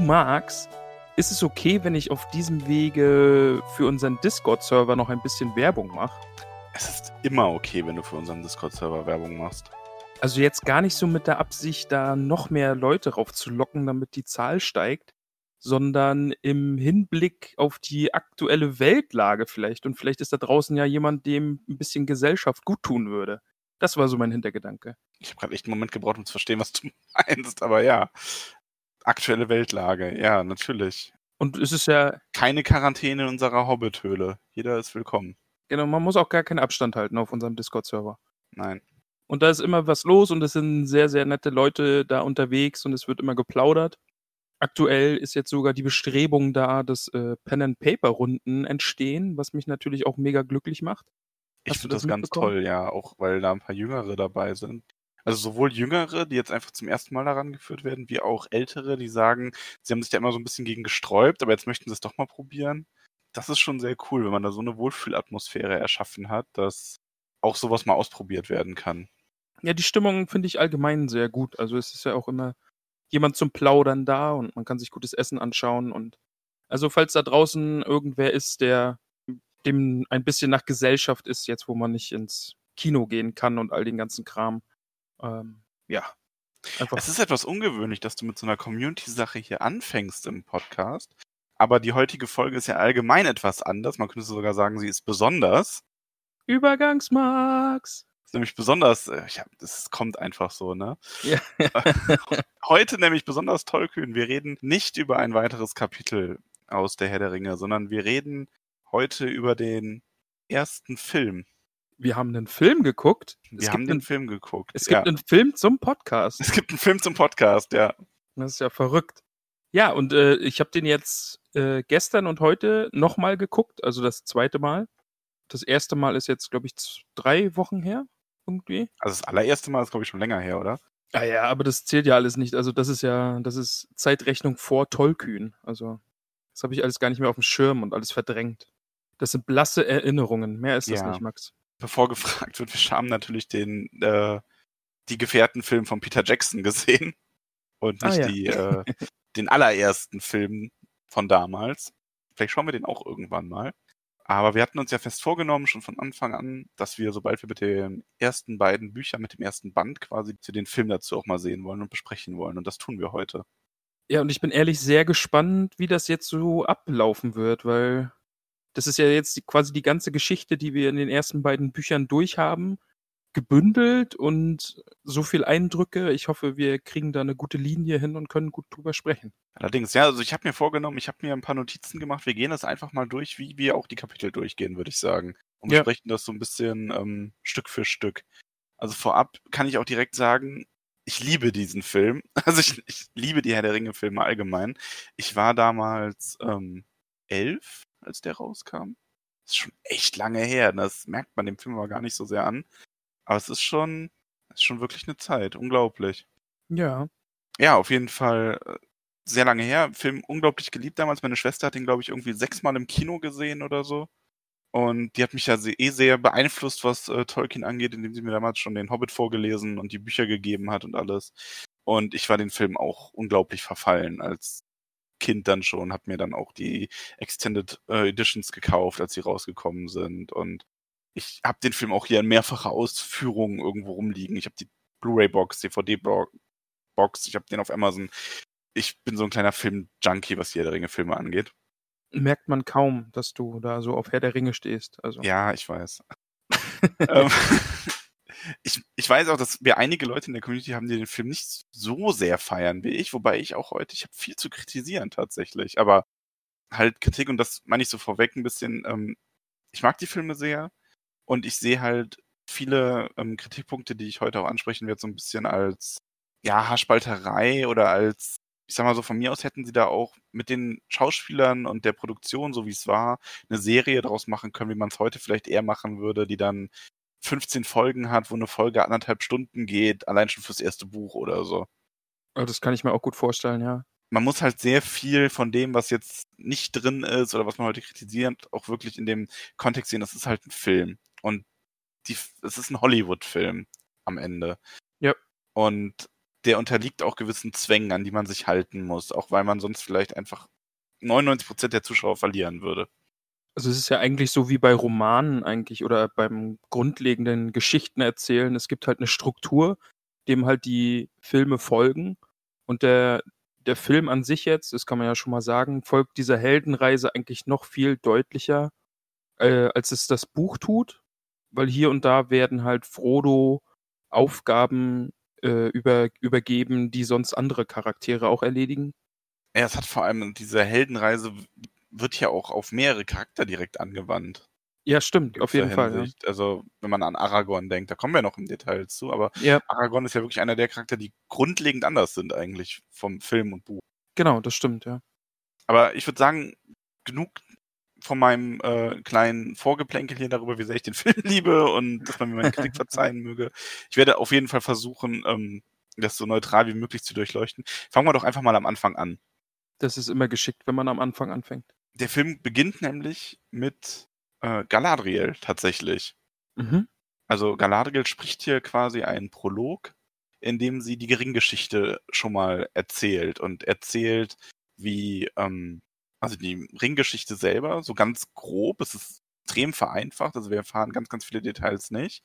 Du Max, ist es okay, wenn ich auf diesem Wege für unseren Discord-Server noch ein bisschen Werbung mache? Es ist immer okay, wenn du für unseren Discord-Server Werbung machst. Also jetzt gar nicht so mit der Absicht, da noch mehr Leute raufzulocken, damit die Zahl steigt, sondern im Hinblick auf die aktuelle Weltlage vielleicht. Und vielleicht ist da draußen ja jemand, dem ein bisschen Gesellschaft gut tun würde. Das war so mein Hintergedanke. Ich habe gerade echt einen Moment gebraucht, um zu verstehen, was du meinst, aber ja. Aktuelle Weltlage, ja, natürlich. Und es ist ja, Keine Quarantäne in unserer Hobbit-Höhle. Jeder ist willkommen. genau, man muss auch gar keinen Abstand halten auf unserem Discord-Server. Nein. Und da ist immer was los und es sind sehr, sehr nette Leute da unterwegs und es wird immer geplaudert. Aktuell ist jetzt sogar die Bestrebung da, dass äh, Pen-and-Paper-Runden entstehen, was mich natürlich auch mega glücklich macht. Ich Hast du finde das ganz toll, ja, auch weil da ein paar Jüngere dabei sind. Also sowohl Jüngere, die jetzt einfach zum ersten Mal daran geführt werden, wie auch Ältere, die sagen, sie haben sich da immer so ein bisschen gegen gesträubt, aber jetzt möchten sie es doch mal probieren. Das ist schon sehr cool, wenn man da so eine Wohlfühlatmosphäre erschaffen hat, dass auch sowas mal ausprobiert werden kann. Ja, die Stimmung finde ich allgemein sehr gut. Also es ist ja auch immer jemand zum Plaudern da und man kann sich gutes Essen anschauen und also falls da draußen irgendwer ist, der dem ein bisschen nach Gesellschaft ist, jetzt wo man nicht ins Kino gehen kann und all den ganzen Kram, ähm, ja, einfach Es ist etwas ungewöhnlich, dass du mit so einer Community-Sache hier anfängst im Podcast. Aber die heutige Folge ist ja allgemein etwas anders. Man könnte sogar sagen, sie ist besonders. Übergangsmax. Ist nämlich besonders, äh, ja, das kommt einfach so, ne? Ja. Heute nämlich besonders tollkühn. Wir reden nicht über ein weiteres Kapitel aus der Herr der Ringe, sondern wir reden heute über den ersten Film. Wir haben einen Film geguckt. Wir es haben gibt, den einen, Film geguckt. es ja. gibt einen Film zum Podcast. es gibt einen Film zum Podcast, ja. Das ist ja verrückt. Ja, und äh, ich habe den jetzt äh, gestern und heute nochmal geguckt, also das zweite Mal. Das erste Mal ist jetzt, glaube ich, drei Wochen her, irgendwie. Also das allererste Mal ist, glaube ich, schon länger her, oder? Ah ja, aber das zählt ja alles nicht. Also das ist ja, das ist Zeitrechnung vor Tollkühn. Also das habe ich alles gar nicht mehr auf dem Schirm und alles verdrängt. Das sind blasse Erinnerungen. Mehr ist das Ja. nicht, Max. Bevor gefragt wird, wir haben natürlich den, äh, die Gefährtenfilm von Peter Jackson gesehen. Und Ah, nicht ja. die, äh, den allerersten Film von damals. Vielleicht schauen wir den auch irgendwann mal. Aber wir hatten uns ja fest vorgenommen, schon von Anfang an, dass wir, sobald wir mit den ersten beiden Büchern, mit dem ersten Band quasi, zu den Film dazu auch mal sehen wollen und besprechen wollen. Und das tun wir heute. Ja, und ich bin ehrlich sehr gespannt, wie das jetzt so ablaufen wird, weil das ist ja jetzt quasi die ganze Geschichte, die wir in den ersten beiden Büchern durchhaben, gebündelt und so viel Eindrücke. Ich hoffe, wir kriegen da eine gute Linie hin und können gut drüber sprechen. Allerdings, ja, also ich habe mir vorgenommen, ich habe mir ein paar Notizen gemacht. Wir gehen das einfach mal durch, wie wir auch die Kapitel durchgehen, würde ich sagen. Und Ja. besprechen das so ein bisschen ähm, Stück für Stück. Also vorab kann ich auch direkt sagen, ich liebe diesen Film. Also ich, ich liebe die Herr der Ringe-Filme allgemein. Ich war damals ähm, elf, als der rauskam. Das ist schon echt lange her. Das merkt man dem Film aber gar nicht so sehr an. Aber es ist schon, es ist schon wirklich eine Zeit. Unglaublich. Ja. Ja, auf jeden Fall äh, sehr lange her. Film unglaublich geliebt damals. Meine Schwester hat ihn, glaube ich, irgendwie sechsmal im Kino gesehen oder so. Und die hat mich ja eh sehr beeinflusst, was äh, Tolkien angeht, indem sie mir damals schon den Hobbit vorgelesen und die Bücher gegeben hat und alles. Und ich war den Film auch unglaublich verfallen als Kind dann schon, hab mir dann auch die Extended äh, Editions gekauft, als sie rausgekommen sind. Und ich habe den Film auch hier in mehrfacher Ausführung irgendwo rumliegen. Ich habe die Blu-ray-Box, DVD-Box, ich habe den auf Amazon. Ich bin so ein kleiner Film-Junkie, was Herr der Ringe-Filme angeht. Merkt man kaum, dass du da so auf Herr der Ringe stehst. Also. Ja, ich weiß. ich, ich weiß auch, dass wir einige Leute in der Community haben, die den Film nicht so sehr feiern wie ich, wobei ich auch heute, ich habe viel zu kritisieren tatsächlich, aber halt Kritik und das meine ich so vorweg ein bisschen, ähm, ich mag die Filme sehr und ich sehe halt viele ähm, Kritikpunkte, die ich heute auch ansprechen werde, so ein bisschen als ja, Haarspalterei oder als, ich sag mal so, von mir aus hätten sie da auch mit den Schauspielern und der Produktion, so wie es war, eine Serie daraus machen können, wie man es heute vielleicht eher machen würde, die dann 15 Folgen hat, wo eine Folge anderthalb Stunden geht, allein schon fürs erste Buch oder so. Das kann ich mir auch gut vorstellen, ja. Man muss halt sehr viel von dem, was jetzt nicht drin ist oder was man heute kritisiert, auch wirklich in dem Kontext sehen, das ist halt ein Film. Und die, es ist ein Hollywood-Film am Ende. Ja. Und der unterliegt auch gewissen Zwängen, an die man sich halten muss, auch weil man sonst vielleicht einfach 99 Prozent der Zuschauer verlieren würde. Also es ist ja eigentlich so wie bei Romanen eigentlich oder beim grundlegenden Geschichten erzählen. Es gibt halt eine Struktur, dem halt die Filme folgen. Und der, der Film an sich jetzt, das kann man ja schon mal sagen, folgt dieser Heldenreise eigentlich noch viel deutlicher, äh, als es das Buch tut. Weil hier und da werden halt Frodo Aufgaben äh, über, übergeben, die sonst andere Charaktere auch erledigen. Ja, es hat vor allem diese Heldenreise wird ja auch auf mehrere Charakter direkt angewandt. Ja, stimmt, auf jeden Fall. Ja. Also, wenn man an Aragorn denkt, da kommen wir noch im Detail zu, aber ja. Aragorn ist ja wirklich einer der Charakter, die grundlegend anders sind eigentlich vom Film und Buch. Genau, das stimmt, ja. Aber ich würde sagen, genug von meinem äh, kleinen Vorgeplänkel hier darüber, wie sehr ich den Film liebe und dass man mir meine Kritik verzeihen möge. Ich werde auf jeden Fall versuchen, ähm, das so neutral wie möglich zu durchleuchten. Fangen wir doch einfach mal am Anfang an. Das ist immer geschickt, wenn man am Anfang anfängt. Der Film beginnt nämlich mit äh, Galadriel tatsächlich. Mhm. Also Galadriel spricht hier quasi einen Prolog, in dem sie die Ringgeschichte schon mal erzählt und erzählt, wie ähm, also die Ringgeschichte selber, so ganz grob, es ist extrem vereinfacht, also wir erfahren ganz, ganz viele Details nicht.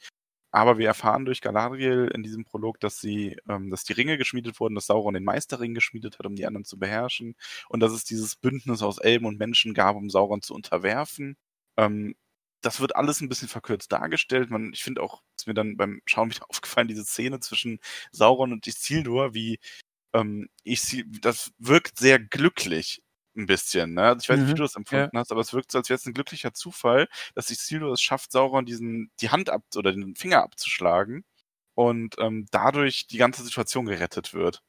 Aber wir erfahren durch Galadriel in diesem Prolog, dass sie, ähm, dass die Ringe geschmiedet wurden, dass Sauron den Meisterring geschmiedet hat, um die anderen zu beherrschen. Und dass es dieses Bündnis aus Elben und Menschen gab, um Sauron zu unterwerfen. Ähm, das wird alles ein bisschen verkürzt dargestellt. Man, ich finde auch, ist mir dann beim Schauen wieder aufgefallen, diese Szene zwischen Sauron und Isildur, wie ähm, ich, das wirkt sehr glücklich ein bisschen. Ne? Also ich weiß nicht, wie mhm. du das empfunden ja. hast, aber es wirkt so, als wäre es ein glücklicher Zufall, dass Isildur es schafft, Sauron diesen, die Hand ab oder den Finger abzuschlagen und ähm, dadurch die ganze Situation gerettet wird.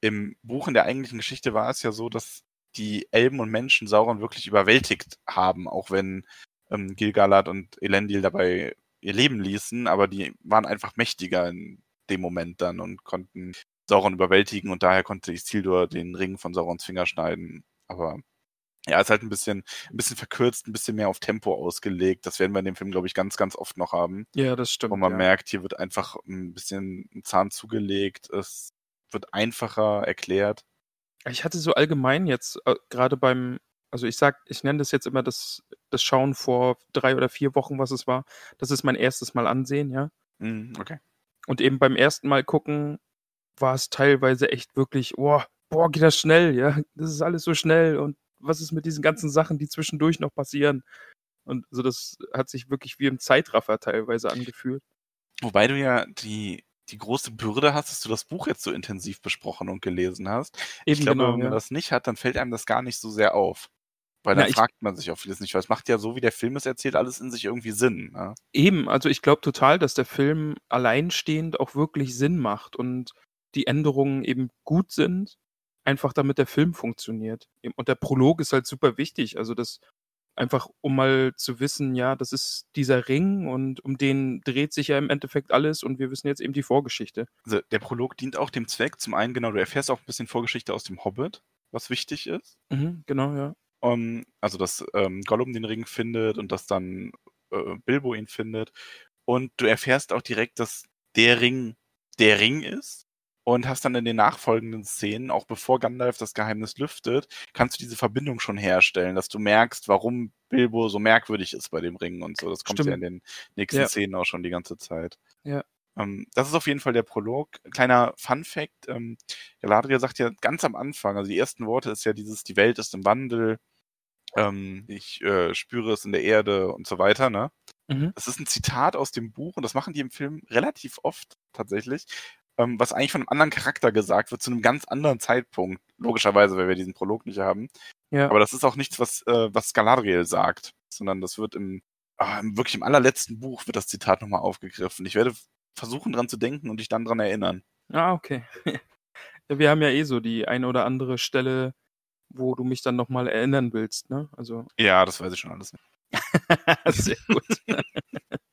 Im Buch in der eigentlichen Geschichte war es ja so, dass die Elben und Menschen Sauron wirklich überwältigt haben, auch wenn ähm, Gilgalad und Elendil dabei ihr Leben ließen, aber die waren einfach mächtiger in dem Moment dann und konnten Sauron überwältigen und daher konnte Isildur den Ring von Saurons Finger schneiden aber ja, ist halt ein bisschen, ein bisschen verkürzt, ein bisschen mehr auf Tempo ausgelegt. Das werden wir in dem Film, glaube ich, ganz, ganz oft noch haben. Ja, das stimmt. Wo man ja. merkt, hier wird einfach ein bisschen ein Zahn zugelegt. Es wird einfacher erklärt. Ich hatte so allgemein jetzt, äh, gerade beim, also ich sag, ich nenne das jetzt immer das, das Schauen vor drei oder vier Wochen, was es war. Das ist mein erstes Mal ansehen, ja. Mm, okay. Und eben beim ersten Mal gucken war es teilweise echt wirklich, oh, boah, geht das schnell, ja, das ist alles so schnell und was ist mit diesen ganzen Sachen, die zwischendurch noch passieren? Und so, das hat sich wirklich wie im Zeitraffer teilweise angefühlt. Wobei du ja die, die große Bürde hast, dass du das Buch jetzt so intensiv besprochen und gelesen hast. Eben ich glaube, genau, wenn man ja. das nicht hat, dann fällt einem das gar nicht so sehr auf. Weil dann Na, fragt man sich auch vieles nicht, weil es macht ja so, wie der Film es erzählt, alles in sich irgendwie Sinn. Ne? Eben, also ich glaube total, dass der Film alleinstehend auch wirklich Sinn macht und die Änderungen eben gut sind, einfach damit der Film funktioniert. Und der Prolog ist halt super wichtig, also das einfach, um mal zu wissen, ja, das ist dieser Ring und um den dreht sich ja im Endeffekt alles und wir wissen jetzt eben die Vorgeschichte. Also der Prolog dient auch dem Zweck. Zum einen, genau, du erfährst auch ein bisschen Vorgeschichte aus dem Hobbit, was wichtig ist. Mhm, genau, ja. Um, also, dass ähm, Gollum den Ring findet und dass dann äh, Bilbo ihn findet. Und du erfährst auch direkt, dass der Ring der Ring ist. Und hast dann in den nachfolgenden Szenen, auch bevor Gandalf das Geheimnis lüftet, kannst du diese Verbindung schon herstellen, dass du merkst, warum Bilbo so merkwürdig ist bei dem Ring und so. Das kommt ja in Stimmt. den nächsten Ja. Szenen auch schon die ganze Zeit. Ja. Ähm, das ist auf jeden Fall der Prolog. Kleiner Fun Fact, ähm, Galadriel sagt ja ganz am Anfang, also die ersten Worte ist ja dieses, die Welt ist im Wandel, ähm, ich äh, spüre es in der Erde und so weiter, ne? Mhm. Das ist ein Zitat aus dem Buch und das machen die im Film relativ oft tatsächlich, ähm, was eigentlich von einem anderen Charakter gesagt wird, zu einem ganz anderen Zeitpunkt. Logischerweise, weil wir diesen Prolog nicht haben. Ja. Aber das ist auch nichts, was, äh, was Galadriel sagt, sondern das wird im, ah, im wirklich im allerletzten Buch wird das Zitat nochmal aufgegriffen. Ich werde versuchen dran zu denken und dich dann dran erinnern. Ah, okay. Wir haben ja eh so die eine oder andere Stelle, wo du mich dann nochmal erinnern willst, ne? Also, Ja, das weiß ich schon alles. sehr gut.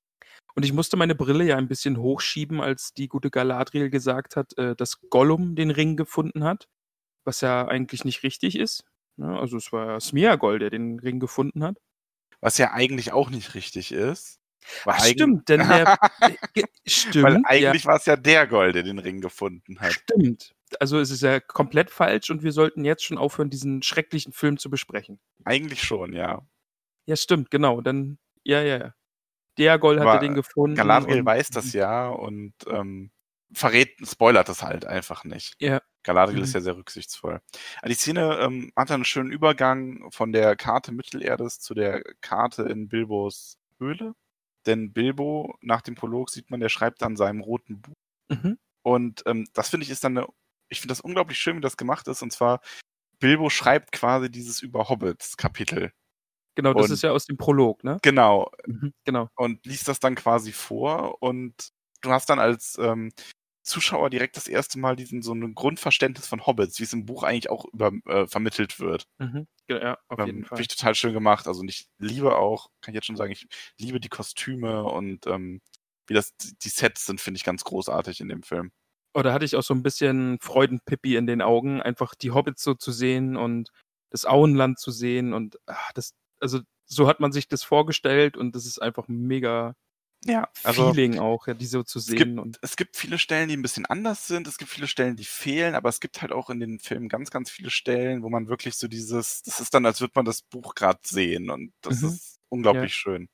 Und ich musste meine Brille ja ein bisschen hochschieben, als die gute Galadriel gesagt hat, äh, dass Gollum den Ring gefunden hat, was ja eigentlich nicht richtig ist. Ne? Also es war Smeagol, der den Ring gefunden hat. Was ja eigentlich auch nicht richtig ist. Ach, stimmt, denn der stimmt, Weil ja, eigentlich war es ja der Gold, der den Ring gefunden hat. stimmt. Also es ist ja komplett falsch und wir sollten jetzt schon aufhören, diesen schrecklichen Film zu besprechen. Eigentlich schon, ja. Ja, stimmt, genau. Dann, ja, ja, ja. Der Gold Aber hatte den gefunden. Galadriel weiß das ja und ähm, verrät, spoilert das halt einfach nicht. Ja. Galadriel Mhm. ist ja sehr rücksichtsvoll. Die Szene ähm, hat dann einen schönen Übergang von der Karte Mittelerdes zu der Karte in Bilbos Höhle. Denn Bilbo, nach dem Prolog sieht man, der schreibt an seinem roten Buch. Mhm. Und ähm, das finde ich ist dann eine, ich finde das unglaublich schön, wie das gemacht ist. Und zwar, Bilbo schreibt quasi dieses über Hobbits-Kapitel. Genau, das Und- ist ja aus dem Prolog, ne? Genau, Mhm, genau. und liest das dann quasi vor und du hast dann als ähm, Zuschauer direkt das erste Mal diesen so ein Grundverständnis von Hobbits, wie es im Buch eigentlich auch über, äh, vermittelt wird. Mhm. Ja, auf Ähm, jeden Fall. Finde ich total schön gemacht. Also ich liebe auch, kann ich jetzt schon sagen, ich liebe die Kostüme und ähm, wie das die Sets sind, finde ich ganz großartig in dem Film. Oder hatte ich auch so ein bisschen Freudenpippi in den Augen, einfach die Hobbits so zu sehen und das Auenland zu sehen und ach, das, also so hat man sich das vorgestellt und das ist einfach mega Ja, also Feeling auch, ja, die so zu gibt- sehen und es gibt viele Stellen, die ein bisschen anders sind. Es gibt viele Stellen, die fehlen, aber es gibt halt auch in den Filmen ganz, ganz viele Stellen, wo man wirklich so dieses, das ist dann, als würde man das Buch gerade sehen und das Mhm. ist unglaublich schön.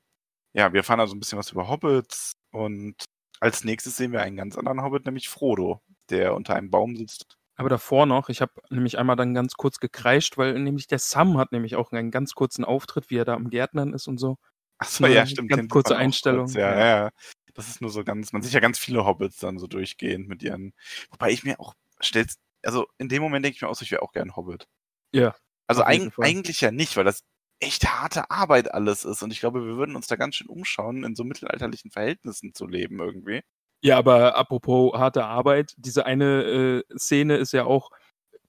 Ja, wir erfahren also ein bisschen was über Hobbits und als nächstes sehen wir einen ganz anderen Hobbit, nämlich Frodo, der unter einem Baum sitzt. Aber davor noch, ich habe nämlich einmal dann ganz kurz gekreischt, weil nämlich der Sam hat nämlich auch einen ganz kurzen Auftritt, wie er da am Gärtnern ist und so. Achso, Nur ja, stimmt. ganz kurze Einstellung, kurz, Ja, ja. ja. Das ist nur so ganz, man sieht ja ganz viele Hobbits dann so durchgehend mit ihren, wobei ich mir auch stell's, also in dem Moment denke ich mir auch, so, ich wäre auch gern Hobbit. Ja, Also eig Fall. eigentlich ja nicht, weil das echt harte Arbeit alles ist und ich glaube, wir würden uns da ganz schön umschauen, in so mittelalterlichen Verhältnissen zu leben irgendwie. Ja, aber apropos harte Arbeit, diese eine äh, Szene ist ja auch,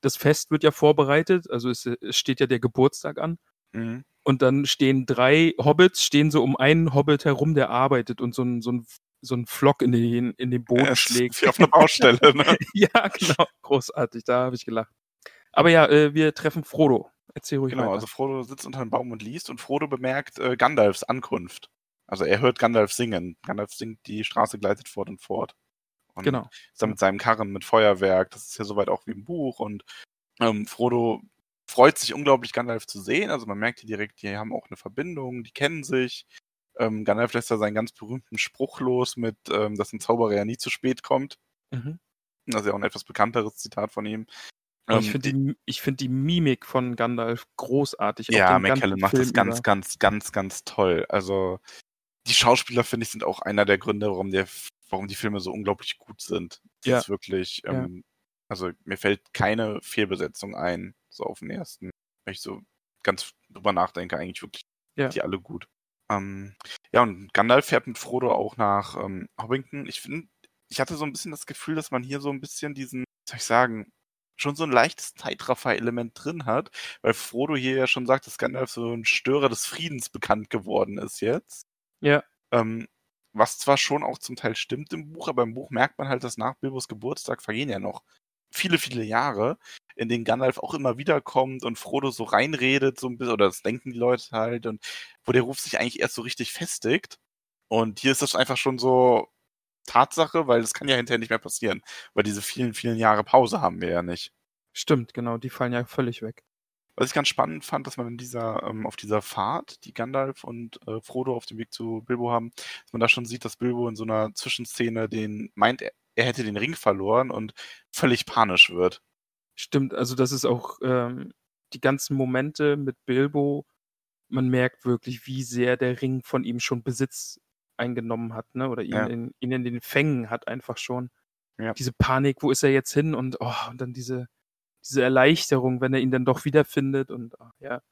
das Fest wird ja vorbereitet, also es, es steht ja der Geburtstag an. Mhm. Und dann stehen drei Hobbits, stehen so um einen Hobbit herum, der arbeitet und so ein, so ein, so ein Flock in den, in den Boden es schlägt. Wie auf einer Baustelle, ne? ja, genau. Großartig, da habe ich gelacht. Aber ja, äh, wir treffen Frodo. Erzähl ruhig Genau, weiter. also Frodo sitzt unter einem Baum und liest und Frodo bemerkt äh, Gandalfs Ankunft. Also er hört Gandalf singen. Gandalf singt, die Straße gleitet fort und fort. Und genau. ist dann mit seinem Karren mit Feuerwerk. Das ist ja soweit auch wie im Buch. Und ähm, Frodo freut sich unglaublich, Gandalf zu sehen. Also man merkt hier direkt, die haben auch eine Verbindung, die kennen sich. Ähm, Gandalf lässt da seinen ganz berühmten Spruch los mit, ähm, dass ein Zauberer ja nie zu spät kommt. Mhm. Das ist ja auch ein etwas bekannteres Zitat von ihm. Aber ich Ähm, finde die, ich find die Mimik von Gandalf großartig. Ja, McKellen macht das ganz, ganz, ganz, ganz toll. Also die Schauspieler, finde ich, sind auch einer der Gründe, warum der, warum die Filme so unglaublich gut sind. Ja. ist wirklich, Ja. ähm, also mir fällt keine Fehlbesetzung ein, so auf den ersten, wenn ich so ganz drüber nachdenke, eigentlich wirklich Ja. die alle gut. Ähm, ja, und Gandalf fährt mit Frodo auch nach ähm, Hobbington. Ich finde, ich hatte so ein bisschen das Gefühl, dass man hier so ein bisschen diesen, soll ich sagen, schon so ein leichtes Zeitraffer-Element drin hat, weil Frodo hier ja schon sagt, dass Gandalf so ein Störer des Friedens bekannt geworden ist jetzt. Ja. Ähm, was zwar schon auch zum Teil stimmt im Buch, aber im Buch merkt man halt, dass nach Bilbos Geburtstag vergehen ja noch viele, viele Jahre, in denen Gandalf auch immer wieder kommt und Frodo so reinredet, so ein bisschen, oder das denken die Leute halt, und wo der Ruf sich eigentlich erst so richtig festigt. Und hier ist das einfach schon so Tatsache, weil das kann ja hinterher nicht mehr passieren, weil diese vielen, vielen Jahre Pause haben wir ja nicht. Stimmt, genau, die fallen ja völlig weg. Was ich ganz spannend fand, dass man in dieser, ähm, auf dieser Fahrt, die Gandalf und äh, Frodo auf dem Weg zu Bilbo haben, dass man da schon sieht, dass Bilbo in so einer Zwischenszene den meint, er, er hätte den Ring verloren und völlig panisch wird. Stimmt, also das ist auch ähm, die ganzen Momente mit Bilbo, man merkt wirklich, wie sehr der Ring von ihm schon Besitz eingenommen hat, ne? Oder ihn, Ja. in, ihn in den Fängen hat einfach schon. Ja. Diese Panik, wo ist er jetzt hin? Und, oh, und dann diese, diese Erleichterung, wenn er ihn dann doch wiederfindet. Und ah, ja,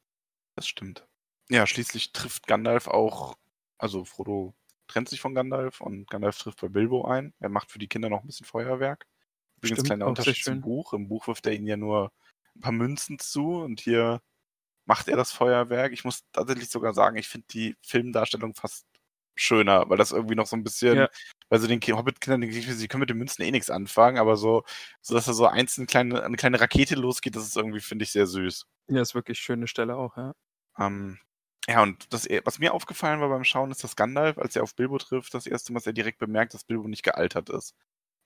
Das stimmt. Ja, schließlich trifft Gandalf auch, also Frodo trennt sich von Gandalf und Gandalf trifft bei Bilbo ein. Er macht für die Kinder noch ein bisschen Feuerwerk. Übrigens Stimmt, kleiner Unterschied zum. Buch. Im Buch wirft er ihnen ja nur ein paar Münzen zu und hier macht er das Feuerwerk. Ich muss tatsächlich sogar sagen, ich finde die Filmdarstellung fast schöner, weil das irgendwie noch so ein bisschen, Ja. weil so den Ki- Hobbit-Kindern, sie können mit den Münzen eh nichts anfangen, aber so, so dass da so einzeln kleine, eine kleine Rakete losgeht, das ist irgendwie, finde ich, sehr süß. ja, ist wirklich schöne Stelle auch, ja. Ähm, ja, und das, e- was mir aufgefallen war beim Schauen, ist, dass Gandalf, als er auf Bilbo trifft, das erste Mal, dass er direkt bemerkt, dass Bilbo nicht gealtert ist.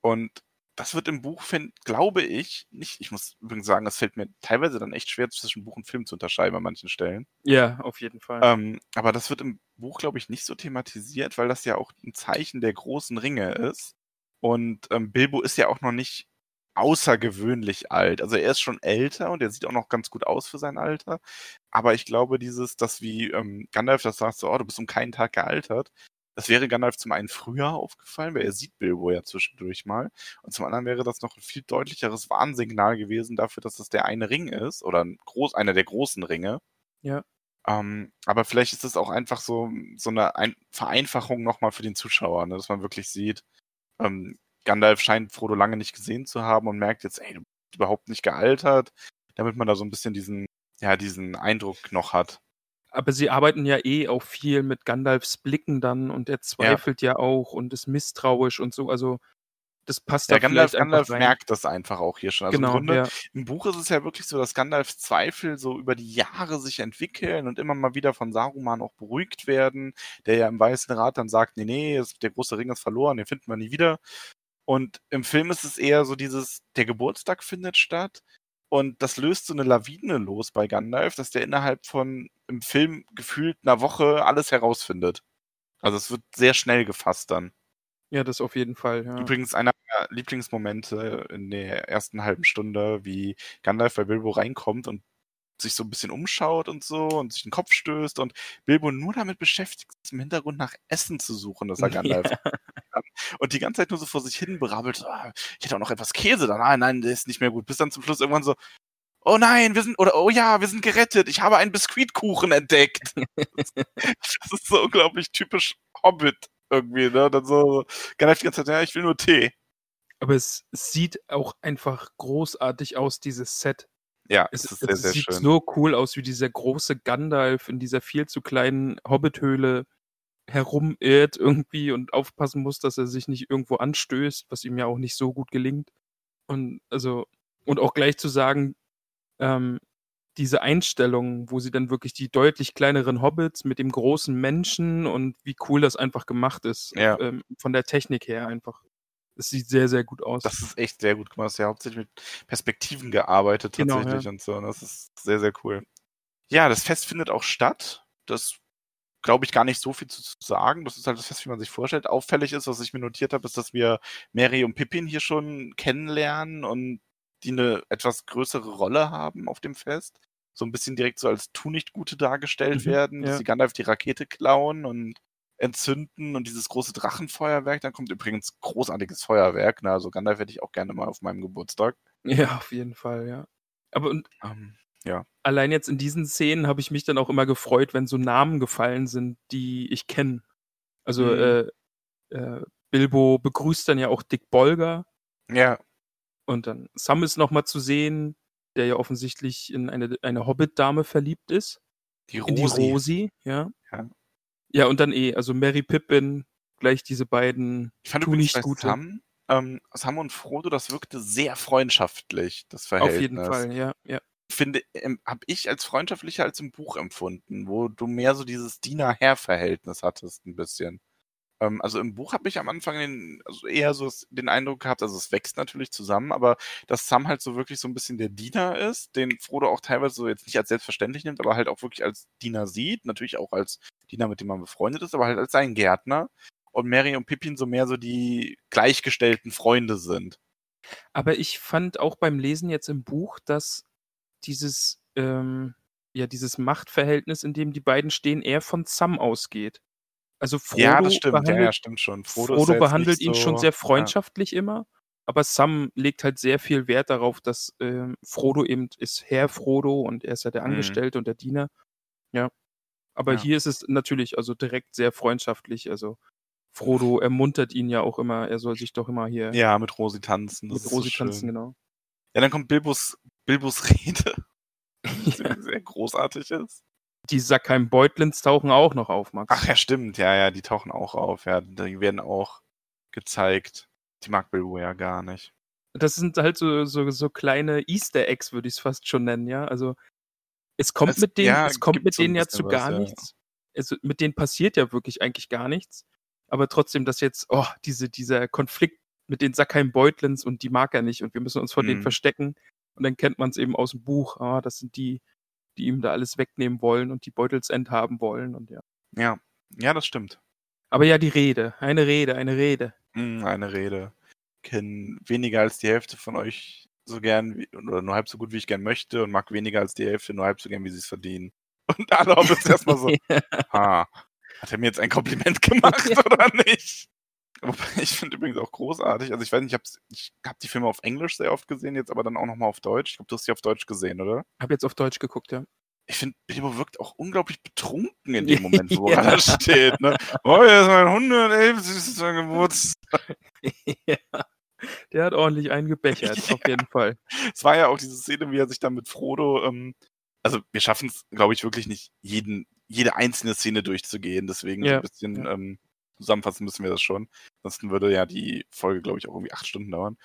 Und das wird im Buch, find, glaube ich, nicht, ich muss übrigens sagen, es fällt mir teilweise dann echt schwer, zwischen Buch und Film zu unterscheiden an manchen Stellen. Ja, auf jeden Fall. Ähm, aber das wird im Buch, glaube ich, nicht so thematisiert, weil das ja auch ein Zeichen der großen Ringe ist. Und ähm, Bilbo ist ja auch noch nicht außergewöhnlich alt. Also er ist schon älter und er sieht auch noch ganz gut aus für sein Alter. Aber ich glaube, dieses, dass wie ähm, Gandalf das sagt, so, oh, du bist um keinen Tag gealtert, das wäre Gandalf zum einen früher aufgefallen, weil er sieht Bilbo ja zwischendurch mal. Und zum anderen wäre das noch ein viel deutlicheres Warnsignal gewesen dafür, dass das der eine Ring ist oder ein groß, einer der großen Ringe. Ja. Ähm, aber vielleicht ist es auch einfach so, so eine ein Vereinfachung nochmal für den Zuschauer, ne? dass man wirklich sieht, ähm, Gandalf scheint Frodo lange nicht gesehen zu haben und merkt jetzt, ey, du bist überhaupt nicht gealtert, damit man da so ein bisschen diesen, ja, diesen Eindruck noch hat. Aber sie arbeiten ja eh auch viel mit Gandalfs Blicken dann und er zweifelt ja, auch und ist misstrauisch und so. Also das passt Ja, da Gandalf, Gandalf merkt das einfach auch hier schon. Also genau, im Grunde, ja. im Buch ist es ja wirklich so, dass Gandalfs Zweifel so über die Jahre sich entwickeln und immer mal wieder von Saruman auch beruhigt werden, der ja im Weißen Rat dann sagt, nee, nee, der große Ring ist verloren, den finden wir nie wieder. Und im Film ist es eher so dieses, der Geburtstag findet statt und das löst so eine Lawine los bei Gandalf, dass der innerhalb von im Film gefühlt einer Woche alles herausfindet. Also es wird sehr schnell gefasst dann. ja, das auf jeden Fall. Ja. Übrigens einer meiner Lieblingsmomente in der ersten halben Stunde, wie Gandalf bei Bilbo reinkommt und sich so ein bisschen umschaut und so und sich den Kopf stößt und Bilbo nur damit beschäftigt ist, im Hintergrund nach Essen zu suchen, dass er Gandalf kann. Und die ganze Zeit nur so vor sich hin brabbelt, so, ah, ich hätte auch noch etwas Käse da. Nein, nein, der ist nicht mehr gut. Bis dann zum Schluss irgendwann so, oh nein, wir sind, oder oh ja, wir sind gerettet. Ich habe einen Biskuitkuchen entdeckt. das ist so unglaublich typisch Hobbit irgendwie, ne? Dann so, Gandalf die ganze Zeit, ja, ich will nur Tee. Aber es sieht auch einfach großartig aus, dieses Set. Ja, Es, es ist es sehr, sehr sieht schön. so cool aus, wie dieser große Gandalf in dieser viel zu kleinen Hobbithöhle herumirrt irgendwie und aufpassen muss, dass er sich nicht irgendwo anstößt, was ihm ja auch nicht so gut gelingt. Und also, und auch gleich zu sagen, ähm, diese Einstellung, wo sie dann wirklich die deutlich kleineren Hobbits mit dem großen Menschen und wie cool das einfach gemacht ist. Ja. Ähm, von der Technik her einfach. Es sieht sehr, sehr gut aus. Das ist echt sehr gut gemacht. Ja hauptsächlich mit Perspektiven gearbeitet Genau, tatsächlich ja. und so. Und das ist sehr, sehr cool. Ja, das Fest findet auch statt. Das glaube ich gar nicht so viel zu zu sagen. Das ist halt das Fest, wie man sich vorstellt. Auffällig ist, was ich mir notiert habe, ist, dass wir Mary und Pippin hier schon kennenlernen und die eine etwas größere Rolle haben auf dem Fest. So ein bisschen direkt so als Tu-nicht-Gute dargestellt Mhm, werden, dass ja. die Gandalf die Rakete klauen und entzünden und dieses große Drachenfeuerwerk. Dann kommt übrigens großartiges Feuerwerk. Ne? Also Gandalf hätte ich auch gerne mal auf meinem Geburtstag. ja, auf jeden Fall, ja. Aber und Ähm, allein jetzt in diesen Szenen habe ich mich dann auch immer gefreut, wenn so Namen gefallen sind, die ich kenne. Also Mhm. äh, äh, Bilbo begrüßt dann ja auch Dick Bolger ja, und dann Sam ist nochmal zu sehen, der ja offensichtlich in eine, eine Hobbit-Dame verliebt ist. die In die Rosi. Rosi, ja. Ja. Ja, und dann eh, also Mary Pippin, gleich diese beiden Ich fand Tu nicht Gute. Sam, ähm, Sam und Frodo, das wirkte sehr freundschaftlich, das Verhältnis. auf jeden Fall, ja, ja. Finde, ähm, habe ich als freundschaftlicher als im Buch empfunden, wo du mehr so dieses Diener-Herr-Verhältnis hattest, ein bisschen. Ähm, also im Buch habe ich am Anfang den, also eher so den Eindruck gehabt, also es wächst natürlich zusammen, aber dass Sam halt so wirklich so ein bisschen der Diener ist, den Frodo auch teilweise so jetzt nicht als selbstverständlich nimmt, aber halt auch wirklich als Diener sieht, natürlich auch als Diener, mit dem man befreundet ist, aber halt als sein Gärtner. Und Mary und Pippin so mehr so die gleichgestellten Freunde sind. Aber ich fand auch beim Lesen jetzt im Buch, dass dieses, ähm, ja, dieses Machtverhältnis, in dem die beiden stehen, eher von Sam ausgeht. Also Frodo Ja, das stimmt. Ja, behandelt, ja, stimmt schon. Frodo, Frodo ja behandelt ihn schon so. sehr Ja. freundschaftlich immer, aber Sam legt halt sehr viel Wert darauf, dass ähm, Frodo eben ist Herr Frodo und er ist ja der Mhm. Angestellte und der Diener. Ja. Aber Ja. hier ist es natürlich also direkt sehr freundschaftlich. Also Frodo ermuntert ihn ja auch immer, er soll sich doch immer hier Ja, mit Rosi tanzen. Mit ist so Rosi tanzen, genau. Ja, dann kommt Bilbos, Bilbos Rede, die sehr, sehr großartig ist. Die Sackheim-Beutlins tauchen auch noch auf, Max. Ach ja, stimmt. Ja, ja, die tauchen auch auf. Ja, die werden auch gezeigt. Die mag Bilbo ja gar nicht. Das sind halt so, so, so kleine Easter Eggs, würde ich es fast schon nennen, ja. Also es kommt Es- mit denen, ja, es kommt mit denen ja zu was, gar ja. nichts. Also mit denen passiert ja wirklich eigentlich gar nichts. Aber trotzdem, dass jetzt, oh, diese, dieser Konflikt mit den Sackheim-Beutlins und die mag er nicht und wir müssen uns vor denen Mhm. verstecken. Und dann kennt man es eben aus dem Buch, ah, das sind die, die ihm da alles wegnehmen wollen und die Beutelsend haben wollen und ja. Ja, ja, das stimmt. Aber ja, die Rede, eine Rede, eine Rede. Hm, eine Rede. Kenn weniger als die Hälfte von euch so gern oder nur halb so gut, wie ich gern möchte und mag weniger als die Hälfte nur halb so gern, wie sie es verdienen. Und alle haben es erstmal so, ha, hat er mir jetzt ein Kompliment gemacht oder nicht? Wobei, ich finde übrigens auch großartig, also ich weiß nicht, ich habe ich hab die Filme auf Englisch sehr oft gesehen, jetzt aber dann auch nochmal auf Deutsch. Ich glaube, du hast sie auf Deutsch gesehen, oder? Hab jetzt auf Deutsch geguckt, ja. Ich finde, Bilbo wirkt auch unglaublich betrunken in dem Moment, wo Ja. er da steht. Ne? Oh, hier ist mein 111. Geburtstag. ja. Der hat ordentlich eingebechert, auf jeden Fall. Es war ja auch diese Szene, wie er sich dann mit Frodo, ähm, also wir schaffen es, glaube ich, wirklich nicht, jeden, jede einzelne Szene durchzugehen. Deswegen so Ja, ein bisschen ja. ähm, zusammenfassen müssen wir das schon. Ansonsten würde ja die Folge, glaube ich, auch irgendwie acht Stunden dauern.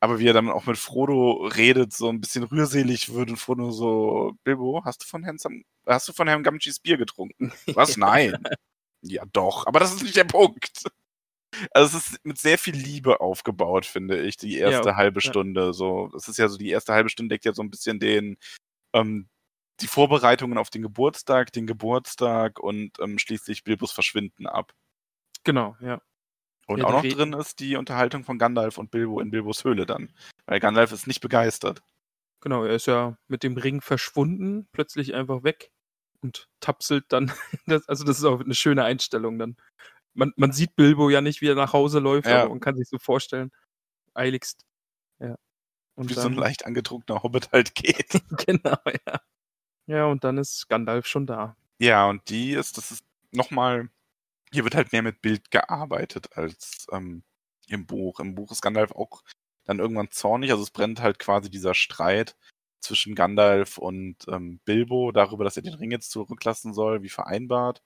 Aber wie er dann auch mit Frodo redet, so ein bisschen rührselig wird und Frodo so, Bilbo, hast du von Herrn, Sam hast du von Herrn Gamgees Bier getrunken? Was? Nein. ja, doch. Aber das ist nicht der Punkt. Also es ist mit sehr viel Liebe aufgebaut, finde ich, die erste Ja, halbe ja. Stunde. So, es ist ja so, die erste halbe Stunde deckt ja so ein bisschen den, ähm, die Vorbereitungen auf den Geburtstag, den Geburtstag und ähm, schließlich Bilbos Verschwinden ab. Genau, ja. Und Ja, auch noch drin ist die Unterhaltung von Gandalf und Bilbo in Bilbos Höhle dann. Weil Gandalf ist nicht begeistert. Genau, er ist ja mit dem Ring verschwunden, plötzlich einfach weg und tapselt dann. Das, also, das ist auch eine schöne Einstellung dann. Man, man sieht Bilbo ja nicht, wie er nach Hause läuft, Ja. aber man kann sich so vorstellen. Eiligst. Ja. Und Wie so dann, ein leicht angetrunkener Hobbit halt geht. genau, ja. Ja, und dann ist Gandalf schon da. Ja, und die ist, das ist nochmal, hier wird halt mehr mit Bild gearbeitet als ähm, im Buch. Im Buch ist Gandalf auch dann irgendwann zornig, also es brennt halt quasi dieser Streit zwischen Gandalf und ähm, Bilbo darüber, dass er den Ring jetzt zurücklassen soll, wie vereinbart.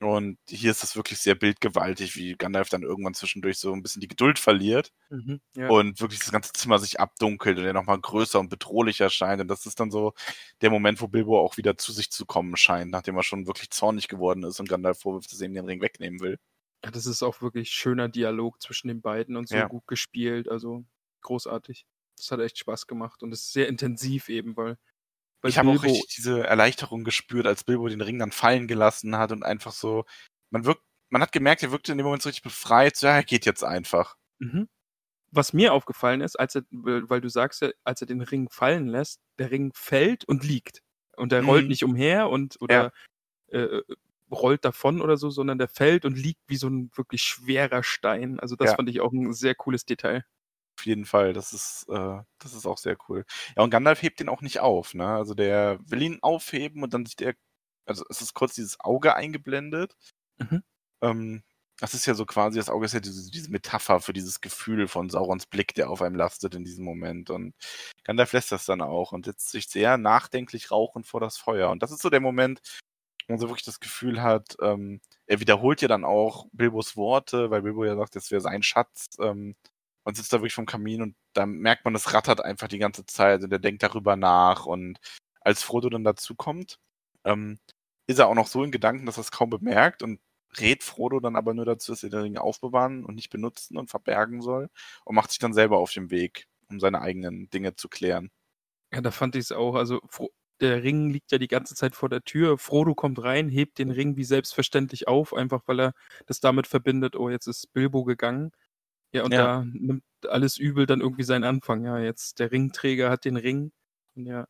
Und hier ist es wirklich sehr bildgewaltig, wie Gandalf dann irgendwann zwischendurch so ein bisschen die Geduld verliert Mhm, ja. und wirklich das ganze Zimmer sich abdunkelt und er nochmal größer und bedrohlicher erscheint. Und das ist dann so der Moment, wo Bilbo auch wieder zu sich zu kommen scheint, nachdem er schon wirklich zornig geworden ist und Gandalf vorwirft, dass er ihm den Ring wegnehmen will. ja, das ist auch wirklich schöner Dialog zwischen den beiden und so Ja. gut gespielt. Also großartig. Das hat echt Spaß gemacht und es ist sehr intensiv eben, weil, weil ich habe auch richtig diese Erleichterung gespürt, als Bilbo den Ring dann fallen gelassen hat und einfach so, man wirkt, man hat gemerkt, er wirkte in dem Moment so richtig befreit, so, ja, er geht jetzt einfach. Mhm. Was mir aufgefallen ist, als er, weil du sagst ja, als er den Ring fallen lässt, der Ring fällt und liegt. Und der rollt Mhm. nicht umher und oder äh, rollt davon oder so, sondern der fällt und liegt wie so ein wirklich schwerer Stein. Also das Ja. fand ich auch ein sehr cooles Detail. Auf jeden Fall, das ist, äh, das ist auch sehr cool. Ja, und Gandalf hebt den auch nicht auf, ne? Also der will ihn aufheben und dann sieht er, also es ist kurz dieses Auge eingeblendet. Mhm. Ähm, das ist ja so quasi, das Auge ist ja diese, diese Metapher für dieses Gefühl von Saurons Blick, der auf einem lastet in diesem Moment. Und Gandalf lässt das dann auch und setzt sich sehr nachdenklich rauchend vor das Feuer. Und das ist so der Moment, wo man so wirklich das Gefühl hat, ähm, er wiederholt ja dann auch Bilbos Worte, weil Bilbo ja sagt, das wäre sein Schatz. Ähm, und sitzt da wirklich vom Kamin und da merkt man, es rattert einfach die ganze Zeit und er denkt darüber nach. Und als Frodo dann dazukommt, ähm, ist er auch noch so in Gedanken, dass er es kaum bemerkt und rät Frodo dann aber nur dazu, dass er den Ring aufbewahren und nicht benutzen und verbergen soll und macht sich dann selber auf den Weg, um seine eigenen Dinge zu klären. Ja, da fand ich es auch. Also der Ring liegt ja die ganze Zeit vor der Tür. Frodo kommt rein, hebt den Ring wie selbstverständlich auf, einfach weil er das damit verbindet, oh, jetzt ist Bilbo gegangen. Ja, und Ja. da nimmt alles Übel dann irgendwie seinen Anfang. Ja, jetzt der Ringträger hat den Ring. Und ja,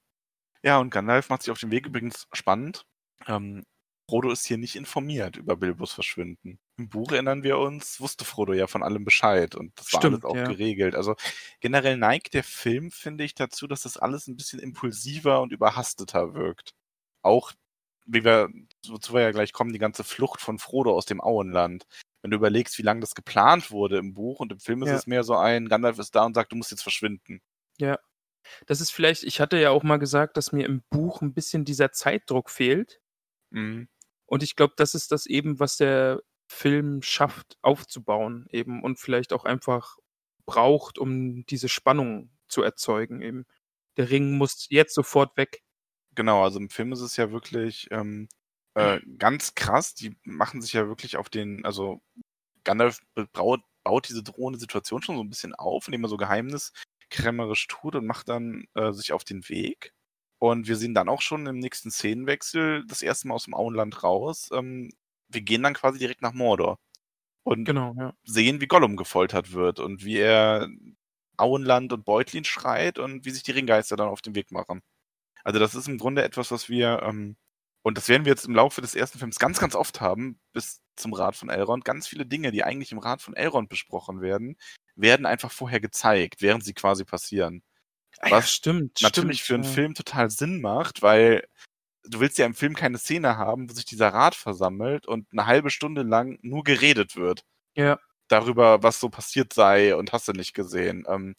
Ja, und Gandalf macht sich auf den Weg übrigens spannend. Ähm, Frodo ist hier nicht informiert über Bilbos Verschwinden. Im Buch erinnern wir uns, wusste Frodo ja von allem Bescheid und das war Stimmt, alles auch ja. geregelt. Also generell neigt der Film, finde ich, dazu, dass das alles ein bisschen impulsiver und überhasteter wirkt. Auch, wie wir, wozu wir ja gleich kommen, die ganze Flucht von Frodo aus dem Auenland. Wenn du überlegst, wie lange das geplant wurde im Buch und im Film ist Ja. es mehr so ein, Gandalf ist da und sagt, du musst jetzt verschwinden. Ja. Das ist vielleicht, ich hatte ja auch mal gesagt, dass mir im Buch ein bisschen dieser Zeitdruck fehlt. Mhm. Und ich glaube, das ist das eben, was der Film schafft aufzubauen eben und vielleicht auch einfach braucht, um diese Spannung zu erzeugen eben. Der Ring muss jetzt sofort weg. Genau, also im Film ist es ja wirklich ähm, äh, ganz krass. Die machen sich ja wirklich auf den, also Gandalf baut, baut diese drohende Situation schon so ein bisschen auf, indem er so geheimniskrämerisch tut und macht dann äh, sich auf den Weg. Und wir sehen dann auch schon im nächsten Szenenwechsel das erste Mal aus dem Auenland raus. Ähm, wir gehen dann quasi direkt nach Mordor und Genau, ja. sehen, wie Gollum gefoltert wird und wie er Auenland und Beutlin schreit und wie sich die Ringgeister dann auf den Weg machen. Also das ist im Grunde etwas, was wir, ähm, und das werden wir jetzt im Laufe des ersten Films ganz, ganz oft haben, bis zum Rat von Elrond. Ganz viele Dinge, die eigentlich im Rat von Elrond besprochen werden, werden einfach vorher gezeigt, während sie quasi passieren. Ah, ja, Was stimmt. Natürlich stimmt, für einen ja. Film total Sinn macht, weil du willst ja im Film keine Szene haben, wo sich dieser Rat versammelt und eine halbe Stunde lang nur geredet wird Ja, darüber, was so passiert sei und hast du nicht gesehen, ähm,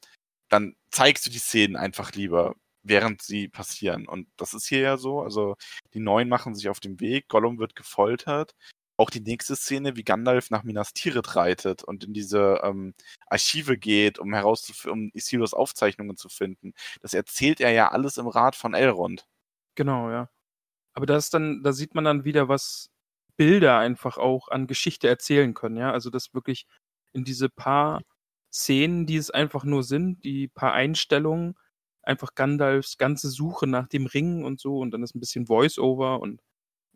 dann zeigst du die Szenen einfach lieber, während sie passieren. Und das ist hier ja so. Also die Neuen machen sich auf den Weg, Gollum wird gefoltert. Auch die nächste Szene, wie Gandalf nach Minas Tirith reitet und in diese ähm, Archive geht, um herauszufinden, um Isildurs Aufzeichnungen zu finden. Das erzählt er ja alles im Rat von Elrond. genau, ja. Aber da dann, da sieht man dann wieder, was Bilder einfach auch an Geschichte erzählen können, ja. Also das wirklich in diese paar Szenen, die es einfach nur sind, die paar Einstellungen, einfach Gandalfs ganze Suche nach dem Ring und so und dann ist ein bisschen Voice-Over und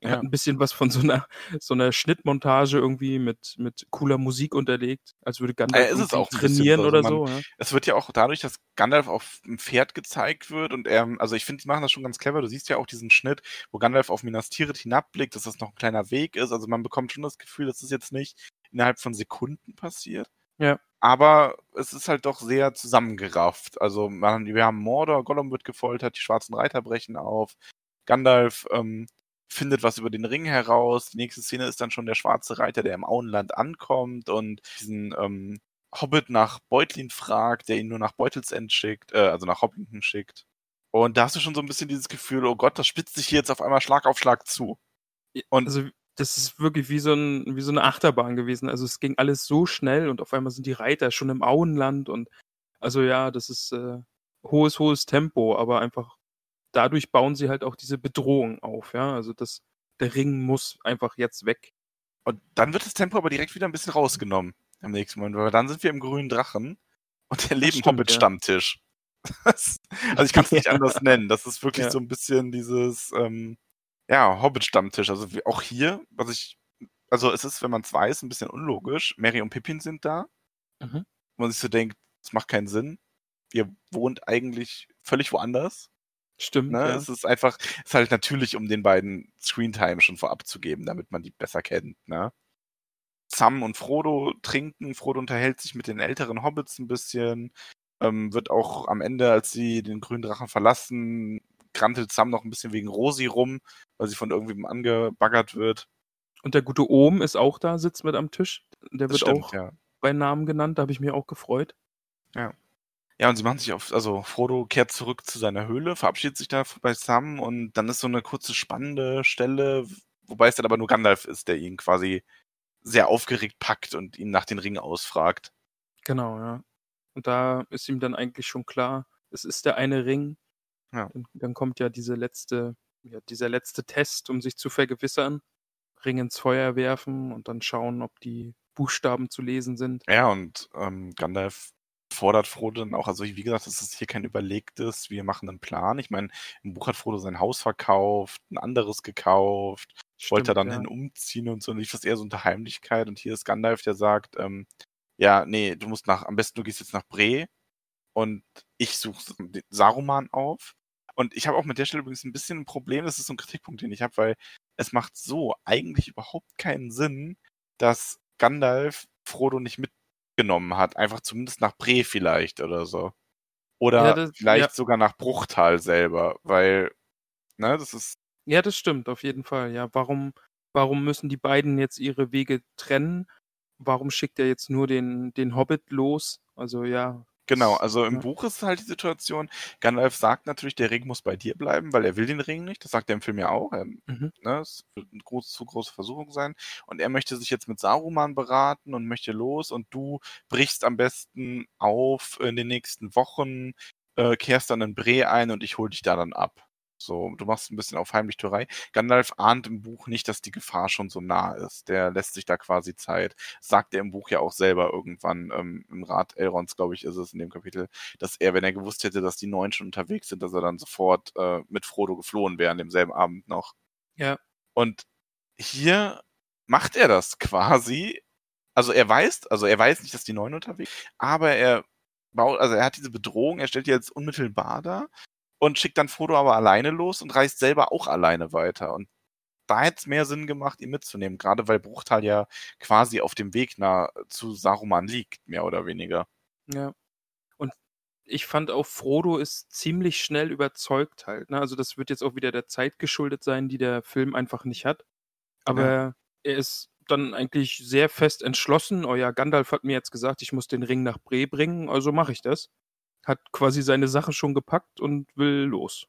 Ja. hat ein bisschen was von so einer so einer Schnittmontage irgendwie mit mit cooler Musik unterlegt, als würde Gandalf ist es irgendwie auch trainieren so. oder Also so. man- Ja? Es wird ja auch dadurch, dass Gandalf auf dem Pferd gezeigt wird und er, also ich finde, die machen das schon ganz clever. Du siehst ja auch diesen Schnitt, wo Gandalf auf Minas Tirith hinabblickt, dass das noch ein kleiner Weg ist. Also man bekommt schon das Gefühl, dass das jetzt nicht innerhalb von Sekunden passiert. Ja. Aber es ist halt doch sehr zusammengerafft. Also man, wir haben Mordor, Gollum wird gefoltert, die schwarzen Reiter brechen auf, Gandalf ähm, findet was über den Ring heraus. Die nächste Szene ist dann schon der schwarze Reiter, der im Auenland ankommt und diesen ähm, Hobbit nach Beutlin fragt, der ihn nur nach Beutelsend schickt, äh, also nach Hobbiton schickt. Und da hast du schon so ein bisschen dieses Gefühl, oh Gott, das spitzt sich hier jetzt auf einmal Schlag auf Schlag zu. Und Also das ist wirklich wie so, ein, wie so eine Achterbahn gewesen. Also es ging alles so schnell und auf einmal sind die Reiter schon im Auenland und also ja, das ist äh, hohes, hohes Tempo, aber einfach dadurch bauen sie halt auch diese Bedrohung auf, ja. Also das, der Ring muss einfach jetzt weg. Und dann wird das Tempo aber direkt wieder ein bisschen rausgenommen im nächsten Moment, weil dann sind wir im grünen Drachen und erleben stimmt, Hobbit-Stammtisch. Das- also ich kann es nicht anders nennen. Das ist wirklich Ja. so ein bisschen dieses, ähm, ja, Hobbit-Stammtisch. Also auch hier, was ich, also es ist, wenn man es weiß, ein bisschen unlogisch. Mary und Pippin sind da. Mhm. Wo man sich so denkt, das macht keinen Sinn. Ihr wohnt eigentlich völlig woanders. Stimmt. Ne? Ja. Es ist einfach, es ist halt natürlich, um den beiden Screentime schon vorab zu geben, damit man die besser kennt. Ne? Sam und Frodo trinken. Frodo unterhält sich mit den älteren Hobbits ein bisschen. Ähm, wird auch am Ende, als sie den grünen Drachen verlassen, krantelt Sam noch ein bisschen wegen Rosi rum, weil sie von irgendwem angebaggert wird. Und der gute Ohm ist auch da, sitzt mit am Tisch. Der Das wird stimmt, auch ja. bei Namen genannt, da habe ich mich auch gefreut. Ja, und sie machen sich auf, also Frodo kehrt zurück zu seiner Höhle, verabschiedet sich da bei Sam und dann ist so eine kurze spannende Stelle, wobei es dann aber nur Gandalf ist, der ihn quasi sehr aufgeregt packt und ihn nach den Ringen ausfragt. Genau, ja. Und da ist ihm dann eigentlich schon klar, es ist der eine Ring. Ja. Dann, dann kommt ja diese letzte, ja, dieser letzte Test, um sich zu vergewissern. Ring ins Feuer werfen und dann schauen, ob die Buchstaben zu lesen sind. Ja, und ähm, Gandalf fordert Frodo dann auch, also wie gesagt, das ist hier kein überlegtes, wir machen einen Plan. Ich meine, im Buch hat Frodo sein Haus verkauft, ein anderes gekauft, wollte er dann ja. hin umziehen und so, lief das eher so unter Heimlichkeit. Und hier ist Gandalf, der sagt, ähm, ja, nee, du musst nach, am besten du gehst jetzt nach Bre und ich suche Saruman auf. Und ich habe auch mit der Stelle übrigens ein bisschen ein Problem, das ist so ein Kritikpunkt, den ich habe, weil es macht so eigentlich überhaupt keinen Sinn, dass Gandalf Frodo nicht mitgenommen hat. Einfach zumindest nach Bre vielleicht oder so. Oder Ja, das- vielleicht ja. sogar nach Bruchtal selber, weil, ne, das ist, Ja, das stimmt, auf jeden Fall. Ja, warum, warum müssen die beiden jetzt ihre Wege trennen? Warum schickt er jetzt nur den, den Hobbit los? Also ja. Genau, also im ja. Buch ist halt die Situation, Gandalf sagt natürlich, der Ring muss bei dir bleiben, weil er will den Ring nicht. Das sagt er im Film ja auch. Er, Mhm. ne, es wird eine groß, zu große Versuchung sein. Und er möchte sich jetzt mit Saruman beraten und möchte los und du brichst am besten auf in den nächsten Wochen, äh, kehrst dann in Bre ein und ich hol dich da dann ab. So, du machst ein bisschen auf Heimlichtuerei. Gandalf ahnt im Buch nicht, dass die Gefahr schon so nah ist. Der lässt sich da quasi Zeit. Sagt er im Buch ja auch selber irgendwann, ähm, im Rat Elrons, glaube ich, ist es in dem Kapitel, dass er, wenn er gewusst hätte, dass die Neun schon unterwegs sind, dass er dann sofort äh, mit Frodo geflohen wäre an demselben Abend noch. Ja. Und hier macht er das quasi. Also er weiß, also er weiß nicht, dass die Neun unterwegs sind, aber er baut, also er hat diese Bedrohung, er stellt die jetzt unmittelbar da und schickt dann Frodo aber alleine los und reist selber auch alleine weiter. Und da hätte es mehr Sinn gemacht, ihn mitzunehmen, gerade weil Bruchtal ja quasi auf dem Weg nach, zu Saruman liegt, mehr oder weniger. Ja. Und ich fand auch, Frodo ist ziemlich schnell überzeugt halt. Ne? Also das wird jetzt auch wieder der Zeit geschuldet sein, die der Film einfach nicht hat. Aber er ist dann eigentlich sehr fest entschlossen. Oh ja, Gandalf hat mir jetzt gesagt, ich muss den Ring nach Bre bringen, also mache ich das. Hat quasi seine Sache schon gepackt und will los.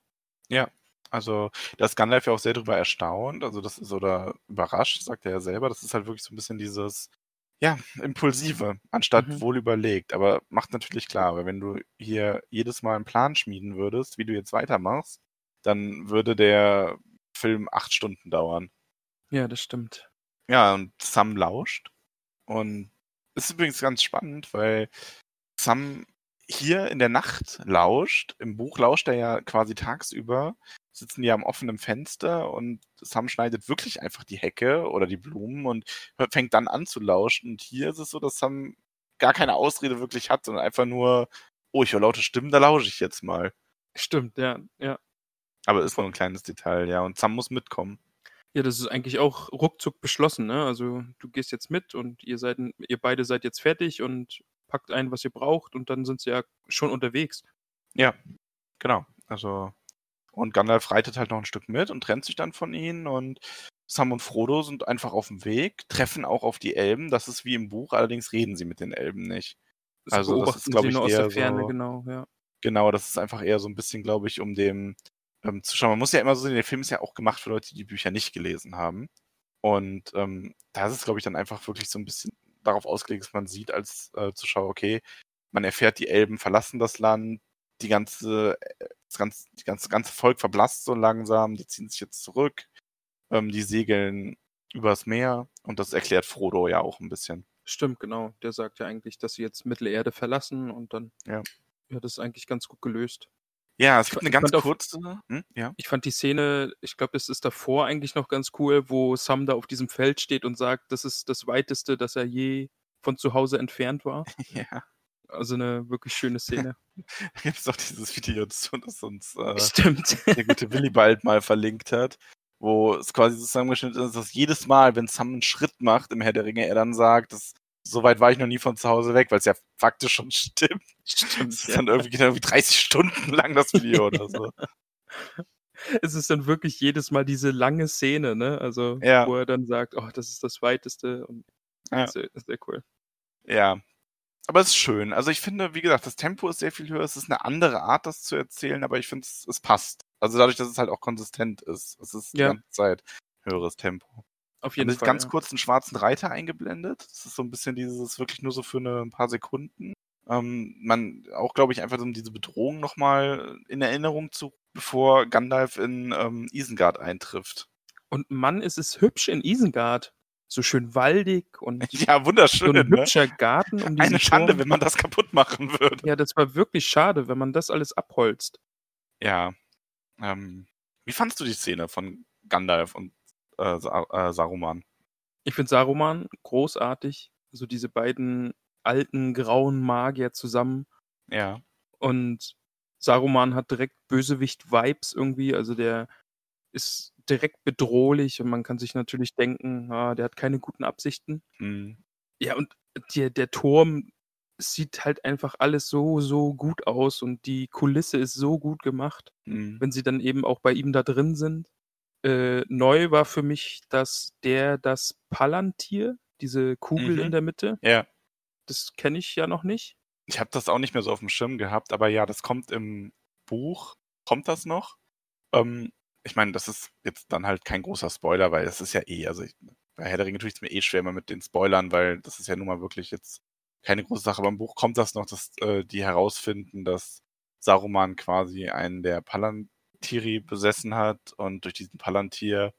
Also, da ist Gandalf ja auch sehr drüber erstaunt, also das ist oder überrascht, sagt er ja selber. Das ist halt wirklich so ein bisschen dieses, ja, Impulsive, anstatt Mhm. wohl überlegt. Aber macht natürlich klar, weil wenn du hier jedes Mal einen Plan schmieden würdest, wie du jetzt weitermachst, dann würde der Film acht Stunden dauern. Ja, das stimmt. Ja, und Sam lauscht. Und es ist übrigens ganz spannend, weil Sam hier in der Nacht lauscht. Im Buch lauscht er ja quasi tagsüber. Sitzen die am offenen Fenster und Sam schneidet wirklich einfach die Hecke oder die Blumen und fängt dann an zu lauschen. Und hier ist es so, dass Sam gar keine Ausrede wirklich hat, sondern einfach nur, oh, ich höre laute Stimmen, da lausche ich jetzt mal. Stimmt, ja, ja. Aber ist nur ein kleines Detail, ja. Und Sam muss mitkommen. Ja, das ist eigentlich auch ruckzuck beschlossen, ne? Also du gehst jetzt mit und ihr seid, ihr beide seid jetzt fertig und packt ein, was ihr braucht und dann sind sie ja schon unterwegs. Ja, genau. Also, und Gandalf reitet halt noch ein Stück mit und trennt sich dann von ihnen und Sam und Frodo sind einfach auf dem Weg, treffen auch auf die Elben. Das ist wie im Buch, allerdings reden sie mit den Elben nicht. Das Also, das beobachten ist, glaub sie ich, nur aus eher der Ferne, so- genau, ja. Genau, das ist einfach eher so ein bisschen, glaube ich, um dem ähm, Zuschauer. Man muss ja immer so sehen, der Film ist ja auch gemacht für Leute, die die Bücher nicht gelesen haben. Und ähm, da ist es, glaube ich, dann einfach wirklich so ein bisschen darauf ausgelegt, dass man sieht als äh, Zuschauer, okay, man erfährt, die Elben verlassen das Land, die ganze, äh, das ganze, die ganze, ganze Volk verblasst so langsam, die ziehen sich jetzt zurück, ähm, die segeln übers Meer und das erklärt Frodo ja auch ein bisschen. Stimmt, genau. Der sagt ja eigentlich, dass sie jetzt Mittelerde verlassen und dann. Ja. Ja, das ist eigentlich ganz gut gelöst. Ja, es Ich gibt eine ganz fand auch- kurze, hm? ja. Ich fand die Szene, ich glaube, es ist davor eigentlich noch ganz cool, wo Sam da auf diesem Feld steht und sagt, das ist das weiteste, das er je von zu Hause entfernt war. ja. Also eine wirklich schöne Szene. Da gibt es auch dieses Video, das, das uns äh, Stimmt. der gute Willi bald mal verlinkt hat, wo es quasi zusammengeschnitten ist, dass jedes Mal, wenn Sam einen Schritt macht im Herr der Ringe, er dann sagt, dass so weit war ich noch nie von zu Hause weg, weil es ja faktisch schon stimmt. Stimmt. Es ist dann irgendwie, irgendwie 30 Stunden lang das Video oder so. Es ist dann wirklich jedes Mal diese lange Szene, ne? Also, Ja. wo er dann sagt, oh, das ist das weiteste und Ja. sehr, sehr cool. Ja. Aber es ist schön. Also ich finde, wie gesagt, das Tempo ist sehr viel höher. Es ist eine andere Art, das zu erzählen, aber ich finde, es, es passt. Also dadurch, dass es halt auch konsistent ist. Es ist die Ja. ganze Zeit höheres Tempo. Auf Haben jeden Sie Fall. ganz ja. kurz einen schwarzen Reiter eingeblendet. Das ist so ein bisschen dieses, wirklich nur so für eine, ein paar Sekunden. Ähm, man auch, glaube ich, einfach um diese Bedrohung nochmal in Erinnerung zu, bevor Gandalf in ähm, Isengard eintrifft. Und Mann, ist es hübsch in Isengard. So schön waldig und Ja, so wunderschön. ein Ne? hübscher Garten um Eine Schande, Turm. wenn man das kaputt machen würde. Ja, das war wirklich schade, wenn man das alles abholzt. Ja. Ähm, wie fandst du die Szene von Gandalf und äh, äh, Saruman? Ich finde Saruman großartig. So diese beiden alten grauen Magier zusammen. Ja. Und Saruman hat direkt Bösewicht-Vibes irgendwie, also der ist direkt bedrohlich und man kann sich natürlich denken, ah, der hat keine guten Absichten. Mhm. Ja, und der, der Turm sieht halt einfach alles so, so gut aus und die Kulisse ist so gut gemacht, Mhm. wenn sie dann eben auch bei ihm da drin sind. Äh, neu war für mich, dass der das Palantir, diese Kugel Mhm. in der Mitte, Ja. das kenne ich ja noch nicht. Ich habe das auch nicht mehr so auf dem Schirm gehabt, aber ja, das kommt im Buch. Kommt das noch? Ähm, ich meine, das ist jetzt dann halt kein großer Spoiler, weil das ist ja eh, also ich, bei Herr der Ringe tue ich es mir eh schwer immer mit den Spoilern, weil das ist ja nun mal wirklich jetzt keine große Sache. Aber im Buch kommt das noch, dass äh, die herausfinden, dass Saruman quasi einen der Palantiri besessen hat und durch diesen Palantir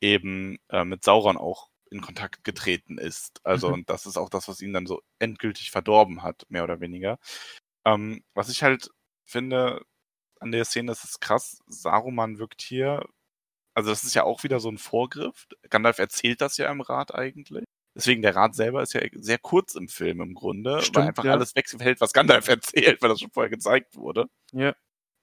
eben äh, mit Sauron auch in Kontakt getreten ist. Also, Mhm. und das ist auch das, was ihn dann so endgültig verdorben hat, mehr oder weniger. Ähm, was ich halt finde an der Szene, das ist krass, Saruman wirkt hier, also das ist ja auch wieder so ein Vorgriff. Gandalf erzählt das ja im Rat eigentlich. Deswegen, der Rat selber ist ja sehr kurz im Film im Grunde, Stimmt, weil einfach ja. alles wegfällt, was Gandalf erzählt, weil das schon vorher gezeigt wurde. Ja.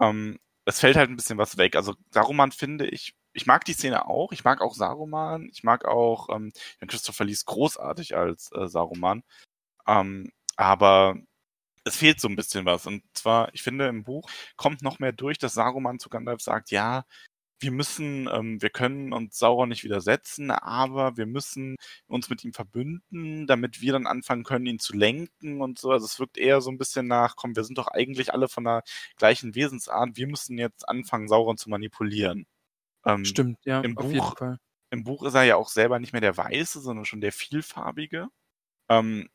Ähm, es fällt halt ein bisschen was weg. Also Saruman finde ich, ich mag die Szene auch. Ich mag auch Saruman. Ich mag auch, ähm, Christopher Lee ist großartig als äh, Saruman. Ähm, aber es fehlt so ein bisschen was. Und zwar, ich finde, im Buch kommt noch mehr durch, dass Saruman zu Gandalf sagt, ja, wir müssen, ähm, wir können uns Sauron nicht widersetzen, aber wir müssen uns mit ihm verbünden, damit wir dann anfangen können, ihn zu lenken und so. Also es wirkt eher so ein bisschen nach, komm, wir sind doch eigentlich alle von der gleichen Wesensart, wir müssen jetzt anfangen, Sauron zu manipulieren. Ähm, Stimmt, ja, im auf Buch- jeden Fall. Im Buch ist er ja auch selber nicht mehr der Weiße, sondern schon der Vielfarbige. Ähm,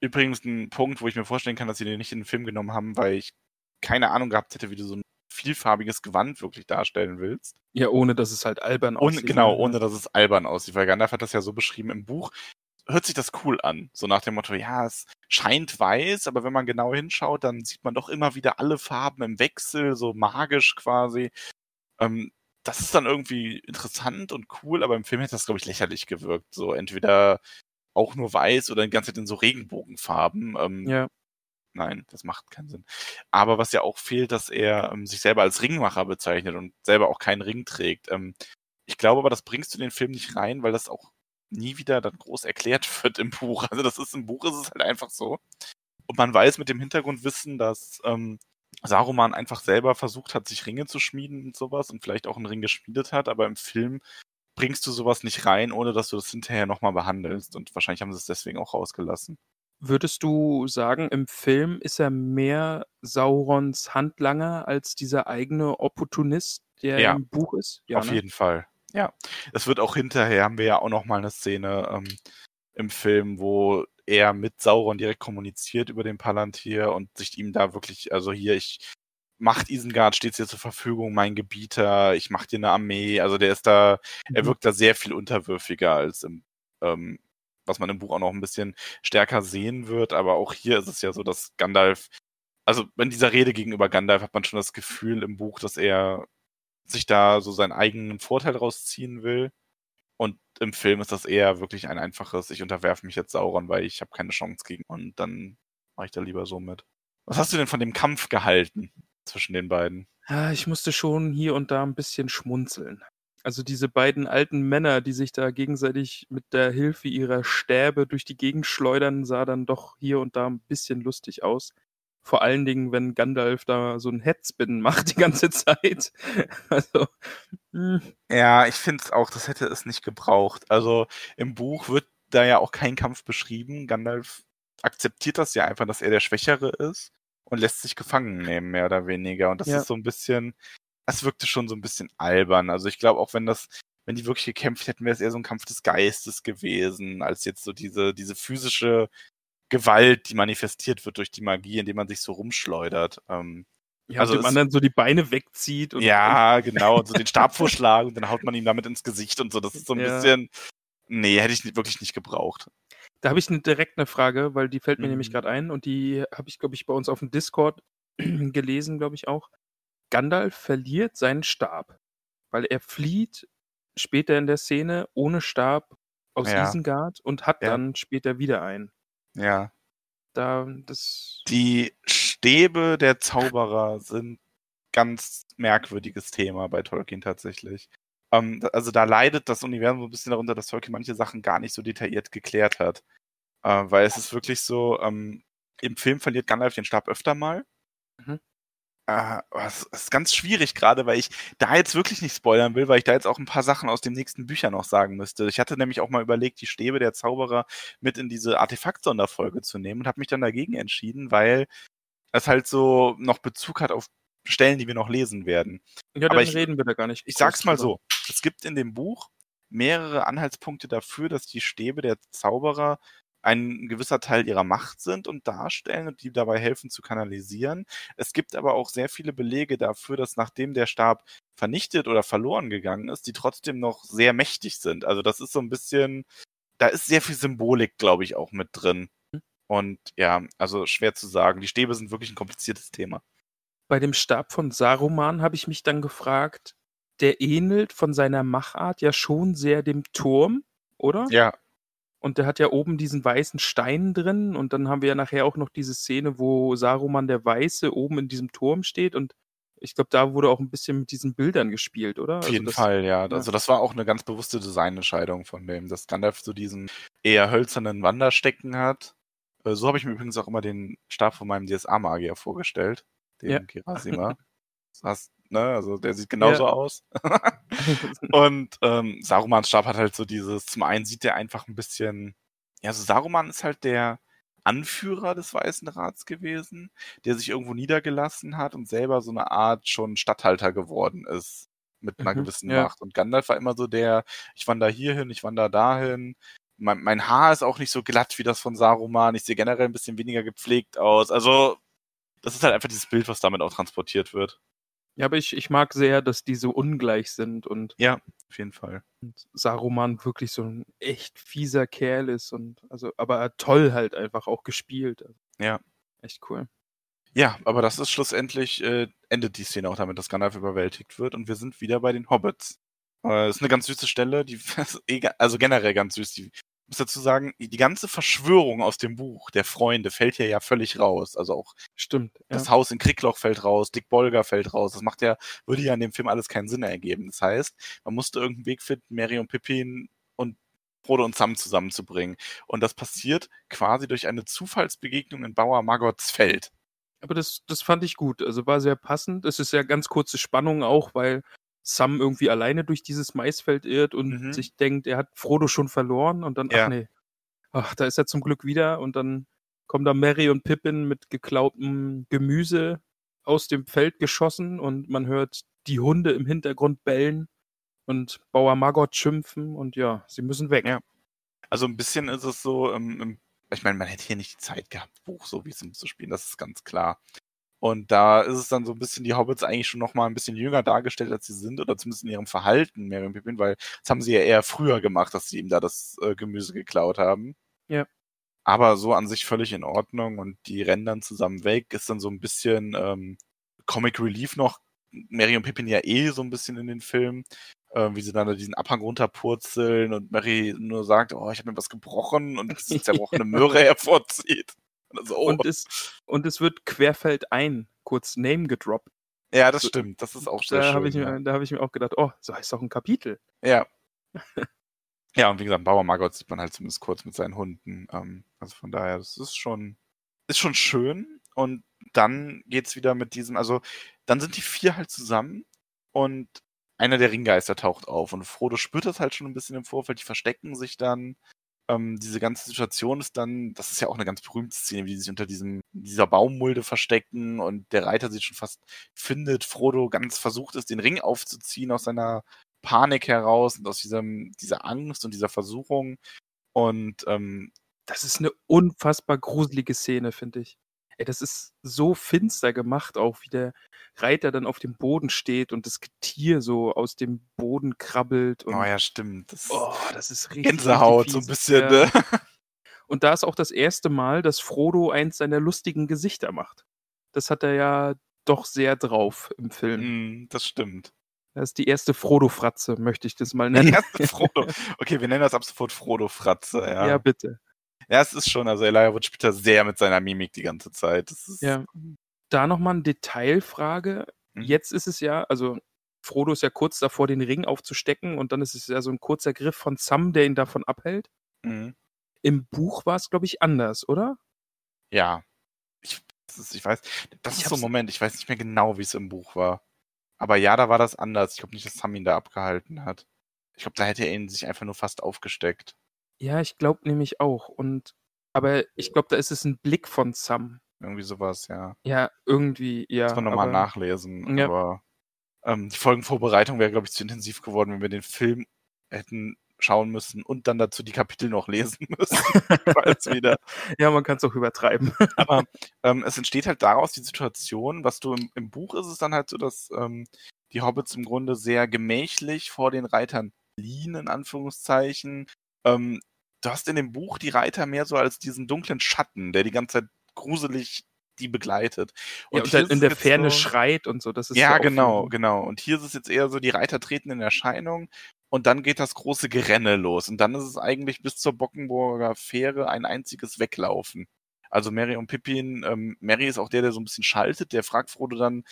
übrigens ein Punkt, wo ich mir vorstellen kann, dass sie den nicht in den Film genommen haben, weil ich keine Ahnung gehabt hätte, wie du so ein vielfarbiges Gewand wirklich darstellen willst. Ja, ohne dass es halt albern aussieht. genau, ne? ohne dass es albern aussieht, weil Gandalf hat das ja so beschrieben im Buch. Hört sich das cool an. So nach dem Motto, ja, es scheint weiß, aber wenn man genau hinschaut, dann sieht man doch immer wieder alle Farben im Wechsel, so magisch quasi. Ähm, das ist dann irgendwie interessant und cool, aber im Film hätte das, glaube ich, lächerlich gewirkt. So entweder auch nur weiß oder die ganze Zeit in so Regenbogenfarben. Ähm, Ja, Nein, das macht keinen Sinn. Aber was ja auch fehlt, dass er ähm, sich selber als Ringmacher bezeichnet und selber auch keinen Ring trägt. Ähm, ich glaube aber, das bringst du in den Film nicht rein, weil das auch nie wieder dann groß erklärt wird im Buch. Also das ist im Buch ist es halt einfach so. Und man weiß mit dem Hintergrundwissen, dass ähm, Saruman einfach selber versucht hat, sich Ringe zu schmieden und sowas und vielleicht auch einen Ring geschmiedet hat, aber im Film bringst du sowas nicht rein, ohne dass du das hinterher nochmal behandelst. Und wahrscheinlich haben sie es deswegen auch rausgelassen. Würdest du sagen, im Film ist er mehr Saurons Handlanger als dieser eigene Opportunist, der Ja. im Buch ist? Ja, Auf ne? jeden Fall. Ja. Es wird auch hinterher, haben wir ja auch noch mal eine Szene ähm, im Film, wo er mit Sauron direkt kommuniziert über den Palantir und sich ihm da wirklich, also hier, ich macht Isengard stets dir zur Verfügung, mein Gebieter, ich mach dir eine Armee. Also der ist da, er Mhm. wirkt da sehr viel unterwürfiger als im, ähm, was man im Buch auch noch ein bisschen stärker sehen wird. Aber auch hier ist es ja so, dass Gandalf, also in dieser Rede gegenüber Gandalf hat man schon das Gefühl im Buch, dass er sich da so seinen eigenen Vorteil rausziehen will. Und im Film ist das eher wirklich ein einfaches, ich unterwerfe mich jetzt Sauron, weil ich habe keine Chance gegen. Und dann mache ich da lieber so mit. Was hast du denn von dem Kampf gehalten zwischen den beiden? Ja, ich musste schon hier und da ein bisschen schmunzeln. Also diese beiden alten Männer, die sich da gegenseitig mit der Hilfe ihrer Stäbe durch die Gegend schleudern, sah dann doch hier und da ein bisschen lustig aus. Vor allen Dingen, wenn Gandalf da so ein Headspin macht die ganze Zeit. Also, hm, Ja, ich finde es auch, das hätte es nicht gebraucht. Also im Buch wird da ja auch kein Kampf beschrieben. Gandalf akzeptiert das ja einfach, dass er der Schwächere ist und lässt sich gefangen nehmen, mehr oder weniger. Und das Ja. ist so ein bisschen, das wirkte schon so ein bisschen albern. Also ich glaube, auch wenn das, wenn die wirklich gekämpft hätten, wäre es eher so ein Kampf des Geistes gewesen, als jetzt so diese, diese physische Gewalt, die manifestiert wird durch die Magie, indem man sich so rumschleudert. Ähm, ja, Also es- anderen so die Beine wegzieht. Und, ja, genau, und so den Stab vorschlagen und dann haut man ihm damit ins Gesicht und so. Das ist so ein Ja. bisschen. Nee, hätte ich nicht- wirklich nicht gebraucht. Da habe ich ne, direkt eine Frage, weil die fällt mir nämlich Mhm. gerade ein und die habe ich, glaube ich, bei uns auf dem Discord gelesen, glaube ich auch. Gandalf verliert seinen Stab, weil er flieht später in der Szene ohne Stab aus Ja. Isengard und hat Ja. dann später wieder einen. Ja. Da, das. Die, Stäbe der Zauberer sind ganz merkwürdiges Thema bei Tolkien tatsächlich. Ähm, also da leidet das Universum so ein bisschen darunter, dass Tolkien manche Sachen gar nicht so detailliert geklärt hat. Äh, weil es ist wirklich so, ähm, im Film verliert Gandalf den Stab öfter mal. Mhm. Es ist ganz schwierig gerade, weil ich da jetzt wirklich nicht spoilern will, weil ich da jetzt auch ein paar Sachen aus den nächsten Büchern noch sagen müsste. Ich hatte nämlich auch mal überlegt, die Stäbe der Zauberer mit in diese Artefakt-Sonderfolge zu nehmen und habe mich dann dagegen entschieden, weil es halt so noch Bezug hat auf Stellen, die wir noch lesen werden. Ja, Aber dann ich- reden wir da gar nicht. Ich sag's mal so. Es gibt in dem Buch mehrere Anhaltspunkte dafür, dass die Stäbe der Zauberer ein gewisser Teil ihrer Macht sind und darstellen und die dabei helfen zu kanalisieren. Es gibt aber auch sehr viele Belege dafür, dass nachdem der Stab vernichtet oder verloren gegangen ist, die trotzdem noch sehr mächtig sind. Also das ist so ein bisschen, da ist sehr viel Symbolik, glaube ich, auch mit drin. Und ja, also schwer zu sagen. Die Stäbe sind wirklich ein kompliziertes Thema. Bei dem Stab von Saruman habe ich mich dann gefragt, der ähnelt von seiner Machart ja schon sehr dem Turm, oder? Ja, Und der hat ja oben diesen weißen Stein drin und dann haben wir ja nachher auch noch diese Szene, wo Saruman der Weiße oben in diesem Turm steht und ich glaube, da wurde auch ein bisschen mit diesen Bildern gespielt, oder? Auf Also jeden das- Fall, ja. Also das war auch eine ganz bewusste Designentscheidung von dem, dass Gandalf so diesen eher hölzernen Wanderstecken hat. Äh, So habe ich mir übrigens auch immer den Stab von meinem DSA-Magier vorgestellt, den Ja. Gerasima. Das heißt, ne, also der sieht genauso Ja. aus. Und ähm, Sarumans Stab hat halt so dieses, zum einen sieht der einfach ein bisschen, ja, so Saruman ist halt der Anführer des Weißen Rats gewesen, der sich irgendwo niedergelassen hat und selber so eine Art schon Statthalter geworden ist mit einer Mhm, gewissen ja. Macht. Und Gandalf war immer so der, ich wandere hierhin, ich wandere dahin. Mein, mein Haar ist auch nicht so glatt wie das von Saruman. Ich sehe generell ein bisschen weniger gepflegt aus. Also, das ist halt einfach dieses Bild, was damit auch transportiert wird. Ja, aber ich, ich mag sehr, dass die so ungleich sind und, Ja, auf jeden Fall. und Saruman wirklich so ein echt fieser Kerl ist und also, aber toll halt einfach auch gespielt. Also, Ja. Echt cool. Ja, aber das ist schlussendlich, äh, endet die Szene auch damit, dass Gandalf überwältigt wird und wir sind wieder bei den Hobbits. Äh, ist eine ganz süße Stelle, die, also generell ganz süß. Die, muss dazu sagen, die ganze Verschwörung aus dem Buch der Freunde fällt hier ja völlig raus. Also auch Stimmt. Ja. das Haus in Kriegloch fällt raus, Dick Bolger fällt raus. Das macht ja, würde ja in dem Film alles keinen Sinn ergeben. Das heißt, man musste irgendeinen Weg finden, Mary und Pippin und Frodo und Sam zusammenzubringen. Und das passiert quasi durch eine Zufallsbegegnung in Bauer Margots Feld. Aber das, das fand ich gut. Also war sehr passend. Es ist ja ganz kurze Spannung auch, weil Sam irgendwie alleine durch dieses Maisfeld irrt und Mhm. sich denkt, er hat Frodo schon verloren und dann, Ja. ach nee, ach, da ist er zum Glück wieder und dann kommen da Mary und Pippin mit geklautem Gemüse aus dem Feld geschossen und man hört die Hunde im Hintergrund bellen und Bauer Margot schimpfen und ja, sie müssen weg. Ja. Also ein bisschen ist es so, ähm, ich meine, man hätte hier nicht die Zeit gehabt, Buch so wie es zu spielen, das ist ganz klar. Und da ist es dann so ein bisschen die Hobbits eigentlich schon noch mal ein bisschen jünger dargestellt, als sie sind, oder zumindest in ihrem Verhalten, Mary und Pippin, weil das haben sie ja eher früher gemacht, dass sie ihm da das äh, Gemüse geklaut haben. Ja. Aber so an sich völlig in Ordnung und die rennen dann zusammen weg, ist dann so ein bisschen ähm, Comic Relief noch. Mary und Pippin ja eh so ein bisschen in den Film, äh, wie sie dann da diesen Abhang runterpurzeln und Mary nur sagt, oh, ich habe mir was gebrochen und diese zerbrochene Möhre hervorzieht. Und so, oh. Und es, und es wird querfeldein kurz Name gedroppt. ja, das stimmt, das ist auch sehr Da schön. habe ich, ja. mir- da hab ich mir auch gedacht, oh, so heißt doch ein Kapitel. Ja. ja, und wie gesagt, Bauer Margot sieht man halt zumindest kurz mit seinen Hunden. Ähm, also von daher, das ist schon, ist schon schön. Und dann geht's wieder mit diesem, also dann sind die vier halt zusammen und einer der Ringgeister taucht auf und Frodo spürt das halt schon ein bisschen im Vorfeld, die verstecken sich dann. Ähm, diese ganze Situation ist dann, das ist ja auch eine ganz berühmte Szene, wie die sich unter diesem, dieser Baumulde verstecken und der Reiter sich schon fast findet, Frodo ganz versucht ist, den Ring aufzuziehen aus seiner Panik heraus und aus diesem, dieser Angst und dieser Versuchung. Und ähm, Das ist eine unfassbar gruselige Szene, finde ich. Ey, das ist so finster gemacht, auch wie der Reiter dann auf dem Boden steht und das Tier so aus dem Boden krabbelt. Und, oh ja, stimmt. Das oh, das ist richtig. Gänsehaut, richtig so ein bisschen. Ja. Ne? Und da ist auch das erste Mal, dass Frodo eins seiner lustigen Gesichter macht. Das hat er ja doch sehr drauf im Film. Mm, das stimmt. Das ist die erste Frodo-Fratze, möchte ich das mal nennen. erste Frodo. Okay, wir nennen das ab sofort Frodo-Fratze. Ja. ja, bitte. Ja, es ist schon, also Elijah Wood spielt da sehr mit seiner Mimik die ganze Zeit. Das ist, Ja. da nochmal eine Detailfrage. Mhm. Jetzt ist es ja, also Frodo ist ja kurz davor, den Ring aufzustecken und dann ist es ja so ein kurzer Griff von Sam, der ihn davon abhält. Mhm. Im Buch war es, glaube ich, anders, oder? Ja. Ich, das ist, ich weiß, das Ich ist so ein Moment, ich weiß nicht mehr genau, wie es im Buch war. Aber ja, da war das anders. Ich glaube nicht, dass Sam ihn da abgehalten hat. Ich glaube, da hätte er ihn sich einfach nur fast aufgesteckt. Ja, ich glaube nämlich auch. Und aber ich glaube, da ist es ein Blick von Sam. Irgendwie sowas, ja. Ja, irgendwie, ja. Muss man nochmal nachlesen. Ja. Aber ähm, die Folgenvorbereitung wäre, glaube ich, zu intensiv geworden, wenn wir den Film hätten schauen müssen und dann dazu die Kapitel noch lesen müssen. Wieder. Ja, man kann es auch übertreiben. Aber ähm, es entsteht halt daraus die Situation, was du im, im Buch ist es dann halt so, dass ähm, die Hobbits im Grunde sehr gemächlich vor den Reitern liehen, in Anführungszeichen. Ähm, du hast in dem Buch die Reiter mehr so als diesen dunklen Schatten, der die ganze Zeit gruselig die begleitet. ja, und hier dann ist in der Ferne so- schreit und so. Das ist ja, genau, so- genau. Und hier ist es jetzt eher so, die Reiter treten in Erscheinung und dann geht das große Gerenne los. Und dann ist es eigentlich bis zur Bockenburger Fähre ein einziges Weglaufen. Also Mary und Pippin, ähm, Mary ist auch der, der so ein bisschen schaltet, der fragt Frodo dann,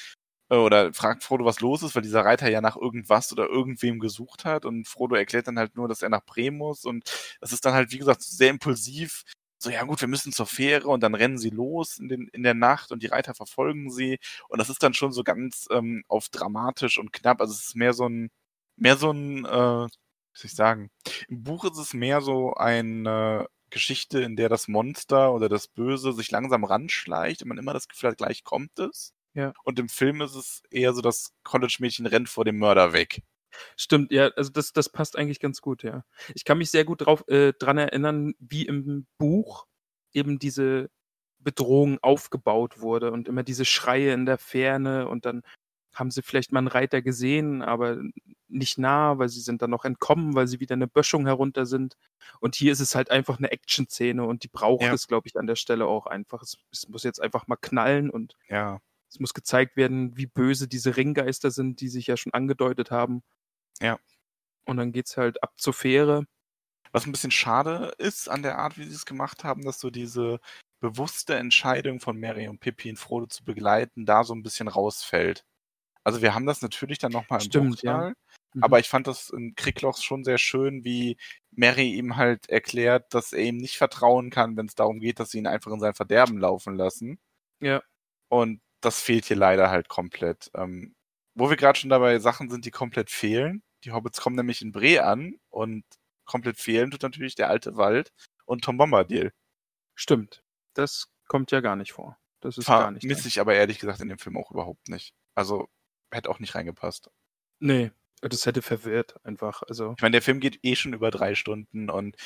oder fragt Frodo, was los ist, weil dieser Reiter ja nach irgendwas oder irgendwem gesucht hat und Frodo erklärt dann halt nur, dass er nach Bremen muss und das ist dann halt, wie gesagt, sehr impulsiv. So, ja gut, wir müssen zur Fähre und dann rennen sie los in, den, in der Nacht und die Reiter verfolgen sie und das ist dann schon so ganz ähm, auf dramatisch und knapp. Also es ist mehr so ein, mehr so ein, äh, wie soll ich sagen, im Buch ist es mehr so eine Geschichte, in der das Monster oder das Böse sich langsam ranschleicht und man immer das Gefühl hat, gleich kommt es. Ja. Und im Film ist es eher so, das College-Mädchen rennt vor dem Mörder weg. Stimmt, ja, also das, das passt eigentlich ganz gut, ja. Ich kann mich sehr gut drauf, äh, dran erinnern, wie im Buch eben diese Bedrohung aufgebaut wurde und immer diese Schreie in der Ferne und dann haben sie vielleicht mal einen Reiter gesehen, aber nicht nah, weil sie sind dann noch entkommen, weil sie wieder eine Böschung herunter sind. Und hier ist es halt einfach eine Action-Szene und die braucht Ja. es, glaube ich, an der Stelle auch einfach. Es, es muss jetzt einfach mal knallen und Ja. Es muss gezeigt werden, wie böse diese Ringgeister sind, die sich ja schon angedeutet haben. Ja. Und dann geht's halt ab zur Fähre. Was ein bisschen schade ist an der Art, wie sie es gemacht haben, dass so diese bewusste Entscheidung von Mary und Pippin, Frodo zu begleiten, da so ein bisschen rausfällt. Also wir haben das natürlich dann nochmal im Stimmt, ja. Buchteil, Mhm. aber ich fand das in Krieglochs schon sehr schön, wie Mary ihm halt erklärt, dass er ihm nicht vertrauen kann, wenn es darum geht, dass sie ihn einfach in sein Verderben laufen lassen. Ja. Und das fehlt hier leider halt komplett. Ähm, wo wir gerade schon dabei Sachen sind, die komplett fehlen. Die Hobbits kommen nämlich in Bre an und komplett fehlen tut natürlich der alte Wald und Tom Bombadil. Stimmt. Das kommt ja gar nicht vor. Das ist gar nicht. Drin. ich aber ehrlich gesagt in dem Film auch überhaupt nicht. Also hätte auch nicht reingepasst. Nee, das hätte verwirrt einfach. Also, Ich meine, der Film geht eh schon über drei Stunden und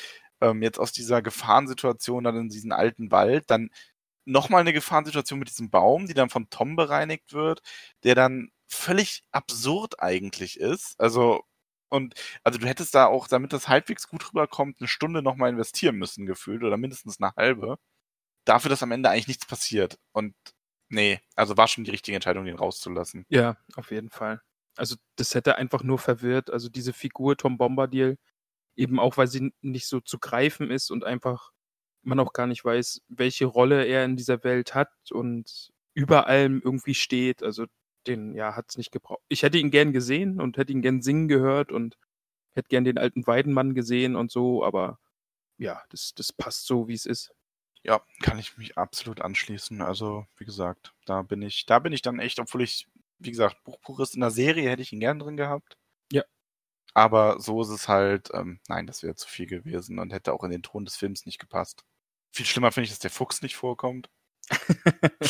ähm, jetzt aus dieser Gefahrensituation dann in diesen alten Wald, dann nochmal eine Gefahrensituation mit diesem Baum, die dann von Tom bereinigt wird, der dann völlig absurd eigentlich ist. Also, und also du hättest da auch, damit das halbwegs gut rüberkommt, eine Stunde nochmal investieren müssen, gefühlt, oder mindestens eine halbe. Dafür, dass am Ende eigentlich nichts passiert. Und nee, also war schon die richtige Entscheidung, den rauszulassen. ja, auf jeden Fall. Also, das hätte einfach nur verwirrt. Also, diese Figur Tom Bombadil, eben auch, weil sie nicht so zu greifen ist und einfach man auch gar nicht weiß, welche Rolle er in dieser Welt hat und über allem irgendwie steht. Also, den, ja, hat's nicht gebraucht. Ich hätte ihn gern gesehen und hätte ihn gern singen gehört und hätte gern den alten Weidenmann gesehen und so, aber ja, das, das passt so, wie es ist. Ja, kann ich mich absolut anschließen. Also, wie gesagt, da bin ich, da bin ich dann echt, obwohl ich, wie gesagt, Buchpurist in der Serie hätte ich ihn gern drin gehabt. Ja. Aber so ist es halt, ähm, nein, das wäre zu viel gewesen und hätte auch in den Ton des Films nicht gepasst. Viel schlimmer finde ich, dass der Fuchs nicht vorkommt.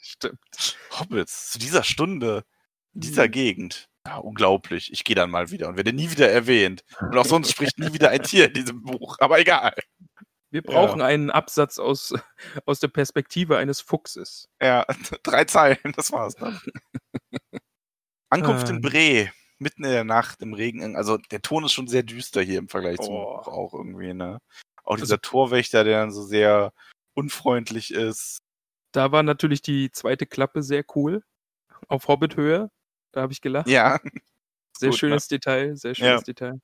Stimmt. Hobbits, zu dieser Stunde, in dieser Mhm. Gegend. Ja, unglaublich. Ich gehe dann mal wieder und werde nie wieder erwähnt. Und auch sonst spricht nie wieder ein Tier in diesem Buch. Aber egal. Wir brauchen einen Absatz aus, aus der Perspektive eines Fuchses. Ja, drei Zeilen, das war's dann. Ankunft in Ähm. Bre, mitten in der Nacht im Regen. Also der Ton ist schon sehr düster hier im Vergleich zum Oh. Buch auch irgendwie, ne? Auch Also- dieser Torwächter, der dann so sehr unfreundlich ist. Da war natürlich die zweite Klappe sehr cool. Auf Hobbit-Höhe. Da habe ich gelacht. Ja, sehr gut, schönes Detail, sehr schönes Ja. Detail.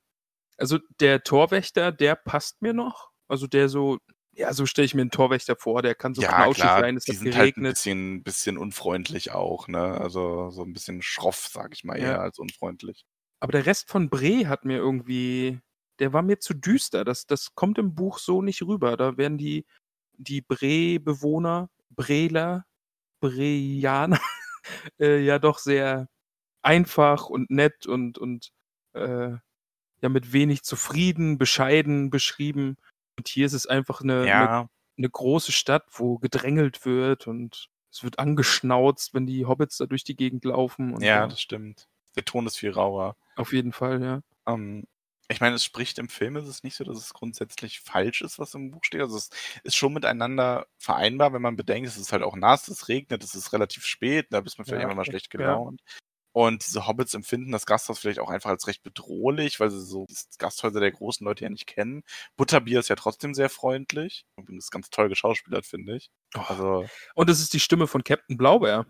Also der Torwächter, der passt mir noch. Also der so Ja, so stelle ich mir einen Torwächter vor, der kann so ja, knautschig klar, sein, es die hat sind halt ein geregnet. bisschen, bisschen unfreundlich auch, ne? Also so ein bisschen schroff, sag ich mal, Ja. eher als unfreundlich. Aber der Rest von Bre hat mir irgendwie, der war mir zu düster. Das, das kommt im Buch so nicht rüber. Da werden die, die Bre-Bewohner, Breler, Breaner, äh, ja doch sehr einfach und nett und, und äh, ja mit wenig zufrieden, bescheiden beschrieben. Und hier ist es einfach eine, eine, Ja, eine große Stadt, wo gedrängelt wird und es wird angeschnauzt, wenn die Hobbits da durch die Gegend laufen. Und ja, das stimmt. Der Ton ist viel rauer. auf jeden Fall, ja. Ähm, ich meine, es spricht im Film, ist es nicht so, dass es grundsätzlich falsch ist, was im Buch steht. Also es ist schon miteinander vereinbar, wenn man bedenkt, es ist halt auch nass, es regnet, es ist relativ spät, da bist man vielleicht Ja, einfach mal schlecht ja. gelaunt. Und diese Hobbits empfinden das Gasthaus vielleicht auch einfach als recht bedrohlich, weil sie so Gasthäuser der großen Leute ja nicht kennen. Butterbier ist ja trotzdem sehr freundlich. Übrigens ganz toll geschauspielert, finde ich. Also, Und es ist die Stimme von Captain Blaubeer.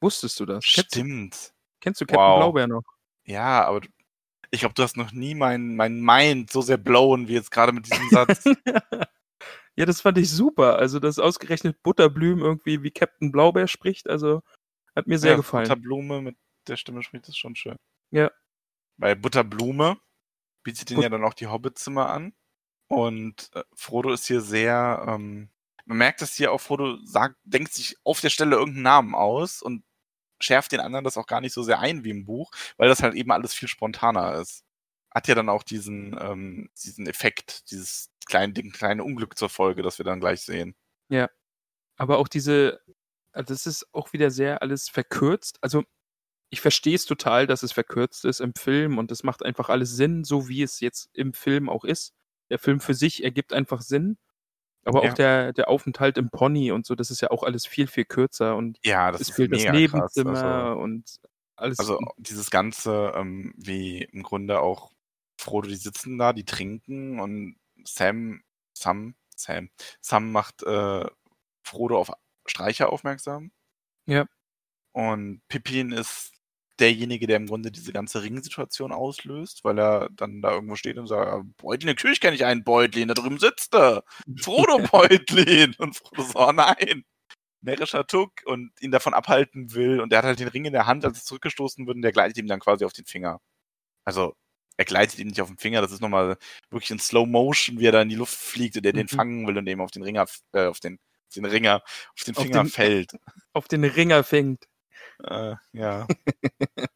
Wusstest du das? Kennst, stimmt. kennst du Captain Wow. Blaubeer noch? Ja, aber ich glaube, du hast noch nie mein, mein Mind so sehr blown wie jetzt gerade mit diesem Satz. ja, das fand ich super. Also, dass ausgerechnet Butterblüm irgendwie wie Captain Blaubeer spricht, also hat mir sehr ja, gefallen. Butterblume mit der Stimme spricht, ist schon schön. Ja. Weil Butterblume bietet ihnen ja dann auch die Hobbitzimmer an. Und äh, Frodo ist hier sehr, ähm, man merkt, dass hier auch Frodo sagt, denkt sich auf der Stelle irgendeinen Namen aus und schärft den anderen das auch gar nicht so sehr ein wie im Buch, weil das halt eben alles viel spontaner ist. Hat ja dann auch diesen, ähm, diesen Effekt, dieses kleine Ding, kleine Unglück zur Folge, das wir dann gleich sehen. Aber auch diese, also das ist auch wieder sehr alles verkürzt. Also, ich verstehe es total, dass es verkürzt ist im Film und es macht einfach alles Sinn, so wie es jetzt im Film auch ist. Der Film für sich ergibt einfach Sinn. Aber Ja. auch der, der Aufenthalt im Pony und so, das ist ja auch alles viel, viel kürzer und Ja, das es ist fehlt das mega krass. Nebenzimmer Also, und alles. Also dieses Ganze, ähm, wie im Grunde auch Frodo, die sitzen da, die trinken und Sam, Sam, Sam, Sam macht äh, Frodo auf Streicher aufmerksam. Ja. Und Pippin ist derjenige, der im Grunde diese ganze Ringsituation auslöst, weil er dann da irgendwo steht und sagt, "Ah, Beutlin, natürlich kenne ich einen Beutlin, da drüben sitzt er. Frodo Beutlin. Und Frodo so, oh nein. Närrischer Tuck und ihn davon abhalten will. Und er hat halt den Ring in der Hand, als es zurückgestoßen wird, und der gleitet ihm dann quasi auf den Finger. Also, er gleitet ihm nicht auf den Finger, das ist nochmal wirklich in Slow Motion, wie er da in die Luft fliegt und er den Mhm. fangen will und dem auf den Ringer, äh, auf den, auf den Ringer, auf den Auf Finger den- fällt. auf den Ringer fängt. Äh, ja.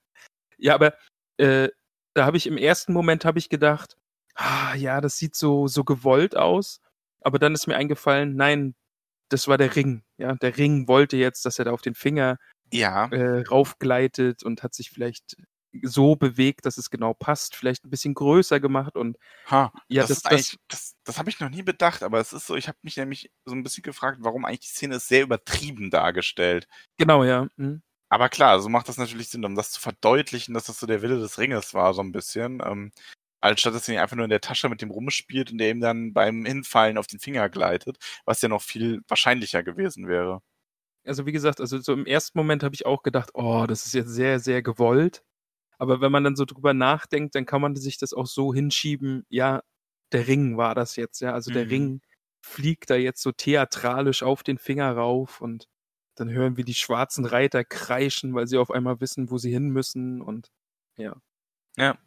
Ja, aber äh, da habe ich im ersten Moment habe ich gedacht, ah, ja, das sieht so so gewollt aus. Aber dann ist mir eingefallen, nein, das war der Ring. Ja, der Ring wollte jetzt, dass er da auf den Finger Ja, äh, raufgleitet und hat sich vielleicht so bewegt, dass es genau passt, vielleicht ein bisschen größer gemacht und ha, ja, das, das, das, das, das habe ich noch nie bedacht, aber es ist so, ich habe mich nämlich so ein bisschen gefragt, warum eigentlich die Szene ist sehr übertrieben dargestellt. genau, ja. hm. Aber klar, so macht das natürlich Sinn, um das zu verdeutlichen, dass das so der Wille des Ringes war, so ein bisschen. Ähm, anstatt dass er ihn einfach nur in der Tasche mit dem rumspielt und der ihm dann beim Hinfallen auf den Finger gleitet, was ja noch viel wahrscheinlicher gewesen wäre. Also wie gesagt, also so im ersten Moment habe ich auch gedacht, oh, das ist jetzt sehr, sehr gewollt. Aber wenn man dann so drüber nachdenkt, dann kann man sich das auch so hinschieben, ja, der Ring war das jetzt, ja. Also der Mhm. Ring fliegt da jetzt so theatralisch auf den Finger rauf und dann hören wir die schwarzen Reiter kreischen, weil sie auf einmal wissen, wo sie hin müssen und ja.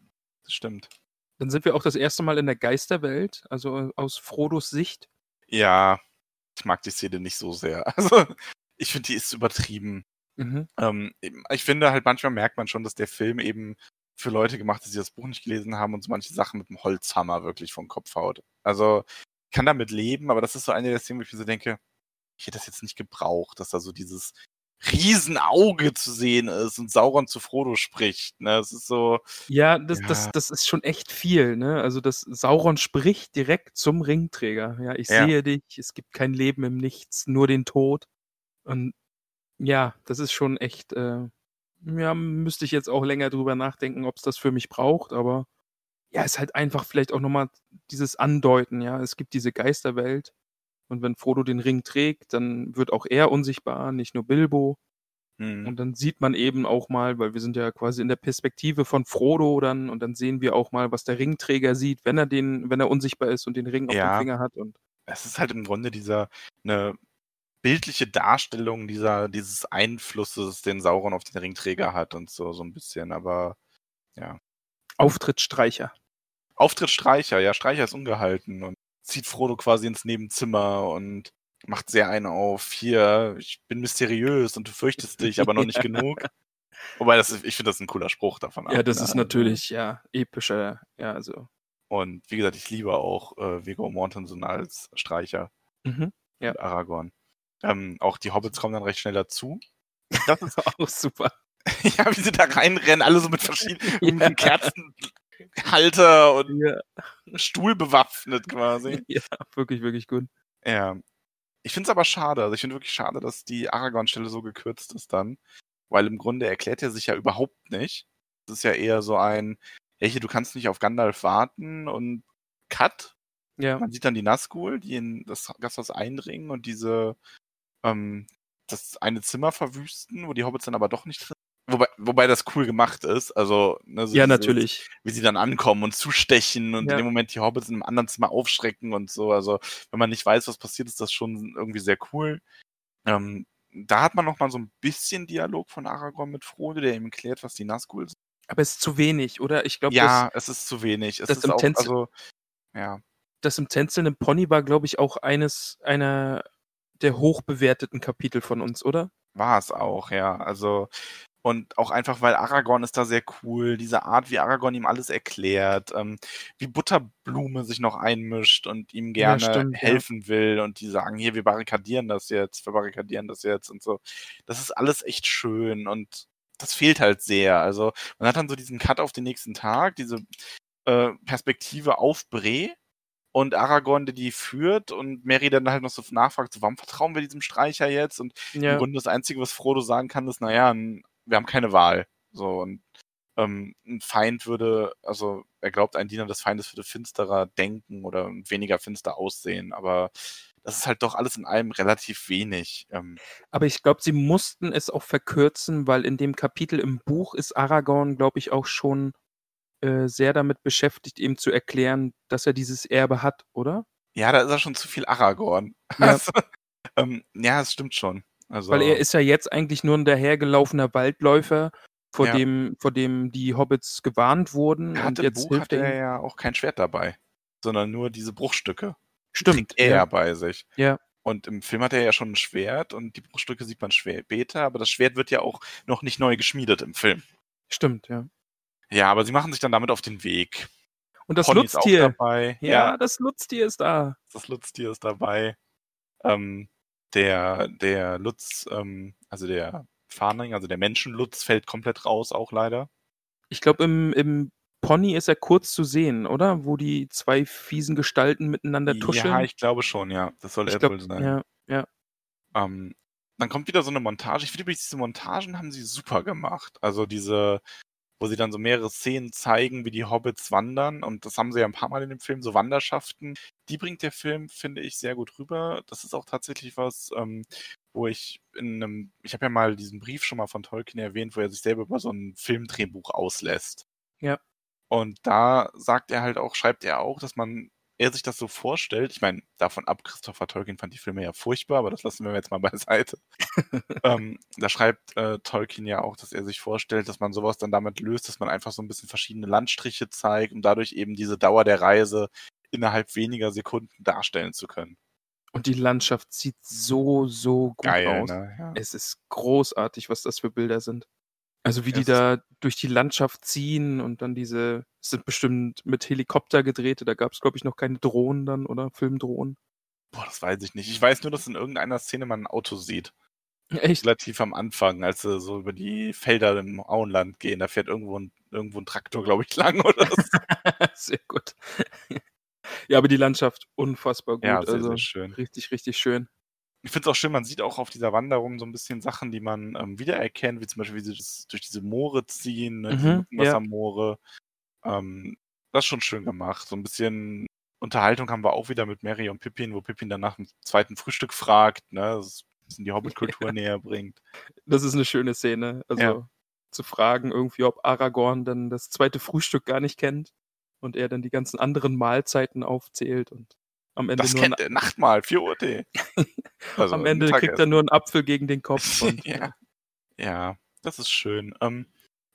Das stimmt. Dann sind wir auch das erste Mal in der Geisterwelt, also aus Frodos Sicht. Ja, ich mag die Szene nicht so sehr. Also, ich finde, die ist übertrieben. Mhm. Ähm, ich finde halt, manchmal merkt man schon, dass der Film eben für Leute gemacht ist, die das Buch nicht gelesen haben und so manche Sachen mit dem Holzhammer wirklich vom Kopf haut. Also, ich kann damit leben, aber das ist so eine der Szenen, wo ich mir so denke, ich hätte das jetzt nicht gebraucht, dass da so dieses Riesenauge zu sehen ist und Sauron zu Frodo spricht. Ne? Es ist so, Ja, das, das, Ja. das ist schon echt viel, ne? Also das Sauron spricht direkt zum Ringträger. Ja, ich Ja. sehe dich, es gibt kein Leben im Nichts, nur den Tod. Und ja, das ist schon echt, äh, ja, müsste ich jetzt auch länger drüber nachdenken, ob es das für mich braucht, aber ja, ist halt einfach vielleicht auch nochmal dieses Andeuten, ja. Es gibt diese Geisterwelt. Und wenn Frodo den Ring trägt, dann wird auch er unsichtbar, nicht nur Bilbo. hm, Und dann sieht man eben auch mal, weil wir sind ja quasi in der Perspektive von Frodo dann und dann sehen wir auch mal, was der Ringträger sieht, wenn er den, wenn er unsichtbar ist und den Ring auf Ja. dem Finger hat. Und es ist halt im Grunde dieser eine bildliche Darstellung dieser dieses Einflusses, den Sauron auf den Ringträger hat und so so ein bisschen, aber ja. Auftritt Streicher. Auftritt Streicher, ja, Streicher ist ungehalten und zieht Frodo quasi ins Nebenzimmer und macht sehr einen auf, hier, ich bin mysteriös und du fürchtest dich, aber noch nicht genug. Wobei, das ist, ich finde das ein cooler Spruch davon. Ja, das ne? ist natürlich, ja, epischer, ja, also. Und wie gesagt, ich liebe auch äh, Viggo Mortensen als Streicher Mhm. Ja. und Aragorn. Ähm, auch die Hobbits kommen dann recht schnell dazu. Das ist Auch super. ja, wie sie da reinrennen, alle so mit verschiedenen Kerzenhalter und Ja, Stuhl bewaffnet quasi. ja wirklich, wirklich gut. Ja. Ich finde es aber schade. Also ich finde wirklich schade, dass die Aragorn-Stelle so gekürzt ist dann. Weil im Grunde erklärt er sich ja überhaupt nicht. Es ist ja eher so ein, hey, du kannst nicht auf Gandalf warten und Cut. Ja, Man sieht dann die Nazgul, die in das Gasthaus eindringen und diese, ähm, das eine Zimmer verwüsten, wo die Hobbits dann aber doch nicht drin Wobei, wobei das cool gemacht ist. Also, ne, so ja natürlich. wie sie dann ankommen und zustechen und Ja. in dem Moment die Hobbits in einem anderen Zimmer aufschrecken und so. Also, wenn man nicht weiß, was passiert, ist das schon irgendwie sehr cool. Ähm, da hat man noch mal so ein bisschen Dialog von Aragorn mit Frodo, der ihm erklärt, was die Nazgul sind. Aber es ist zu wenig, oder? Ich glaube, Ja, es ist zu wenig. Es das ist im auch, also, ja. das, das im tänzelnden Pony war, glaube ich, auch eines einer der hochbewerteten Kapitel von uns, oder? War es auch, ja. Also, und auch einfach, weil Aragorn ist da sehr cool, diese Art, wie Aragorn ihm alles erklärt, ähm, wie Butterblume sich noch einmischt und ihm Ja, gerne stimmt, ja. helfen will und die sagen, hier, wir barrikadieren das jetzt, wir barrikadieren das jetzt und so. Das ist alles echt schön und das fehlt halt sehr. Also, man hat dann so diesen Cut auf den nächsten Tag, diese äh, Perspektive auf Bre und Aragorn, der die führt und Mary dann halt noch so nachfragt, so, warum vertrauen wir diesem Streicher jetzt? Und im Ja, Grunde das Einzige, was Frodo sagen kann, ist, naja, n- wir haben keine Wahl. So, und ähm, ein Feind würde, also er glaubt, ein Diener des Feindes würde finsterer denken oder weniger finster aussehen, aber das ist halt doch alles in allem relativ wenig. Ähm, aber ich glaube, sie mussten es auch verkürzen, weil in dem Kapitel im Buch ist Aragorn, glaube ich, auch schon äh, sehr damit beschäftigt, ihm zu erklären, dass er dieses Erbe hat, oder? ja, da ist er schon zu viel Aragorn. Ja. Also, ähm, ja, es stimmt schon. Also, Weil er ist ja jetzt eigentlich nur ein dahergelaufener Waldläufer, vor Ja. dem, vor dem die Hobbits gewarnt wurden er und hat im jetzt Buch hilft hat er ja auch kein Schwert dabei, sondern nur diese Bruchstücke. Die Stimmt. trägt er ja. bei sich. Ja. Und im Film hat er ja schon ein Schwert und die Bruchstücke sieht man später, aber das Schwert wird ja auch noch nicht neu geschmiedet im Film. Stimmt, ja. Ja, aber sie machen sich dann damit auf den Weg. Und das Pony ist auch Lutztier. dabei. Ja, Ja, das Lutztier ist da. das Lutztier ist dabei. Ähm, der, der Lutz, ähm, also der Farning, also der Menschenlutz fällt komplett raus, auch leider. Ich glaube, im, im Pony ist er kurz zu sehen, oder? Wo die zwei fiesen Gestalten miteinander tuscheln. Ja, ich glaube schon, ja. Das soll Ich er glaub, wohl sein. ja, ja. Ähm, dann kommt wieder so eine Montage. Ich finde übrigens, diese Montagen haben sie super gemacht. Also diese, wo sie dann so mehrere Szenen zeigen, wie die Hobbits wandern. Und das haben sie ja ein paar Mal in dem Film, so Wanderschaften. Die bringt der Film, finde ich, sehr gut rüber. Das ist auch tatsächlich was, ähm, wo ich in einem, ich habe ja mal diesen Brief schon mal von Tolkien erwähnt, wo er sich selber über so ein Filmdrehbuch auslässt. Ja. Und da sagt er halt auch, schreibt er auch, dass man er sich das so vorstellt, ich meine, davon ab, Christopher Tolkien fand die Filme ja furchtbar, aber das lassen wir jetzt mal beiseite. ähm, da schreibt äh, Tolkien ja auch, dass er sich vorstellt, dass man sowas dann damit löst, dass man einfach so ein bisschen verschiedene Landstriche zeigt, um dadurch eben diese Dauer der Reise innerhalb weniger Sekunden darstellen zu können. Und die Landschaft sieht so, so gut Geil, aus. ne? Ja. Es ist großartig, was das für Bilder sind. Also wie die da durch die Landschaft ziehen und dann diese, es sind bestimmt mit Helikopter gedrehte, da gab es, glaube ich, noch keine Drohnen dann, oder? Filmdrohnen. Boah, das weiß ich nicht. Ich weiß nur, dass in irgendeiner Szene man ein Auto sieht. Echt? Relativ am Anfang, als sie so über die Felder im Auenland gehen. Da fährt irgendwo ein, irgendwo ein Traktor, glaube ich, lang oder so. Sehr gut. ja, aber die Landschaft unfassbar gut. Ja, sehr, also sehr schön. richtig, richtig schön. Ich finde es auch schön, man sieht auch auf dieser Wanderung so ein bisschen Sachen, die man ähm, wiedererkennt, wie zum Beispiel, wie sie das durch diese Moore ziehen, ne, diese Mhm, Mückenwassermoore. Ähm, das ist schon schön gemacht. So ein bisschen Unterhaltung haben wir auch wieder mit Mary und Pippin, wo Pippin dann nach dem zweiten Frühstück fragt, ne, das ein bisschen die Hobbit-Kultur näher bringt. Das ist eine schöne Szene. Also Ja. zu fragen irgendwie, ob Aragorn dann das zweite Frühstück gar nicht kennt und er dann die ganzen anderen Mahlzeiten aufzählt und am Ende Das nur kennt ein, Nachtmahl, 4 Uhr Tee. Also am Ende kriegt er Mittagessen. nur einen Apfel gegen den Kopf. Und, ja. ja, das ist schön. Ähm,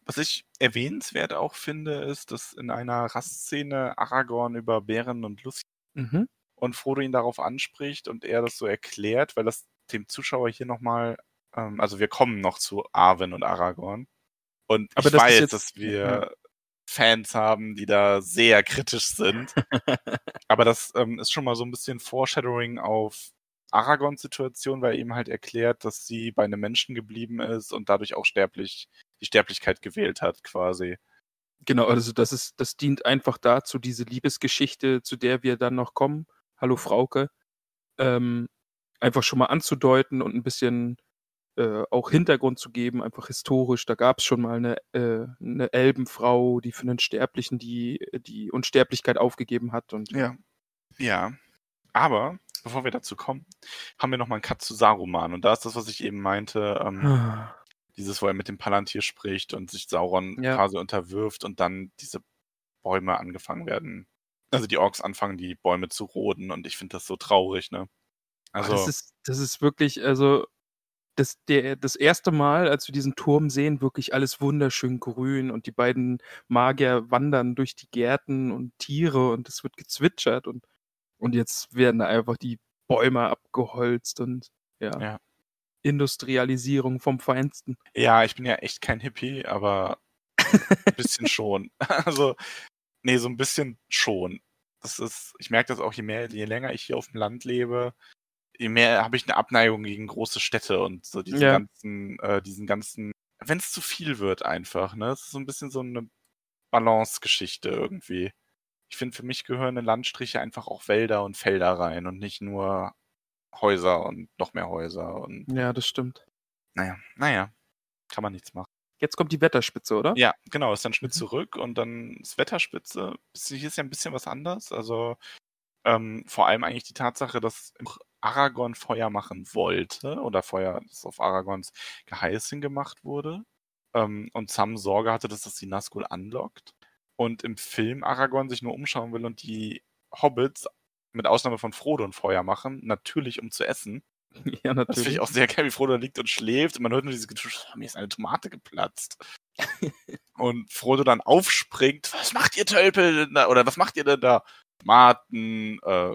was ich erwähnenswert auch finde, ist, dass in einer Rastszene Aragorn über Bären und Lucy Mhm. und Frodo ihn darauf anspricht und er das so erklärt, weil das dem Zuschauer hier nochmal, ähm, also wir kommen noch zu Arwen und Aragorn. Und Aber ich weiß, jetzt- dass wir ja. Fans haben, die da sehr kritisch sind. Aber das ähm, ist schon mal so ein bisschen Foreshadowing auf Aragons Situation, weil er eben halt erklärt, dass sie bei einem Menschen geblieben ist und dadurch auch sterblich, die Sterblichkeit gewählt hat, quasi. Genau, also das ist, das dient einfach dazu, diese Liebesgeschichte, zu der wir dann noch kommen, hallo Frauke, ähm, einfach schon mal anzudeuten und ein bisschen äh, auch Hintergrund zu geben, einfach historisch. Da gab es schon mal eine, äh, eine Elbenfrau, die für einen Sterblichen die, die Unsterblichkeit aufgegeben hat. Und Ja. Ja. Aber, bevor wir dazu kommen, haben wir nochmal einen Cut zu Saruman. Und da ist das, was ich eben meinte, ähm, Ah, dieses, wo er mit dem Palantir spricht und sich Sauron Ja. quasi unterwirft und dann diese Bäume angefangen werden. Also die Orks anfangen, die Bäume zu roden und ich finde das so traurig, ne? Also, das, ist, das ist wirklich, also das, der, das erste Mal, als wir diesen Turm sehen, wirklich alles wunderschön grün und die beiden Magier wandern durch die Gärten und Tiere und es wird gezwitschert und, und jetzt werden da einfach die Bäume abgeholzt und ja. Ja. Industrialisierung vom Feinsten. ja, ich bin ja echt kein Hippie, aber ein bisschen schon. Also, nee, so ein bisschen schon. Das ist, ich merke das auch, je mehr, je länger ich hier auf dem Land lebe, je mehr habe ich eine Abneigung gegen große Städte und so diesen Ja. ganzen, äh, diesen ganzen, wenn es zu viel wird einfach, ne? Es ist so ein bisschen so eine Balance-Geschichte irgendwie. Ich finde, für mich gehören in Landstriche einfach auch Wälder und Felder rein und nicht nur Häuser und noch mehr Häuser und Ja, das stimmt. naja, naja, kann man nichts machen. Jetzt kommt die Wetterspitze, oder? Ja, genau, ist dann Schnitt Mhm. zurück und dann ist Wetterspitze. Hier ist ja ein bisschen was anders. Also ähm, vor allem eigentlich die Tatsache, dass Aragorn Feuer machen wollte oder Feuer, das auf Aragons Geheiß hin gemacht wurde. Ähm, und Sam Sorge hatte, dass das die Nazgul anlockt. Und im Film Aragorn sich nur umschauen will und die Hobbits, mit Ausnahme von Frodo, ein Feuer machen, natürlich um zu essen. Ja, Das finde natürlich. ich auch sehr geil, wie Frodo da liegt und schläft und man hört nur diese Getusche, mir ist eine Tomate geplatzt. und Frodo dann aufspringt, was macht ihr Tölpel denn da? Oder was macht ihr denn da? Tomaten, äh,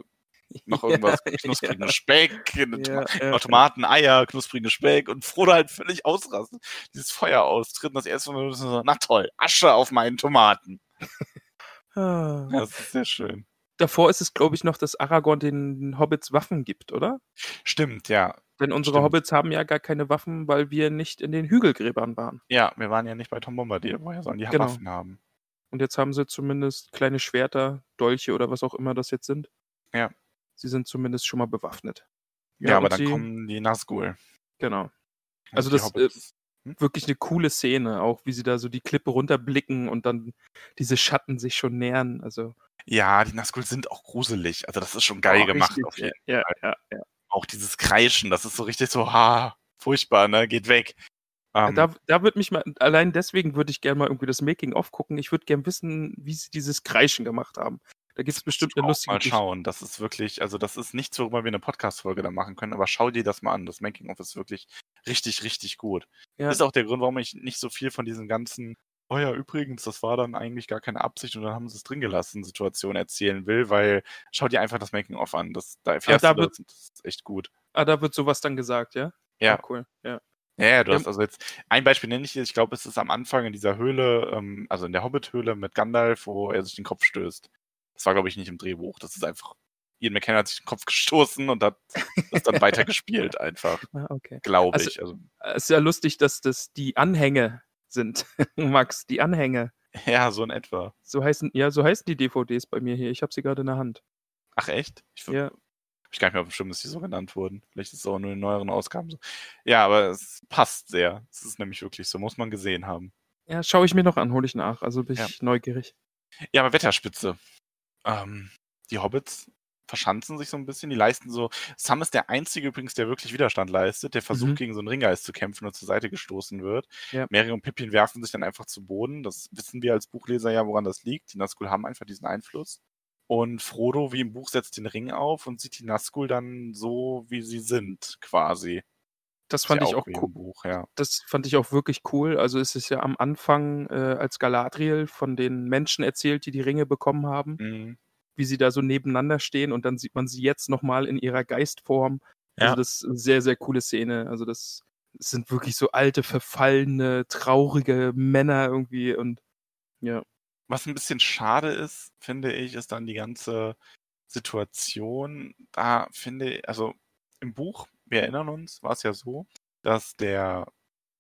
noch irgendwas, Ja, knusprigen ja. Speck, Ja, ja, Tomaten, Eier, knusprigen Speck und Frodo halt völlig ausrastet, dieses Feuer austritt und das erste Mal so, na toll, Asche auf meinen Tomaten. Ah. Das ist sehr schön. Davor ist es, glaube ich, noch, dass Aragorn den Hobbits Waffen gibt, oder? Stimmt, ja. Denn unsere Stimmt. Hobbits haben ja gar keine Waffen, weil wir nicht in den Hügelgräbern waren. Ja, wir waren ja nicht bei Tom Bombadil, woher sollen die Genau. Waffen haben? Und jetzt haben sie zumindest kleine Schwerter, Dolche oder was auch immer das jetzt sind. Ja. Sie sind zumindest schon mal bewaffnet. Ja, aber und dann sie, kommen die Nazgul. Genau. Also das, Hobbits. Wirklich eine coole Szene, auch wie sie da so die Klippe runterblicken und dann diese Schatten sich schon nähern. Also Ja, die Nazgul sind auch gruselig. Also das ist schon geil Oh, gemacht. richtig, Auf jeden ja, Fall. ja, ja. Auch dieses Kreischen, das ist so richtig so, ha, furchtbar, ne? Geht weg. Ähm, da, da würde mich mal, allein deswegen würde ich gerne mal irgendwie das Making-of gucken. Ich würde gerne wissen, wie sie dieses Kreischen gemacht haben. Da gibt es bestimmt eine lustige mal schauen. Das ist wirklich, also das ist nichts, worüber wir eine Podcast-Folge da machen können, aber schau dir das mal an. Das Making-of ist wirklich richtig, richtig gut. Ja. Ist auch der Grund, warum ich nicht so viel von diesen ganzen, oh ja, übrigens, das war dann eigentlich gar keine Absicht und dann haben sie es drin gelassen, Situation erzählen will, weil schau dir einfach das Making-of an. Das, da erfährst da du wird- das, das ist echt gut. Ah, da wird sowas dann gesagt, ja? Ja. Ah, cool. Ja. Ja, du Ja. hast also jetzt ein Beispiel nenne ich dir. Ich glaube, es ist am Anfang in dieser Höhle, ähm, also in der Hobbit-Höhle mit Gandalf, wo er sich den Kopf stößt. Das war, glaube ich, nicht im Drehbuch. Das ist einfach, Ian McKenna hat sich den Kopf gestoßen und hat das dann weitergespielt einfach, Ah, okay. glaube Also- ich. Also, Es ist ja lustig, dass das die Anhänge sind. Max, die Anhänge. ja, so in etwa. So heißen, ja, so heißen die DVDs bei mir hier. Ich habe sie gerade in der Hand. Ach echt? Ich Ja. Habe ich gar nicht mehr auf dem Schirm, dass die so genannt wurden. Vielleicht ist es auch nur in neueren Ausgaben so. Ja, aber es passt sehr. Es ist nämlich wirklich so, muss man gesehen haben. Ja, schaue ich mir noch an, hole ich nach. Also bin Ja. ich neugierig. Ja, aber Wetterspitze. Ähm, die Hobbits verschanzen sich so ein bisschen, die leisten so. Sam ist der Einzige übrigens, der wirklich Widerstand leistet, der versucht, Mhm. gegen so einen Ringgeist zu kämpfen und zur Seite gestoßen wird. Ja. Mary und Pippin werfen sich dann einfach zu Boden. Das wissen wir als Buchleser ja, woran das liegt. Die Nazgul haben einfach diesen Einfluss. Und Frodo, wie im Buch, setzt den Ring auf und sieht die Nazgul dann so, wie sie sind, quasi. Das fand Ist ich ja auch cool. Buch, ja. Das fand ich auch wirklich cool. Also es ist ja am Anfang, äh, als Galadriel von den Menschen erzählt, die die Ringe bekommen haben, Mhm. wie sie da so nebeneinander stehen und dann sieht man sie jetzt nochmal in ihrer Geistform. Ja. Also das ist eine sehr, sehr coole Szene. Also das, das sind wirklich so alte, verfallene, traurige Männer irgendwie und ja. Was ein bisschen schade ist, finde ich, ist dann die ganze Situation. Da finde ich, also im Buch, wir erinnern uns, war es ja so, dass der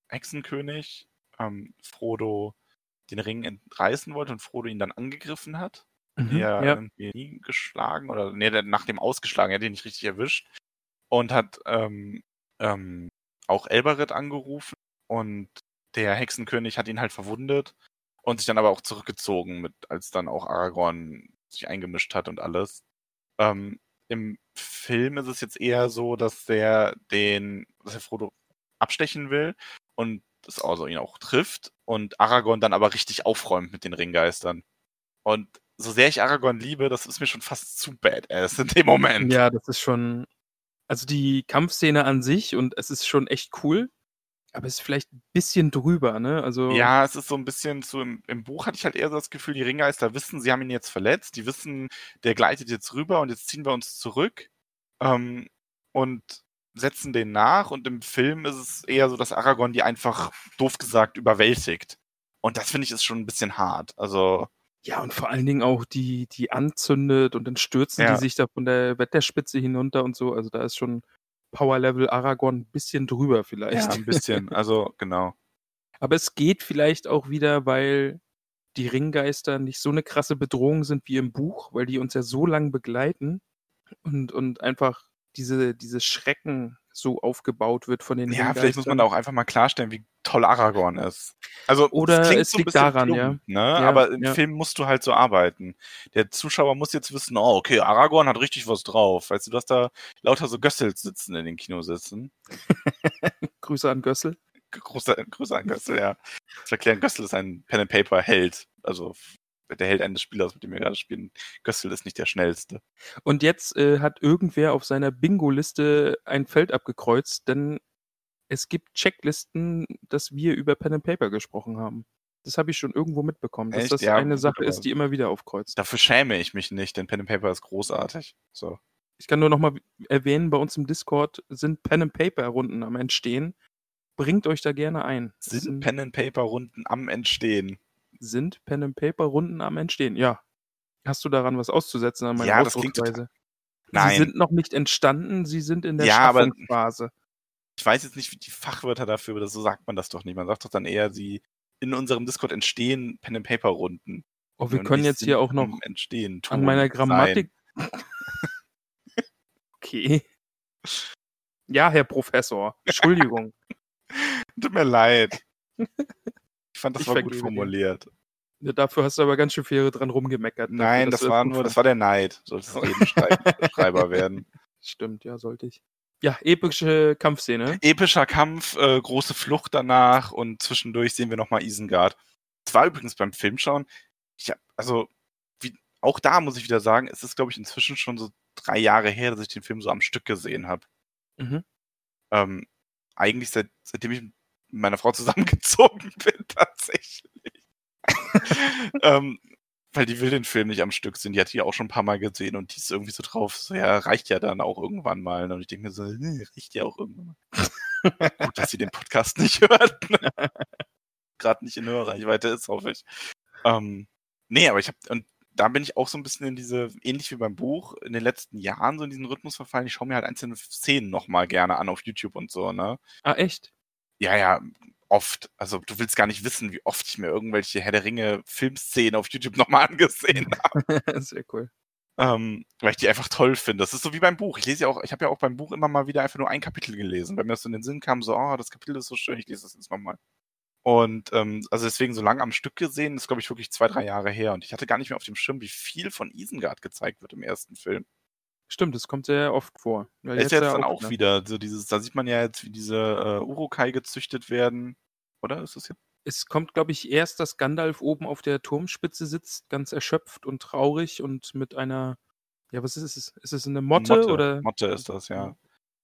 Hexenkönig ähm, Frodo den Ring entreißen wollte und Frodo ihn dann angegriffen hat. Mhm, Er ja. irgendwie nie geschlagen oder nee, der nach dem ausgeschlagen, er hat ihn nicht richtig erwischt und hat ähm, ähm, auch Elbereth angerufen und der Hexenkönig hat ihn halt verwundet und sich dann aber auch zurückgezogen, mit, als dann auch Aragorn sich eingemischt hat und alles. Ähm, Im Film ist es jetzt eher so, dass der den, dass er Frodo abstechen will und das also ihn auch trifft und Aragorn dann aber richtig aufräumt mit den Ringgeistern. Und so sehr ich Aragorn liebe, das ist mir schon fast zu badass in dem Moment. Ja, das ist schon. Also die Kampfszene an sich und es ist schon echt cool, aber es ist vielleicht ein bisschen drüber, ne? Also. Ja, es ist so ein bisschen zu im, im Buch hatte ich halt eher so das Gefühl, die Ringgeister wissen, sie haben ihn jetzt verletzt, die wissen, der gleitet jetzt rüber und jetzt ziehen wir uns zurück ähm, und setzen den nach und im Film ist es eher so, dass Aragorn die einfach doof gesagt überwältigt. Und das finde ich ist schon ein bisschen hart. Also Ja, und vor allen Dingen auch die, die anzündet und dann stürzen Ja. die sich da von der Wetterspitze hinunter und so. Also da ist schon Power-Level Aragorn ein bisschen drüber vielleicht. ja, ein bisschen. Also genau. Aber es geht vielleicht auch wieder, weil die Ringgeister nicht so eine krasse Bedrohung sind wie im Buch, weil die uns ja so lang begleiten und, und einfach diese, diese Schrecken so aufgebaut wird von den Ja, vielleicht muss man da auch einfach mal klarstellen, wie toll Aragorn ist. Also Oder es so ein liegt bisschen daran, plump, Ne? Ja, Aber im ja. Film musst du halt so arbeiten. Der Zuschauer muss jetzt wissen, oh, okay, Aragorn hat richtig was drauf. Weißt du, du hast da lauter so Gössels sitzen in den Kinositzen. Grüße an Gössel. Großer, Grüße an Gössel, ja. Zu erklären, Gössel ist ein Pen-and-Paper-Held. Also der Held eines Spielers, mit dem wir gerade spielen. Gössel ist nicht der schnellste. Und jetzt äh, hat irgendwer auf seiner Bingo-Liste ein Feld abgekreuzt, denn es gibt Checklisten, dass wir über Pen and Paper gesprochen haben. Das habe ich schon irgendwo mitbekommen, dass Echt? das Ja, eine Sache ist, die immer wieder aufkreuzt. Dafür schäme ich mich nicht, denn Pen-and-Paper ist großartig. So. Ich kann nur noch mal erwähnen, bei uns im Discord sind Pen and Paper Runden am Entstehen. Bringt euch da gerne ein. Sind Pen-and-Paper-Runden am Entstehen? Sind Pen and Paper Runden am Entstehen. Ja. Hast du daran was auszusetzen an meiner Ja, Ausdrucksweise? Nein. Sie sind noch nicht entstanden, sie sind in der Ja, aber- Schaffungsphase. ich weiß jetzt nicht, wie die Fachwörter dafür, aber so sagt man das doch nicht. Man sagt doch dann eher, sie in unserem Discord entstehen Pen and Paper Runden. Oh, wir können jetzt hier auch noch entstehen. an tun, meiner Grammatik. okay. Ja, Herr Professor. Entschuldigung. Tut mir leid. Ich fand, das Ich war gut formuliert. Ja, dafür hast du aber ganz schön viel dran rumgemeckert. dafür, Nein, das war nur, das war der Neid. Sollte es Schrei- Schreiber werden. Stimmt, ja, sollte ich. Ja, epische Kampfszene. Epischer Kampf, äh, große Flucht danach und zwischendurch sehen wir nochmal Isengard. Es war übrigens beim Filmschauen, ich hab, also, wie, auch da muss ich wieder sagen, es ist, glaube ich, inzwischen schon so drei Jahre her, dass ich den Film so am Stück gesehen habe. Mhm. ähm, eigentlich seit, seitdem ich mit meiner Frau zusammengezogen bin, tatsächlich. ähm, weil die will den Film nicht am Stück sehen. Die hat die auch schon ein paar Mal gesehen und die ist irgendwie so drauf, so ja, reicht ja dann auch irgendwann mal. Und ich denke mir so, nee, reicht ja auch irgendwann mal. Gut, dass sie den Podcast nicht hört. Ne? Gerade nicht in Hörreichweite ist, hoffe ich. Ähm, nee, aber ich habe, und da bin ich auch so ein bisschen in diese, ähnlich wie beim Buch, in den letzten Jahren so in diesen Rhythmus verfallen. Ich schaue mir halt einzelne Szenen nochmal gerne an auf YouTube und so, ne? Ah, echt? Ja, ja, oft. Also du willst gar nicht wissen, wie oft ich mir irgendwelche Herr der Ringe Filmszenen auf YouTube nochmal angesehen habe, Sehr cool. ähm, weil ich die einfach toll finde. Das ist so wie beim Buch. Ich lese ja auch, ich habe ja auch beim Buch immer mal wieder einfach nur ein Kapitel gelesen, weil mir das so in den Sinn kam, so, oh, das Kapitel ist so schön, ich lese das jetzt nochmal. Und ähm, also deswegen so lange am Stück gesehen, ist glaube ich wirklich zwei, drei Jahre her. Und ich hatte gar nicht mehr auf dem Schirm, wie viel von Isengard gezeigt wird im ersten Film. Stimmt, das kommt sehr oft vor. Ja, ist jetzt dann auch auch wieder so dieses, da sieht man ja jetzt, wie diese äh, Urukai gezüchtet werden. Oder ist das jetzt? Es kommt, glaube ich, erst, dass Gandalf oben auf der Turmspitze sitzt, ganz erschöpft und traurig und mit einer, ja, was ist es? Ist es eine Motte, Motte, oder? Motte ist das, ja.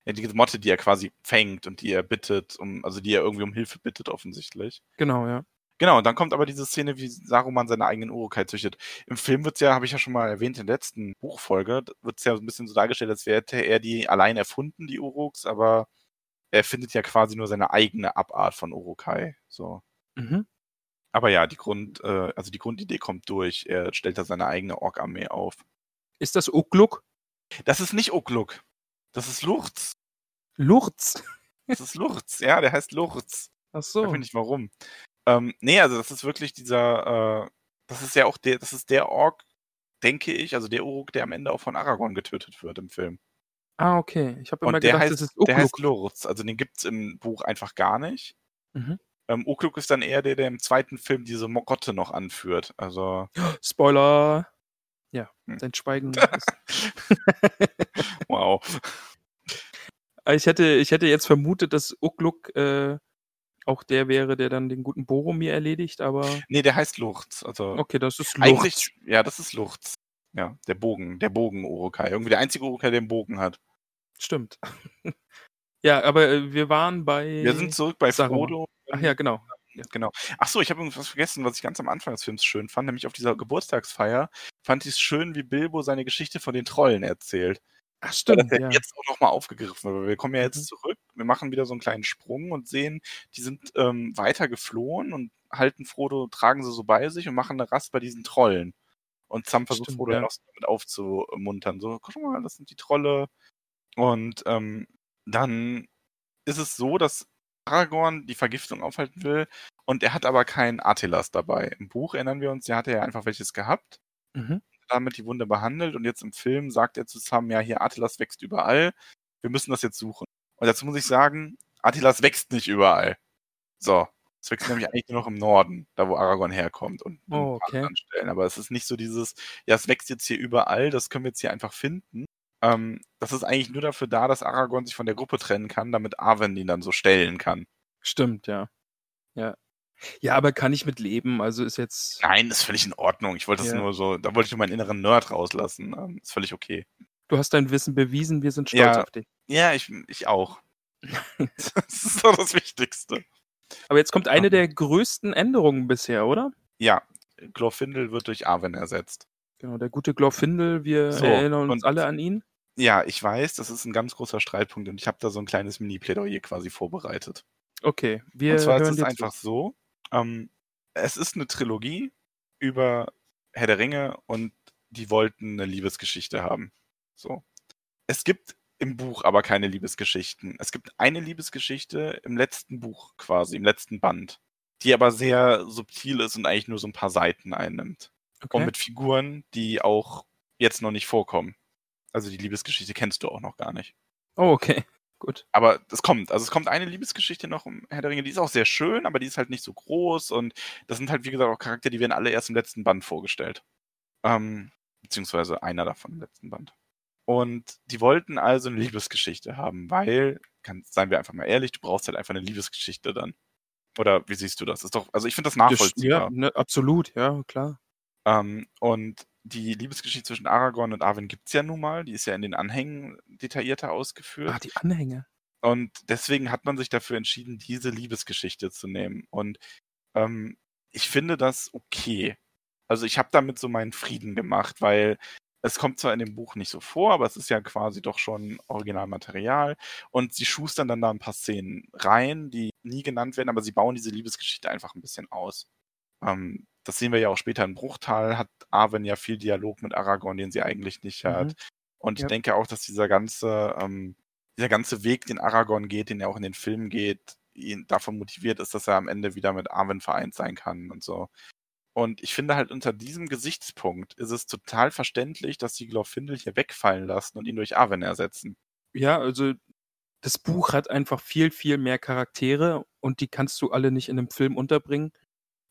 Ja, die Motte, die er quasi fängt und die er bittet, um, also die er irgendwie um Hilfe bittet, offensichtlich. Genau, ja. Genau, und dann kommt aber diese Szene, wie Saruman seine eigenen Urukai züchtet. Im Film wird's ja, habe ich ja schon mal erwähnt, in der letzten Buchfolge, wird's ja so ein bisschen so dargestellt, als hätte er die allein erfunden, die Uruks, aber er findet ja quasi nur seine eigene Abart von Urukai. So. Mhm. Aber ja, die Grund, äh, also die Grundidee kommt durch. Er stellt da seine eigene Ork-Armee auf. Ist das Ugluk? Das ist nicht Ugluk. Das ist Lurz. Lurz? Das ist Lurz. ja, der heißt Lurz. Ach Ich so. weiß nicht warum. Ähm, nee, also das ist wirklich dieser, äh, das ist ja auch der, das ist der Ork, denke ich, also der Uruk, der am Ende auch von Aragorn getötet wird im Film. Ah, okay. Ich habe immer gedacht, heißt, das ist der heißt. Lurz. Also den gibt's im Buch einfach gar nicht. Mhm. Ähm, Ugluk ist dann eher der, der im zweiten Film diese Mokotte noch anführt. Also, Spoiler. Ja, Hm. sein Schweigen. wow. Ich, hätte, ich hätte jetzt vermutet, dass Ugluk äh, auch der wäre, der dann den guten Boromir erledigt, aber Nee, der heißt Lurz. Also, okay, das ist Lurz. eigentlich, ja, das ist Lurz. Ja, der Bogen, der Bogen-Urukai. Irgendwie der einzige Urukai, der einen Bogen hat. Stimmt. ja, aber äh, wir waren bei. Wir sind zurück bei. Frodo. Ach ja, genau. Genau. Ach so, ich habe irgendwas vergessen, was ich ganz am Anfang des Films schön fand, nämlich auf dieser Geburtstagsfeier fand ich es schön, wie Bilbo seine Geschichte von den Trollen erzählt. Ach, Weil das stimmt. ja Ja. jetzt auch nochmal aufgegriffen weil Wir kommen ja jetzt Mhm. zurück, wir machen wieder so einen kleinen Sprung und sehen, die sind ähm, weiter geflohen und halten Frodo, tragen sie so bei sich und machen eine Rast bei diesen Trollen. Und Sam versucht Stimmt, Frodo ja. noch damit aufzumuntern. So, guck mal, das sind die Trolle. Und ähm, dann ist es so, dass Aragorn die Vergiftung aufhalten will und er hat aber keinen Artelas dabei. Im Buch erinnern wir uns, der hatte ja einfach welches gehabt Mhm. damit die Wunde behandelt und jetzt im Film sagt er zusammen, ja, hier Attilas wächst überall, wir müssen das jetzt suchen. Und dazu muss ich sagen, Attilas wächst nicht überall. So, es wächst nämlich eigentlich nur noch im Norden, da wo Aragorn herkommt und Oh, okay. anderen Stellen. Aber es ist nicht so dieses, ja, es wächst jetzt hier überall, das können wir jetzt hier einfach finden. Ähm, das ist eigentlich nur dafür da, dass Aragorn sich von der Gruppe trennen kann, damit Arwen ihn dann so stellen kann. Stimmt, ja. Ja. Ja, aber kann ich mit leben. Also ist jetzt. Nein, ist völlig in Ordnung. Ich wollte das Ja. nur so, da wollte ich nur meinen inneren Nerd rauslassen. Ähm, ist völlig okay. Du hast dein Wissen bewiesen, wir sind stolz Ja. auf dich. Ja, ich, ich auch. das ist doch das Wichtigste. Aber jetzt kommt eine der größten Änderungen bisher, oder? Ja, Glorfindel wird durch Arwen ersetzt. Genau, der gute Glorfindel, wir So, erinnern uns alle an ihn. Ja, ich weiß, das ist ein ganz großer Streitpunkt und ich habe da so ein kleines Mini-Plädoyer quasi vorbereitet. Okay, wir und zwar ist hören es dir einfach zu. so, ähm, es ist eine Trilogie über Herr der Ringe und die wollten eine Liebesgeschichte haben. So. Es gibt im Buch aber keine Liebesgeschichten. Es gibt eine Liebesgeschichte im letzten Buch quasi, im letzten Band, die aber sehr subtil ist und eigentlich nur so ein paar Seiten einnimmt. Okay. Und mit Figuren, die auch jetzt noch nicht vorkommen. Also die Liebesgeschichte kennst du auch noch gar nicht. Oh, okay. Gut. Aber es kommt. Also es kommt eine Liebesgeschichte noch um Herr der Ringe, die ist auch sehr schön, aber die ist halt nicht so groß und das sind halt, wie gesagt, auch Charaktere, die werden alle erst im letzten Band vorgestellt. Ähm, beziehungsweise einer davon im letzten Band. Und die wollten also eine Liebesgeschichte haben, weil, kann, seien wir einfach mal ehrlich, du brauchst halt einfach eine Liebesgeschichte dann. Oder wie siehst du das? Ist doch, also ich finde das nachvollziehbar. ja, ne, absolut, ja, klar. Ähm, und die Liebesgeschichte zwischen Aragorn und Arwen gibt's ja nun mal. Die ist ja in den Anhängen detaillierter ausgeführt. Ah, die Anhänge. Und deswegen hat man sich dafür entschieden, diese Liebesgeschichte zu nehmen. Und ähm, ich finde das okay. Also ich habe damit so meinen Frieden gemacht, weil es kommt zwar in dem Buch nicht so vor, aber es ist ja quasi doch schon Originalmaterial. Und sie schustern dann da ein paar Szenen rein, die nie genannt werden, aber sie bauen diese Liebesgeschichte einfach ein bisschen aus. Ähm, das sehen wir ja auch später in Bruchtal, hat Arwen ja viel Dialog mit Aragorn, den sie eigentlich nicht hat. Mhm. Und ich Ja. denke auch, dass dieser ganze, ähm, dieser ganze Weg, den Aragorn geht, den er auch in den Filmen geht, ihn davon motiviert ist, dass er am Ende wieder mit Arwen vereint sein kann und so. Und ich finde halt unter diesem Gesichtspunkt ist es total verständlich, dass die Glorfindel hier wegfallen lassen und ihn durch Arwen ersetzen. Ja, also das Buch hat einfach viel, viel mehr Charaktere und die kannst du alle nicht in einem Film unterbringen.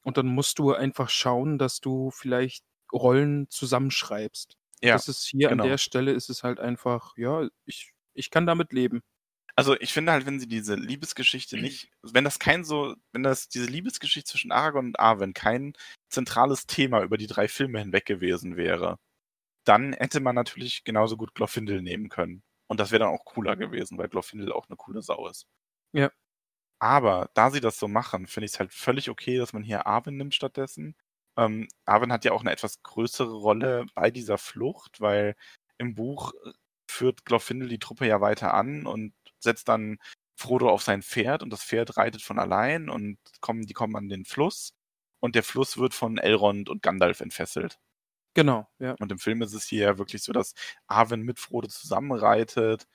Und dann musst du einfach schauen, dass du vielleicht Rollen zusammenschreibst. Ja, das ist hier genau. an der Stelle ist es halt einfach, ja, ich, ich kann damit leben. Also ich finde halt, wenn sie diese Liebesgeschichte nicht, wenn das kein so, wenn das diese Liebesgeschichte zwischen Aragorn und Arwen kein zentrales Thema über die drei Filme hinweg gewesen wäre, dann hätte man natürlich genauso gut Glorfindel nehmen können. Und das wäre dann auch cooler gewesen, weil Glorfindel auch eine coole Sau ist. Ja. Aber da sie das so machen, finde ich es halt völlig okay, dass man hier Arwen nimmt stattdessen. Ähm, Arwen hat ja auch eine etwas größere Rolle bei dieser Flucht, weil im Buch äh, führt Glorfindel die Truppe ja weiter an und setzt dann Frodo auf sein Pferd und das Pferd reitet von allein und kommen, die kommen an den Fluss und der Fluss wird von Elrond und Gandalf entfesselt. Genau, ja. Und im Film ist es hier ja wirklich so, dass Arwen mit Frodo zusammenreitet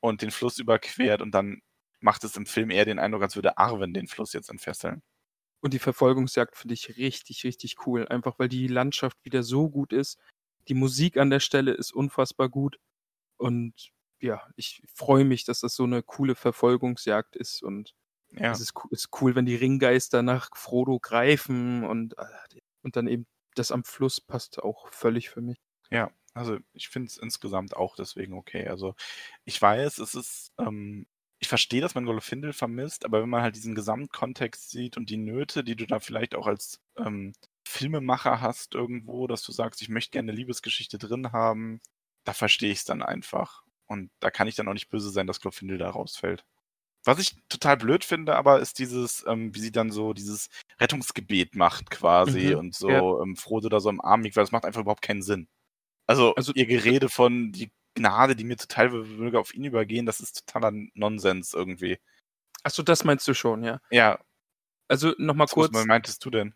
und den Fluss überquert und dann macht es im Film eher den Eindruck, als würde Arwen den Fluss jetzt entfesseln. Und die Verfolgungsjagd finde ich richtig, richtig cool. Einfach weil die Landschaft wieder so gut ist. Die Musik an der Stelle ist unfassbar gut. Und ja, ich freue mich, dass das so eine coole Verfolgungsjagd ist. Und Ja. es ist, ist cool, wenn die Ringgeister nach Frodo greifen und, äh, und dann eben das am Fluss passt auch völlig für mich. Ja, also ich finde es insgesamt auch deswegen okay. Also ich weiß, es ist, ähm, ich verstehe, dass man Glorfindel vermisst, aber wenn man halt diesen Gesamtkontext sieht und die Nöte, die du da vielleicht auch als ähm, Filmemacher hast irgendwo, dass du sagst, ich möchte gerne eine Liebesgeschichte drin haben, da verstehe ich es dann einfach. Und da kann ich dann auch nicht böse sein, dass Glorfindel da rausfällt. Was ich total blöd finde, aber ist dieses, ähm, wie sie dann so dieses Rettungsgebet macht quasi Mhm, und so ja. ähm, Frodo da so im Arm liegt, weil das macht einfach überhaupt keinen Sinn. Also, Also- ihr Gerede von die Gnade, die mir total würde auf ihn übergehen, das ist totaler Nonsens irgendwie. Achso, das meinst du schon, ja. Ja, Also nochmal was kurz, meintest du denn?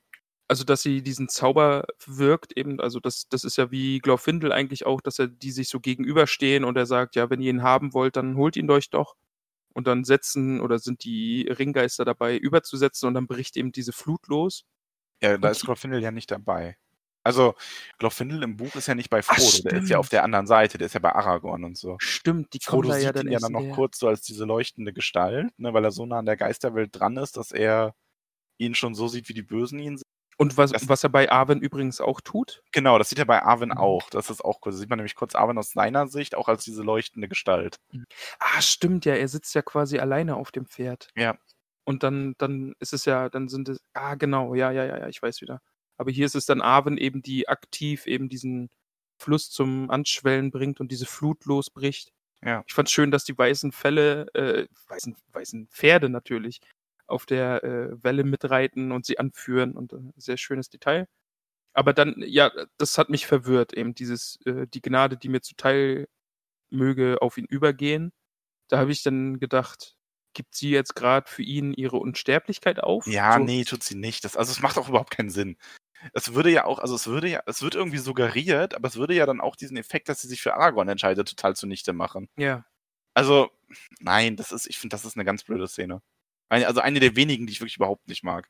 Also dass sie diesen Zauber wirkt, eben, also das, das ist ja wie Glorfindel eigentlich auch, dass er die sich so gegenüberstehen und er sagt, ja, wenn ihr ihn haben wollt, dann holt ihn euch doch. Und dann setzen oder sind die Ringgeister dabei überzusetzen und dann bricht eben diese Flut los. Ja, da Und ist Glorfindel ja nicht dabei. Also, Glorfindel im Buch ist ja nicht bei Ach, Frodo, der ist ja auf der anderen Seite, der ist ja bei Aragorn und so. Stimmt, die Frodo da sieht ja dann ihn ja dann noch näher. kurz so als diese leuchtende Gestalt, ne, weil er so nah an der Geisterwelt dran ist, dass er ihn schon so sieht, wie die Bösen ihn sehen. Und was, Das- was er bei Arwen übrigens auch tut. Genau, das sieht er bei Arwen Mhm. auch. Das ist auch cool. Da sieht man nämlich kurz Arwen aus seiner Sicht, auch als diese leuchtende Gestalt. Ah, stimmt ja, er sitzt ja quasi alleine auf dem Pferd. Ja. Und dann, dann ist es ja, dann sind es, ah, genau, ja, ja, ja, ja, ich weiß wieder. Aber hier ist es dann Arwen eben, die aktiv eben diesen Fluss zum Anschwellen bringt und diese Flut losbricht. Ja. Ich fand schön, dass die weißen Fälle, äh, weißen, weißen Pferde natürlich, auf der äh, Welle mitreiten und sie anführen und äh, sehr schönes Detail. Aber dann, ja, das hat mich verwirrt, eben dieses, äh, die Gnade, die mir zuteil möge, auf ihn übergehen. Da habe ich dann gedacht, gibt sie jetzt gerade für ihn ihre Unsterblichkeit auf? Ja, So- nee, tut sie nicht. Das, also es macht auch überhaupt keinen Sinn. Es würde ja auch, also es würde ja, es wird irgendwie suggeriert, aber es würde ja dann auch diesen Effekt, dass sie sich für Aragorn entscheidet, total zunichte machen. Ja. Also, nein, das ist, ich finde, das ist eine ganz blöde Szene. Also eine der wenigen, die ich wirklich überhaupt nicht mag.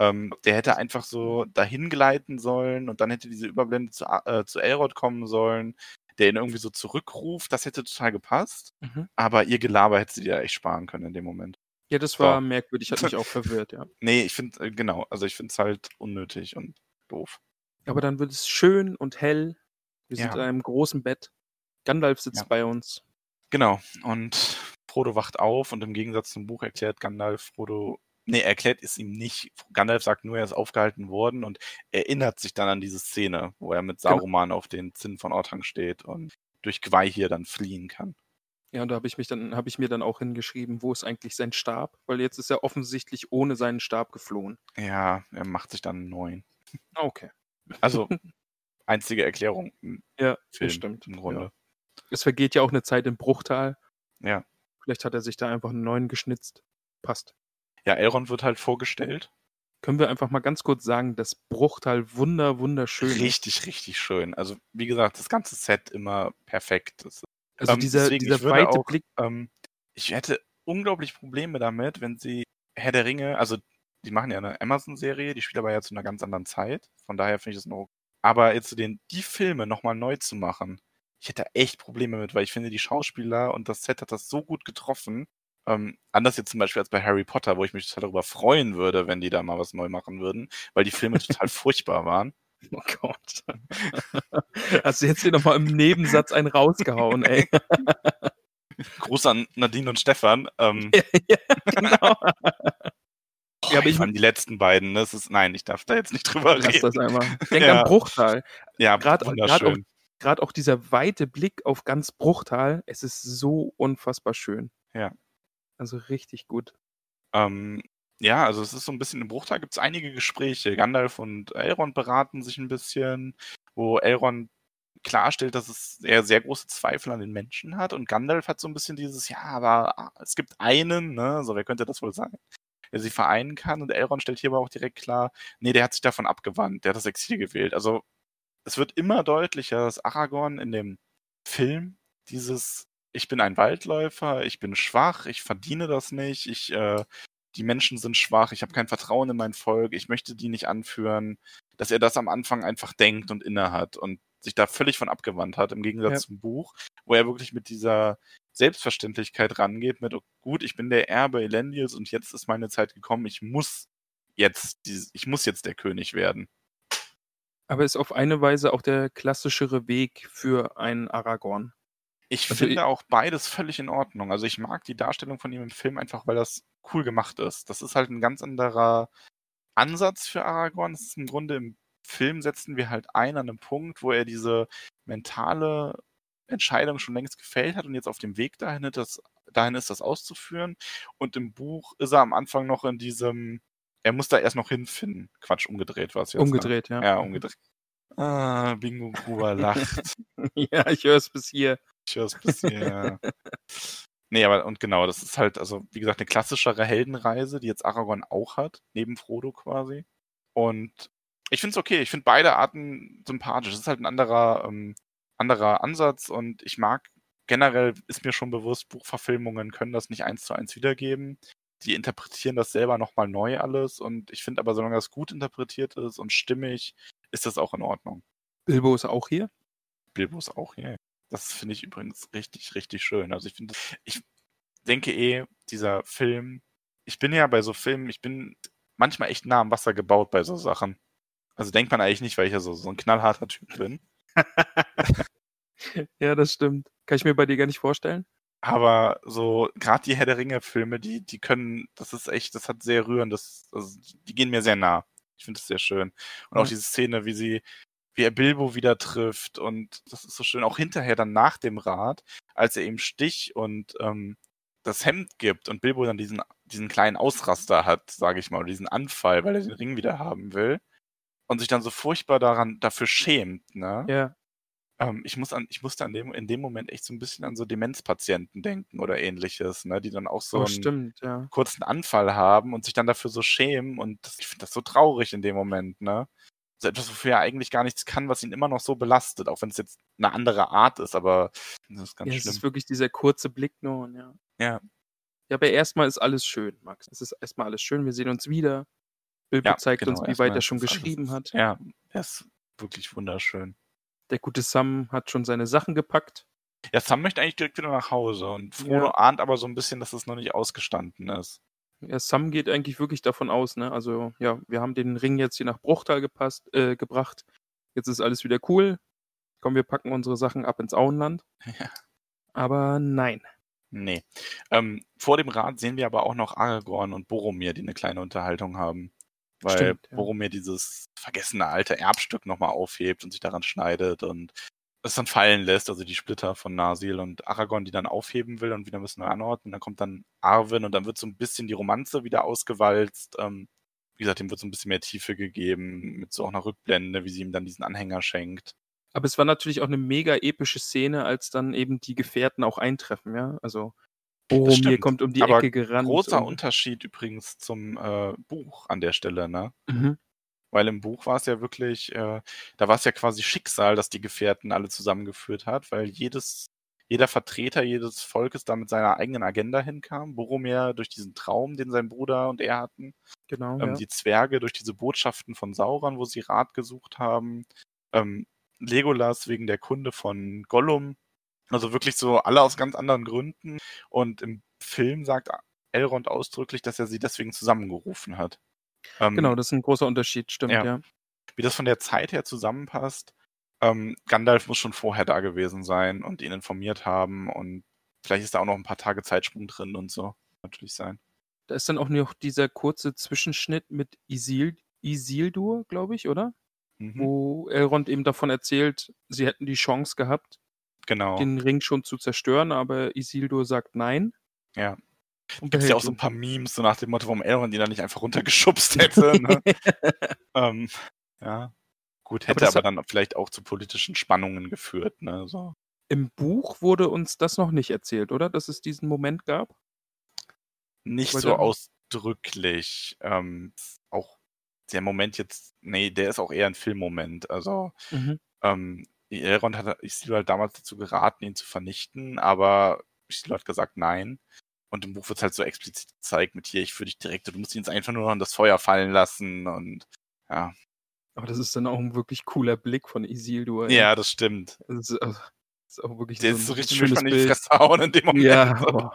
Ähm, der hätte einfach so dahin gleiten sollen und dann hätte diese Überblende zu, äh, zu Elrond kommen sollen, der ihn irgendwie so zurückruft. Das hätte total gepasst. Mhm. Aber ihr Gelaber hätte sie dir echt sparen können in dem Moment. Ja, das So. war merkwürdig, hat mich auch verwirrt, ja. Nee, ich finde, äh, genau, also ich finde es halt unnötig und doof. Aber dann wird es schön und hell. Wir sind Ja. in einem großen Bett. Gandalf sitzt Ja. bei uns. Genau, und Frodo wacht auf und im Gegensatz zum Buch erklärt Gandalf Frodo, nee, er erklärt es ihm nicht. Gandalf sagt nur, er ist aufgehalten worden und erinnert sich dann an diese Szene, wo er mit Genau. Saruman auf den Zinnen von Orthanc steht und durch Gwei hier dann fliehen kann. Ja, und da habe ich mich dann, habe ich mir dann auch hingeschrieben, wo ist eigentlich sein Stab? Weil jetzt ist er offensichtlich ohne seinen Stab geflohen. Ja, er macht sich dann einen neuen. Ah, Okay. Also, einzige Erklärung im Ja, Film stimmt. im Grunde. Ja. Es vergeht ja auch eine Zeit im Bruchtal. Ja. Vielleicht hat er sich da einfach einen neuen geschnitzt. Passt. Ja, Elrond wird halt vorgestellt. Können wir einfach mal ganz kurz sagen, dass Bruchtal wunder, wunderschön ist. Richtig, richtig schön. Also, wie gesagt, das ganze Set immer perfekt. Das Also Ähm, dieser, deswegen, dieser weite auch, Blick. Ähm, ich hätte unglaublich Probleme damit, wenn sie Herr der Ringe, also die machen ja eine Amazon-Serie, die spielt aber ja zu einer ganz anderen Zeit. Von daher finde ich das noch. Aber jetzt zu den, die Filme nochmal neu zu machen, ich hätte echt Probleme mit, weil ich finde, die Schauspieler und das Set hat das so gut getroffen. Ähm, anders jetzt zum Beispiel als bei Harry Potter, wo ich mich total darüber freuen würde, wenn die da mal was neu machen würden, weil die Filme total furchtbar waren. Oh Gott. Hast du jetzt hier nochmal im Nebensatz einen rausgehauen, ey. Gruß an Nadine und Stefan. Ähm, ja, genau. boah, Ja, aber ich fand die letzten beiden, ne? das ist, nein, ich darf da jetzt nicht drüber Lass reden. das einmal. Denk Ja. an Bruchtal. Ja, grad wunderschön. Gerade auch dieser weite Blick auf ganz Bruchtal. Es ist so unfassbar schön. Ja. Also richtig gut. Ähm, ja, also es ist so ein bisschen im Bruchteil gibt es einige Gespräche. Gandalf und Elrond beraten sich ein bisschen, wo Elrond klarstellt, dass es er sehr große Zweifel an den Menschen hat und Gandalf hat so ein bisschen dieses, ja, aber ah, es gibt einen, ne, so wer könnte das wohl sein, der sie vereinen kann und Elrond stellt hier aber auch direkt klar, nee, der hat sich davon abgewandt, der hat das Exil gewählt. Also es wird immer deutlicher, dass Aragorn in dem Film dieses ich bin ein Waldläufer, ich bin schwach, ich verdiene das nicht, ich äh, die Menschen sind schwach, ich habe kein Vertrauen in mein Volk, ich möchte die nicht anführen, dass er das am Anfang einfach denkt und innehat und sich da völlig von abgewandt hat, im Gegensatz Ja. zum Buch, wo er wirklich mit dieser Selbstverständlichkeit rangeht, mit, oh, gut, ich bin der Erbe Elendils und jetzt ist meine Zeit gekommen, ich muss jetzt, ich muss jetzt der König werden. Aber ist auf eine Weise auch der klassischere Weg für einen Aragorn. Ich Also finde i- auch beides völlig in Ordnung. Also ich mag die Darstellung von ihm im Film einfach, weil das cool gemacht ist. Das ist halt ein ganz anderer Ansatz für Aragorn. Das ist im Grunde im Film setzen wir halt ein an einem Punkt, wo er diese mentale Entscheidung schon längst gefällt hat und jetzt auf dem Weg dahin, ist, das, dahin ist, das auszuführen. Und im Buch ist er am Anfang noch in diesem, er muss da erst noch hinfinden. Quatsch, umgedreht war es jetzt. Umgedreht, ja. Ne? Ja, umgedreht. Ah, Bingo Gruber lacht. ja, ich höre es bis hier. Ich höre es bis hier. nee, aber und genau, das ist halt, also wie gesagt, eine klassischere Heldenreise, die jetzt Aragorn auch hat, neben Frodo quasi. Und ich finde es okay, ich finde beide Arten sympathisch. Es ist halt ein anderer, ähm, anderer Ansatz und ich mag generell, ist mir schon bewusst, Buchverfilmungen können das nicht eins zu eins wiedergeben. Die interpretieren das selber nochmal neu alles und ich finde aber, solange das gut interpretiert ist und stimmig, ist das auch in Ordnung. Bilbo ist auch hier. Bilbo ist auch hier. Das finde ich übrigens richtig, richtig schön. Also ich finde, ich denke eh, dieser Film, ich bin ja bei so Filmen, ich bin manchmal echt nah am Wasser gebaut bei so Sachen. Also denkt man eigentlich nicht, weil ich ja so, so ein knallharter Typ bin. Ja, das stimmt. Kann ich mir bei dir gar nicht vorstellen. Aber so, gerade die Herr der Ringe-Filme, die, die können, das ist echt, das hat sehr rührendes, also die gehen mir sehr nah. Ich finde das sehr schön. Und auch Ja. diese Szene, wie sie, wie er Bilbo wieder trifft und das ist so schön. Auch hinterher dann nach dem Rat, als er ihm Stich und ähm, das Hemd gibt und Bilbo dann diesen, diesen kleinen Ausraster hat, sage ich mal, oder diesen Anfall, weil er den Ring wieder haben will und sich dann so furchtbar daran dafür schämt, ne? Ja. Ähm, ich, muss an, ich musste an dem, in dem Moment echt so ein bisschen an so Demenzpatienten denken oder ähnliches, ne? die dann auch so oh, einen stimmt, ja. kurzen Anfall haben und sich dann dafür so schämen. Und das, ich finde das so traurig in dem Moment. Ne? So etwas, wofür er eigentlich gar nichts kann, was ihn immer noch so belastet, auch wenn es jetzt eine andere Art ist, aber das ist ganz ja es schlimm. ist wirklich dieser kurze Blick nur. Ja. Ja. Ja, aber erstmal ist alles schön, Max. Es ist erstmal alles schön. Wir sehen uns wieder. Bilbo Ja, zeigt genau, uns, wie weit er schon ist alles- geschrieben hat. Ja, er ist wirklich wunderschön. Der gute Sam hat schon seine Sachen gepackt. Ja, Sam möchte eigentlich direkt wieder nach Hause und Frodo Ja. ahnt aber so ein bisschen, dass es noch nicht ausgestanden ist. Ja, Sam geht eigentlich wirklich davon aus, ne? Also, ja, wir haben den Ring jetzt hier nach Bruchtal gepasst, äh, gebracht. Jetzt ist alles wieder cool. Komm, wir packen unsere Sachen ab ins Auenland. Ja. Aber nein. Nee. Ähm, vor dem Rat sehen wir aber auch noch Aragorn und Boromir, die eine kleine Unterhaltung haben. Weil Stimmt, ja. Boromir dieses vergessene alte Erbstück nochmal aufhebt und sich daran schneidet und es dann fallen lässt, also die Splitter von Nasil und Aragorn, die dann aufheben will und wieder ein bisschen neu anordnen. Dann kommt dann Arwen und dann wird so ein bisschen die Romanze wieder ausgewalzt. Ähm, wie gesagt, dem wird so ein bisschen mehr Tiefe gegeben, mit so auch einer Rückblende, wie sie ihm dann diesen Anhänger schenkt. Aber es war natürlich auch eine mega epische Szene, als dann eben die Gefährten auch eintreffen, ja. Also Boromir stimmt. kommt um die Aber Ecke gerannt. Großer Unterschied übrigens zum äh, Buch an der Stelle, ne? Mhm. Weil im Buch war es ja wirklich, äh, da war es ja quasi Schicksal, dass die Gefährten alle zusammengeführt hat, weil jedes, jeder Vertreter jedes Volkes da mit seiner eigenen Agenda hinkam. Boromir durch diesen Traum, den sein Bruder und er hatten. Genau. Ähm, ja. Die Zwerge durch diese Botschaften von Sauron, wo sie Rat gesucht haben. Ähm, Legolas wegen der Kunde von Gollum. Also wirklich so alle aus ganz anderen Gründen. Und im Film sagt Elrond ausdrücklich, dass er sie deswegen zusammengerufen hat. Ähm, Genau, das ist ein großer Unterschied, stimmt, Ja. ja. wie das von der Zeit her zusammenpasst. Ähm, Gandalf muss schon vorher da gewesen sein und ihn informiert haben und vielleicht ist da auch noch ein paar Tage Zeitsprung drin und so. Natürlich sein. Da ist dann auch noch dieser kurze Zwischenschnitt mit Isil Isildur, glaube ich, oder? Mhm. Wo Elrond eben davon erzählt, sie hätten die Chance gehabt, Genau. den Ring schon zu zerstören, aber Isildur sagt nein. Ja. Und Gibt es ja auch so ein ihn. paar Memes, so nach dem Motto, warum Elrond die da nicht einfach runtergeschubst hätte. Ne? ähm, ja. Gut, Aber hätte aber, hat- dann vielleicht auch zu politischen Spannungen geführt. Ne? So. Im Buch wurde uns das noch nicht erzählt, oder? Dass es diesen Moment gab? Nicht Weil so dann- ausdrücklich. Ähm, auch der Moment jetzt, nee, der ist auch eher ein Filmmoment. Also, Mhm. ähm, Elrond hat Isildur halt damals dazu geraten, ihn zu vernichten, aber Isildur hat gesagt nein. Und im Buch wird es halt so explizit gezeigt mit hier, ich führe dich direkt, du musst ihn jetzt einfach nur noch in das Feuer fallen lassen und ja. Aber das ist dann auch ein wirklich cooler Blick von Isildur. ey. Ja, das stimmt. Das ist, also, das ist auch wirklich Der so ist so richtig schön in die. Fresse hauen in dem Moment. Ja, oh.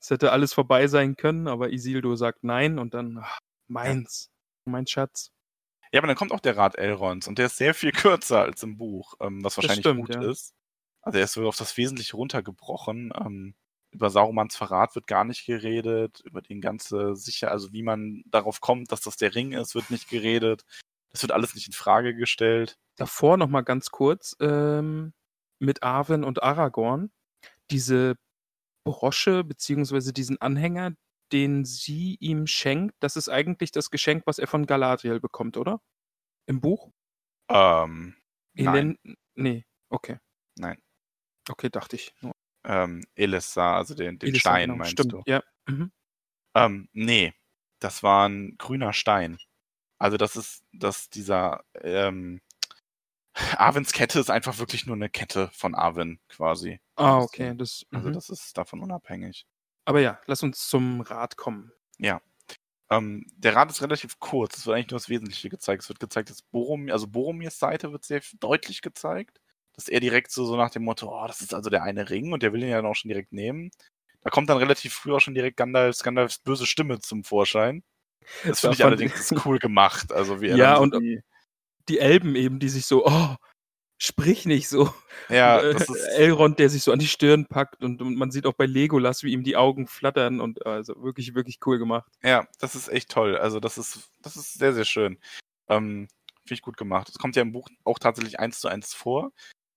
es hätte alles vorbei sein können, aber Isildur sagt nein und dann ach, meins, mein Schatz. Ja, aber dann kommt auch der Rat Elrons und der ist sehr viel kürzer als im Buch, ähm, was wahrscheinlich stimmt, gut ja. ist. Also er ist so auf das Wesentliche runtergebrochen. Ähm, über Saurumans Verrat wird gar nicht geredet, über den ganze sicher, also wie man darauf kommt, dass das der Ring ist, wird nicht geredet. Das wird alles nicht in Frage gestellt. Davor noch mal ganz kurz ähm, mit Arwen und Aragorn diese Brosche beziehungsweise diesen Anhänger, den sie ihm schenkt, das ist eigentlich das Geschenk, was er von Galadriel bekommt, oder? Im Buch? Ähm, In nein, nee, okay. nein. Okay, dachte ich. Nur. Ähm, Elisar, also den, den Elisa, Stein, genau, meinst Stimmt, du? ja. Mhm. Ähm, nee, das war ein grüner Stein. Also das ist, dass dieser ähm, Arwins Kette ist einfach wirklich nur eine Kette von Arwen quasi. Ah, okay. Das, Also mhm. das ist davon unabhängig. Aber ja, lass uns zum Rat kommen. Ähm, der Rat ist relativ kurz, es wird eigentlich nur das Wesentliche gezeigt. Es wird gezeigt, dass Boromir, also Boromirs Seite wird sehr deutlich gezeigt, dass er direkt so, so nach dem Motto, oh, das ist also der eine Ring und der will ihn ja dann auch schon direkt nehmen. Da kommt dann relativ früh auch schon direkt Gandalfs, Gandalfs böse Stimme zum Vorschein. Das finde ich allerdings cool gemacht. Also wie er Ja, und- die, Die Elben eben, die sich so, oh, sprich nicht so. ja, Und, äh, das ist, Elrond, der sich so an die Stirn packt und, und man sieht auch bei Legolas, wie ihm die Augen flattern und also wirklich, wirklich cool gemacht. Ja, das ist echt toll. Also das ist, das ist sehr, sehr schön. Ähm, Finde ich gut gemacht. Es kommt ja im Buch auch tatsächlich eins zu eins vor.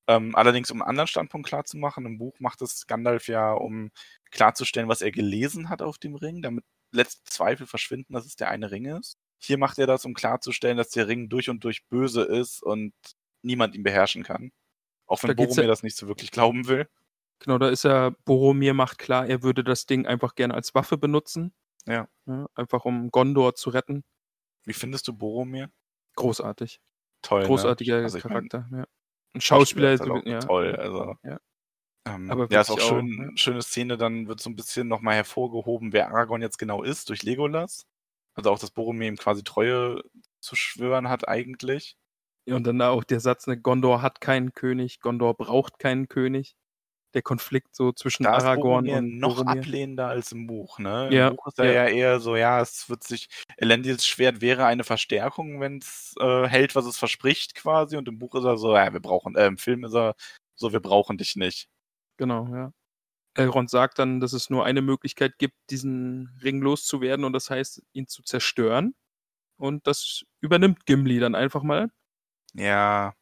Ähm, allerdings, um einen anderen Standpunkt klarzumachen, im Buch macht es Gandalf ja, um klarzustellen, was er gelesen hat auf dem Ring, damit letzte Zweifel verschwinden, dass es der eine Ring ist. Hier macht er das, um klarzustellen, dass der Ring durch und durch böse ist und niemand ihn beherrschen kann. Auch wenn Da Boromir ja- das nicht so wirklich glauben will. Genau, da ist ja, Boromir macht klar, er würde das Ding einfach gerne als Waffe benutzen. Ja. einfach um Gondor zu retten. Wie findest du Boromir? Großartig. Toll. Großartiger ne? Also ich mein, Charakter, ja. Ein Schauspieler ist halt ja. toll. Also. Ja. Ähm, Aber ja, ist auch auch, schön, ja. schöne Szene, dann wird so ein bisschen nochmal hervorgehoben, wer Aragorn jetzt genau ist, durch Legolas. Also auch, dass Boromir ihm quasi Treue zu schwören hat eigentlich. Und dann da auch der Satz, ne, Gondor hat keinen König, Gondor braucht keinen König. Der Konflikt so zwischen Da ist Aragorn Boromir und noch Boromir. ablehnender als im Buch, ne? Ja, Im Buch ist er ja. ja eher so, ja, es wird sich, Elendils Schwert wäre eine Verstärkung, wenn es äh, hält, was es verspricht quasi. Und im Buch ist er so, ja, wir brauchen, äh, im Film ist er so, wir brauchen dich nicht. Genau, ja. Elrond sagt dann, dass es nur eine Möglichkeit gibt, diesen Ring loszuwerden und das heißt, ihn zu zerstören. Und das übernimmt Gimli dann einfach mal. Ja.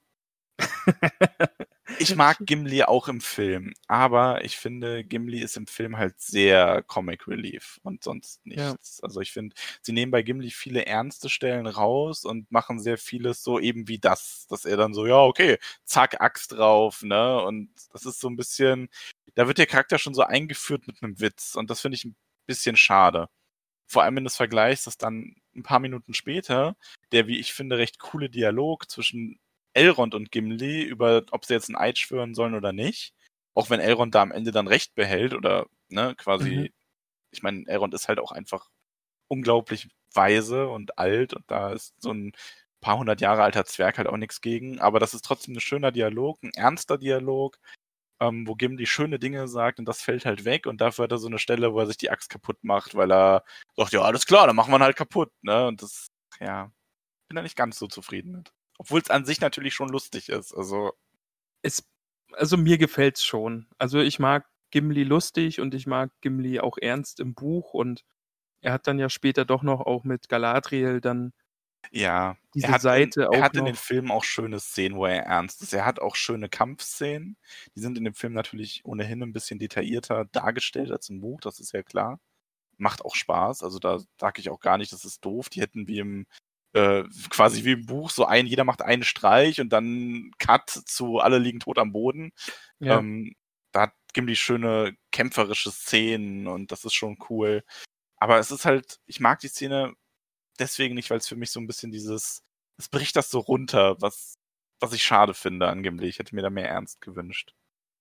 Ich mag Gimli auch im Film, aber ich finde, Gimli ist im Film halt sehr Comic Relief und sonst Ja. nichts. Also ich finde, sie nehmen bei Gimli viele ernste Stellen raus und machen sehr vieles so eben wie das, dass er dann so, ja, okay, zack, Axt drauf, ne? Und das ist so ein bisschen, da wird der Charakter schon so eingeführt mit einem Witz und das finde ich ein bisschen schade. Vor allem, wenn du es vergleichst, dass dann ein paar Minuten später der, wie ich finde, recht coole Dialog zwischen Elrond und Gimli über, ob sie jetzt ein Eid schwören sollen oder nicht. Auch wenn Elrond da am Ende dann recht behält oder, ne, quasi, Mhm. ich meine, Elrond ist halt auch einfach unglaublich weise und alt und da ist so ein paar hundert Jahre alter Zwerg halt auch nichts gegen. Aber das ist trotzdem ein schöner Dialog, ein ernster Dialog, ähm, wo Gimli schöne Dinge sagt und das fällt halt weg und dafür hat er so eine Stelle, wo er sich die Axt kaputt macht, weil er sagt, ja, alles klar, dann machen wir ihn halt kaputt, ne? Und das, ja, bin da nicht ganz so zufrieden mit. Obwohl es an sich natürlich schon lustig ist. Also, Es, also mir gefällt's schon. Also ich mag Gimli lustig und ich mag Gimli auch ernst im Buch und er hat dann ja später doch noch auch mit Galadriel dann Ja, diese er hat, Seite in, auch er hat in den. Filmen auch schöne Szenen, wo er ernst ist. Er hat auch schöne Kampfszenen. Die sind in dem Film natürlich ohnehin ein bisschen detaillierter dargestellt als im Buch, das ist ja klar. Macht auch Spaß. Also da sage ich auch gar nicht, das ist doof. Die hätten wie im äh, quasi wie im Buch so ein, jeder macht einen Streich und dann Cut zu alle liegen tot am Boden. Ja. Ähm, da hat Gimli schöne kämpferische Szenen und das ist schon cool. Aber es ist halt, ich mag die Szene deswegen nicht, weil es für mich so ein bisschen dieses, es bricht das so runter, was, was ich schade finde an Gimli. Ich hätte mir da mehr Ernst gewünscht.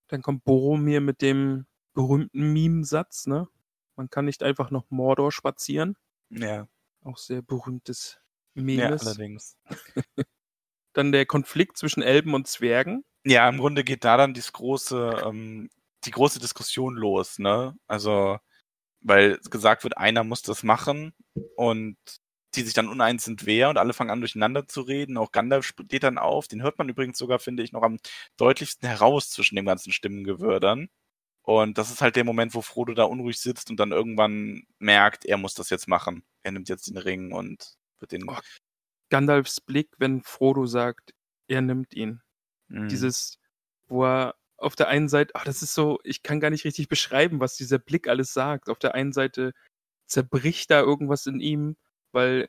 Dann kommt Boromir mit dem berühmten Meme-Satz, ne? Man kann nicht einfach nach Mordor spazieren. Ja, Auch sehr berühmtes ja Memes. allerdings. Dann der Konflikt zwischen Elben und Zwergen. Ja, im Grunde geht da dann dieses große, ähm, die große Diskussion los, ne? Also, weil gesagt wird, einer muss das machen und die sich dann uneins sind, wer und alle fangen an durcheinander zu reden. Auch Gandalf steht dann auf. Den hört man übrigens sogar, finde ich, noch am deutlichsten heraus zwischen dem ganzen Stimmengewirr dann. Und das ist halt der Moment, wo Frodo da unruhig sitzt und dann irgendwann merkt, er muss das jetzt machen. Er nimmt jetzt den Ring und wird den. Oh, Gandalfs Blick, wenn Frodo sagt, er nimmt ihn. Mhm. Dieses, wo er auf der einen Seite, ach, das ist so, ich kann gar nicht richtig beschreiben, was dieser Blick alles sagt. Auf der einen Seite zerbricht da irgendwas in ihm, weil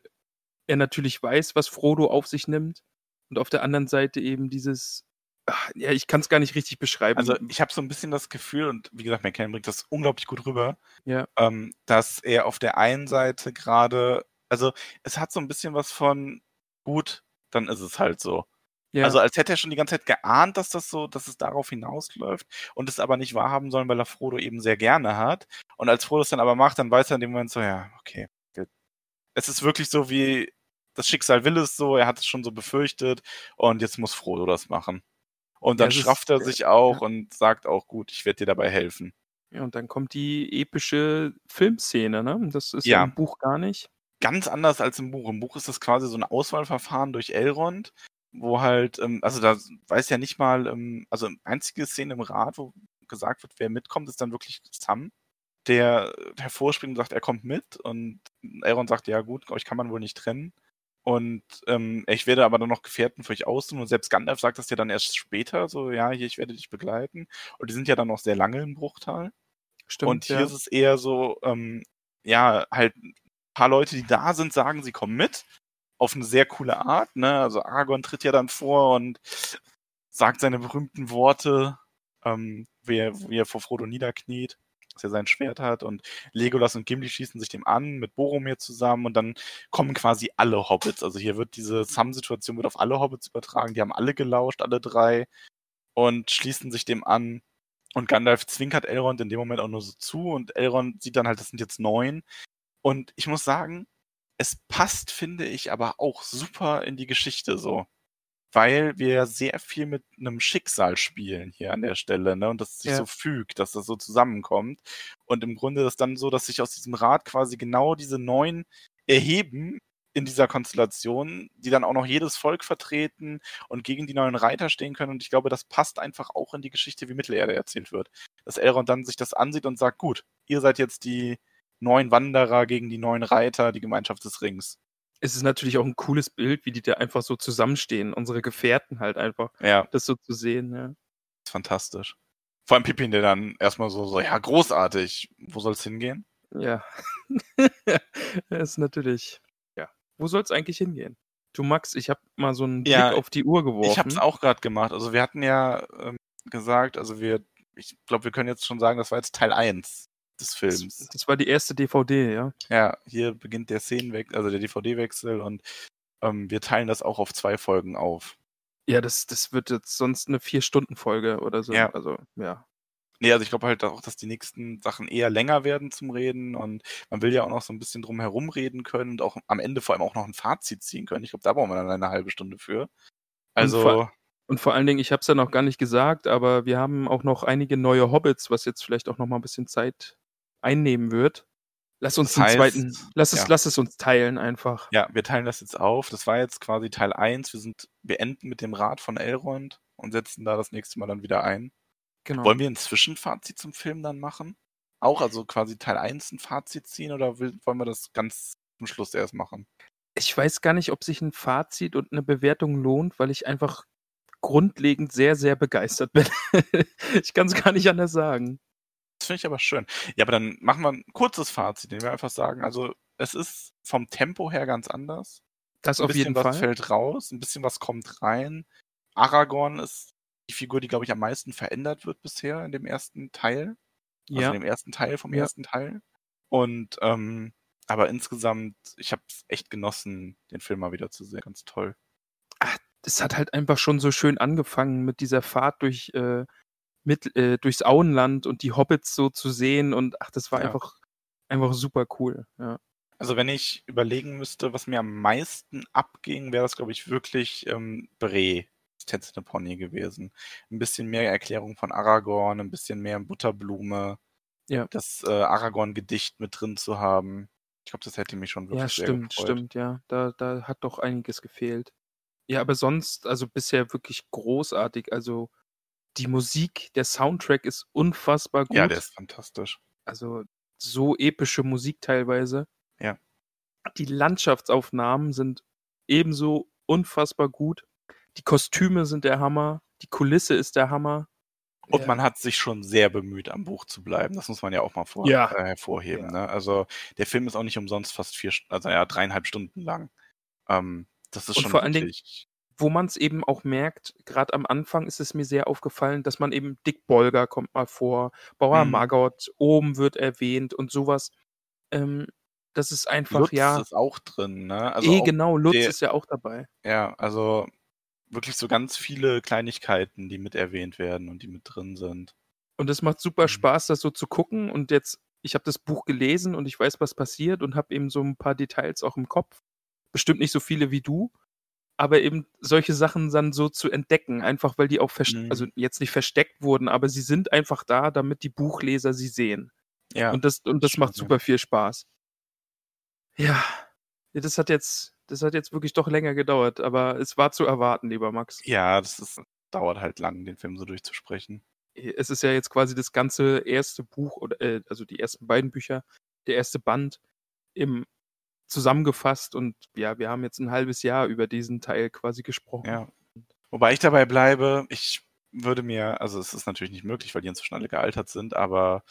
er natürlich weiß, was Frodo auf sich nimmt. Und auf der anderen Seite eben dieses, ach, ja, ich kann es gar nicht richtig beschreiben. Also ich habe so ein bisschen das Gefühl, und wie gesagt, McKellen bringt das unglaublich gut rüber, ja, ähm, dass er auf der einen Seite gerade, also es hat so ein bisschen was von gut, dann ist es halt so. ja, Also als hätte er schon die ganze Zeit geahnt, dass das so, dass es darauf hinausläuft und es aber nicht wahrhaben sollen, weil er Frodo eben sehr gerne hat. Und als Frodo es dann aber macht, dann weiß er in dem Moment so, ja, okay. Es ist wirklich so wie das Schicksal will es so, er hat es schon so befürchtet und jetzt muss Frodo das machen. Und Ja, dann ist- schrafft er sich auch und sagt auch, gut, ich werde dir dabei helfen. ja, und dann kommt die epische Filmszene, ne? Das ist ja, Ja. im Buch gar nicht. ganz anders als im Buch. Im Buch ist das quasi so ein Auswahlverfahren durch Elrond, wo halt, ähm, also da weiß ja nicht mal, ähm, also einzige Szene im Rat, wo gesagt wird, wer mitkommt, ist dann wirklich Sam, der hervorspringt und sagt, er kommt mit und Elrond sagt, ja gut, euch kann man wohl nicht trennen. Und ähm, ich werde aber dann noch Gefährten für euch aussuchen. Und selbst Gandalf sagt das ja dann erst später, so, ja, hier, ich werde dich begleiten. Und die sind ja dann noch sehr lange im Bruchtal. Stimmt, Und hier ja. ist es eher so, ähm, ja, halt ein paar Leute, die da sind, sagen, sie kommen mit. Auf eine sehr coole Art. Ne? Also Aragorn tritt ja dann vor und sagt seine berühmten Worte, ähm, wie, er, wie er vor Frodo niederkniet, dass er sein Schwert hat. Und Legolas und Gimli schießen sich dem an, mit Boromir zusammen. Und dann kommen quasi alle Hobbits. Also hier wird diese Sam-Situation auf alle Hobbits übertragen. Die haben alle gelauscht, alle drei. Und schließen sich dem an. Und Gandalf zwinkert Elrond in dem Moment auch nur so zu und Elrond sieht dann halt, das sind jetzt neun. Und ich muss sagen, es passt, finde ich, aber auch super in die Geschichte so. Weil wir sehr viel mit einem Schicksal spielen hier an der Stelle, ne? Und dass es sich Ja. so fügt, dass das so zusammenkommt. Und im Grunde ist dann so, dass sich aus diesem Rat quasi genau diese neun erheben in dieser Konstellation, die dann auch noch jedes Volk vertreten und gegen die neuen Reiter stehen können. Und ich glaube, das passt einfach auch in die Geschichte, wie Mittelerde erzählt wird. Dass Elrond dann sich das ansieht und sagt, gut, ihr seid jetzt die neun Wanderer gegen die neun Reiter, die Gemeinschaft des Rings. Es ist natürlich auch ein cooles Bild, wie die da einfach so zusammenstehen. Unsere Gefährten halt einfach. Ja, Das so zu sehen, ja. ist fantastisch. Vor allem Pippin, der dann erstmal so, so, ja, großartig. Wo soll's hingehen? Ja. das ist natürlich. Ja. Wo soll es eigentlich hingehen? Du Max, ich habe mal so einen Blick Ja, auf die Uhr geworfen. Ich habe es auch gerade gemacht. Also wir hatten ja ähm, gesagt, also wir, ich glaube, wir können jetzt schon sagen, das war jetzt Teil 1 des Films. das, das war die erste DVD, ja. Ja, hier beginnt der Szenenwechsel, also der DVD-Wechsel und ähm, wir teilen das auch auf zwei Folgen auf. Ja, das, das wird jetzt sonst eine Vier-Stunden-Folge oder so. Ja. Also, ja. Nee, also ich glaube halt auch, dass die nächsten Sachen eher länger werden zum Reden und man will ja auch noch so ein bisschen drum herum reden können und auch am Ende vor allem auch noch ein Fazit ziehen können. Ich glaube, da brauchen wir dann eine halbe Stunde für. Also, vor- Und vor allen Dingen, ich habe es ja noch gar nicht gesagt, aber wir haben auch noch einige neue Hobbits, was jetzt vielleicht auch noch mal ein bisschen Zeit einnehmen wird. Lass uns Das den heißt, zweiten, lass es, ja. lass es uns teilen einfach. ja, wir teilen das jetzt auf. Das war jetzt quasi Teil 1. Wir sind, wir enden mit dem Rat von Elrond und setzen da das nächste Mal dann wieder ein. Genau. Wollen wir ein Zwischenfazit zum Film dann machen? Auch, also quasi Teil 1 ein Fazit ziehen oder will, wollen wir das ganz zum Schluss erst machen? Ich weiß gar nicht, ob sich ein Fazit und eine Bewertung lohnt, weil ich einfach grundlegend sehr, sehr begeistert bin. ich kann es gar nicht anders sagen. Finde ich aber schön. Ja, aber dann machen wir ein kurzes Fazit, indem wir einfach sagen, also es ist vom Tempo her ganz anders. Das Ein auf bisschen jeden was Fall. fällt raus, ein bisschen was kommt rein. Aragorn ist die Figur, die, glaube ich, am meisten verändert wird bisher in dem ersten Teil. Also Ja, in dem ersten Teil vom Ja. ersten Teil. Und ähm, aber insgesamt, ich habe es echt genossen, den Film mal wieder zu sehen. Ganz toll. es hat halt einfach schon so schön angefangen mit dieser Fahrt durch, äh, mit, äh, durchs Auenland und die Hobbits so zu sehen und ach, das war Ja. einfach, einfach super cool. Ja. Also wenn ich überlegen müsste, was mir am meisten abging, wäre das, glaube ich, wirklich ähm, Bre, das tänzende Pony gewesen. Ein bisschen mehr Erklärung von Aragorn, ein bisschen mehr Butterblume, Ja. das äh, Aragorn-Gedicht mit drin zu haben. Ich glaube, das hätte mich schon wirklich Ja, sehr stimmt, gefreut. stimmt, ja. Da, da hat doch einiges gefehlt. Ja, aber sonst, also bisher wirklich großartig. Also die Musik, der Soundtrack ist unfassbar gut. Ja, der ist fantastisch. Also so epische Musik teilweise. Ja. Die Landschaftsaufnahmen sind ebenso unfassbar gut. Die Kostüme sind der Hammer. Die Kulisse ist der Hammer. Und Ja. man hat sich schon sehr bemüht, am Buch zu bleiben. Das muss man ja auch mal vor, Ja. äh, hervorheben. Ja. Ne? Also der Film ist auch nicht umsonst fast vier, also ja, dreieinhalb Stunden lang. Ähm, das ist Und schon vor wirklich. Wo man es eben auch merkt, gerade am Anfang ist es mir sehr aufgefallen, dass man eben Dick Bolger kommt mal vor, Bauer Mhm. Margot, oben wird erwähnt und sowas. Ähm, das ist einfach, Lutz ja, ist auch drin, ne? Also eh genau, Lutz der- ist ja auch dabei. Ja, also wirklich so ganz viele Kleinigkeiten, die mit erwähnt werden und die mit drin sind. Und es macht super Mhm. Spaß, das so zu gucken. Und jetzt, ich habe das Buch gelesen und ich weiß, was passiert und habe eben so ein paar Details auch im Kopf. Bestimmt nicht so viele wie du, aber eben solche Sachen dann so zu entdecken, einfach weil die auch, vers- Mhm. also jetzt nicht versteckt wurden, aber sie sind einfach da, damit die Buchleser sie sehen. Ja, Und das, und das macht super viel Spaß. Ja, Ja, das hat jetzt, das hat jetzt wirklich doch länger gedauert, aber es war zu erwarten, lieber Max. ja, das ist, dauert halt lang, den Film so durchzusprechen. Es ist ja jetzt quasi das ganze erste Buch oder äh, also die ersten beiden Bücher, der erste Band im zusammengefasst und ja, wir haben jetzt ein halbes Jahr über diesen Teil quasi gesprochen. Ja. Wobei ich dabei bleibe, ich würde mir, also es ist natürlich nicht möglich, weil die inzwischen alle gealtert sind, aber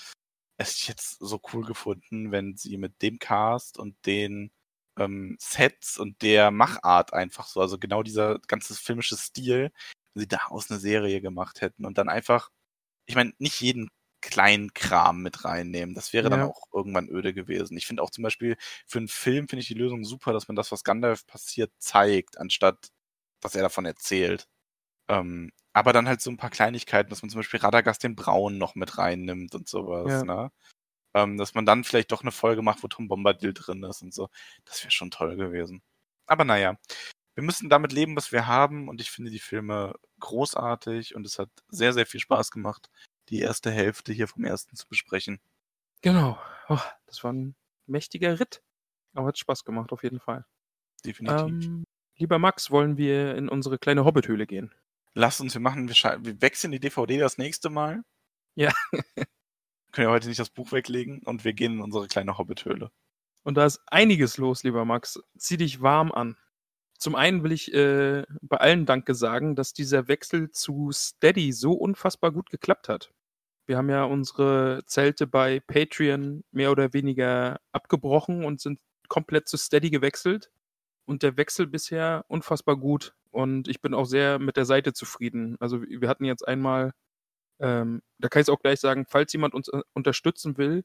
es ist jetzt so cool gefunden, wenn sie mit dem Cast und den ähm, Sets und der Machart einfach so, also genau dieser ganze filmische Stil, wenn sie daraus eine Serie gemacht hätten und dann einfach, ich meine, nicht jeden kleinen Kram mit reinnehmen. Das wäre dann Ja. auch irgendwann öde gewesen. Ich finde auch zum Beispiel für einen Film finde ich die Lösung super, dass man das, was Gandalf passiert, zeigt, anstatt was er davon erzählt. Ähm, aber dann halt so ein paar Kleinigkeiten, dass man zum Beispiel Radagast den Braun noch mit reinnimmt und sowas, Ja. ne? Ähm, dass man dann vielleicht doch eine Folge macht, wo Tom Bombadil drin ist und so. Das wäre schon toll gewesen. Aber naja, wir müssen damit leben, was wir haben und ich finde die Filme großartig und es hat sehr, sehr viel Spaß gemacht, die erste Hälfte hier vom ersten zu besprechen. Genau. Oh, das war ein mächtiger Ritt. Aber hat Spaß gemacht, auf jeden Fall. Definitiv. Ähm, lieber Max, wollen wir in unsere kleine Hobbithöhle gehen? Lass uns, wir machen, wir, wir wechseln die DVD das nächste Mal. Ja. Können ja heute nicht das Buch weglegen und wir gehen in unsere kleine Hobbithöhle. Und da ist einiges los, lieber Max. Zieh dich warm an. Zum einen will ich äh, bei allen Danke sagen, dass dieser Wechsel zu Steady so unfassbar gut geklappt hat. Wir haben ja unsere Zelte bei Patreon mehr oder weniger abgebrochen und sind komplett zu Steady gewechselt. Und der Wechsel bisher unfassbar gut. Und ich bin auch sehr mit der Seite zufrieden. Also wir hatten jetzt einmal, ähm, da kann ich es auch gleich sagen, falls jemand uns äh, unterstützen will,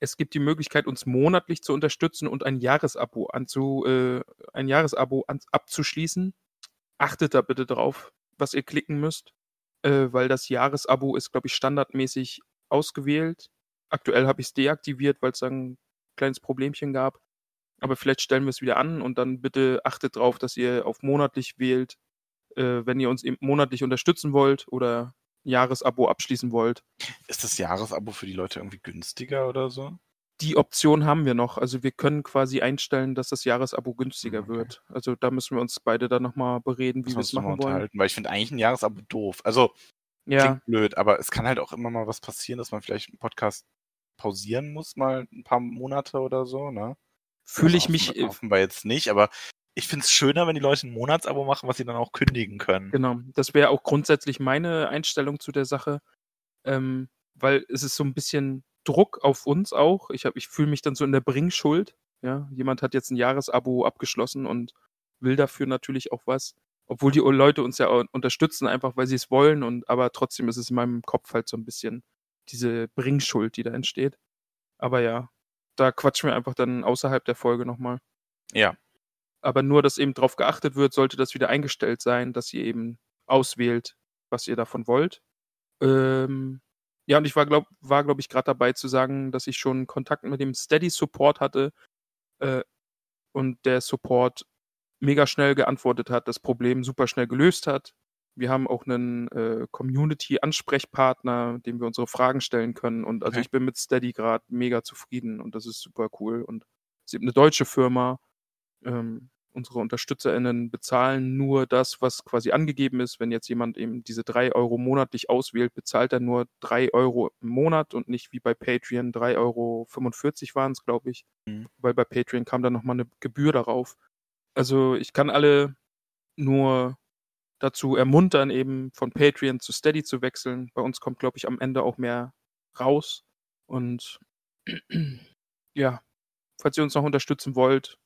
es gibt die Möglichkeit, uns monatlich zu unterstützen und ein Jahresabo anzu, äh, ein Jahresabo an, abzuschließen. Achtet da bitte drauf, was ihr klicken müsst, äh, weil das Jahresabo ist, glaube ich, standardmäßig ausgewählt. Aktuell habe ich es deaktiviert, weil es ein kleines Problemchen gab. Aber vielleicht stellen wir es wieder an und dann bitte achtet drauf, dass ihr auf monatlich wählt, äh, wenn ihr uns eben monatlich unterstützen wollt oder Jahresabo abschließen wollt. Ist das Jahresabo für die Leute irgendwie günstiger oder so? Die Option haben wir noch. Also wir können quasi einstellen, dass das Jahresabo günstiger Okay. wird. Also da müssen wir uns beide dann nochmal bereden, wie wir es machen wollen. weil ich finde eigentlich ein Jahresabo doof. Also Ja, Klingt blöd, aber es kann halt auch immer mal was passieren, dass man vielleicht einen Podcast pausieren muss, mal ein paar Monate oder so, ne? fühle ich mich, äh, Hoffen wir jetzt nicht, aber ich finde es schöner, wenn die Leute ein Monatsabo machen, was sie dann auch kündigen können. Genau, das wäre auch grundsätzlich meine Einstellung zu der Sache, ähm, weil es ist so ein bisschen Druck auf uns auch. Ich, hab- ich fühle mich dann so in der Bringschuld. Ja, jemand hat jetzt ein Jahresabo abgeschlossen und will dafür natürlich auch was, obwohl die Leute uns ja unterstützen, einfach weil sie es wollen. Und aber trotzdem ist es in meinem Kopf halt so ein bisschen diese Bringschuld, die da entsteht. Aber ja, da quatschen wir einfach dann außerhalb der Folge nochmal Ja. aber nur, dass eben darauf geachtet wird, sollte das wieder eingestellt sein, dass ihr eben auswählt, was ihr davon wollt. Ähm, ja, und ich war, glaub, war, glaube ich, gerade dabei zu sagen, dass ich schon Kontakt mit dem Steady Support hatte äh, und der Support mega schnell geantwortet hat, das Problem super schnell gelöst hat. Wir haben auch einen äh, Community-Ansprechpartner, dem wir unsere Fragen stellen können. Und also Okay. ich bin mit Steady gerade mega zufrieden und das ist super cool. Und es ist eben eine deutsche Firma. Ähm, unsere UnterstützerInnen bezahlen nur das, was quasi angegeben ist. Wenn jetzt jemand eben diese drei Euro monatlich auswählt, bezahlt er nur drei Euro im Monat und nicht wie bei Patreon 3,45 Euro waren es, glaube ich. Mhm. Weil bei Patreon kam dann nochmal eine Gebühr darauf. Also ich kann alle nur dazu ermuntern, eben von Patreon zu Steady zu wechseln. Bei uns kommt, glaube ich, am Ende auch mehr raus. Und ja, falls ihr uns noch unterstützen wollt,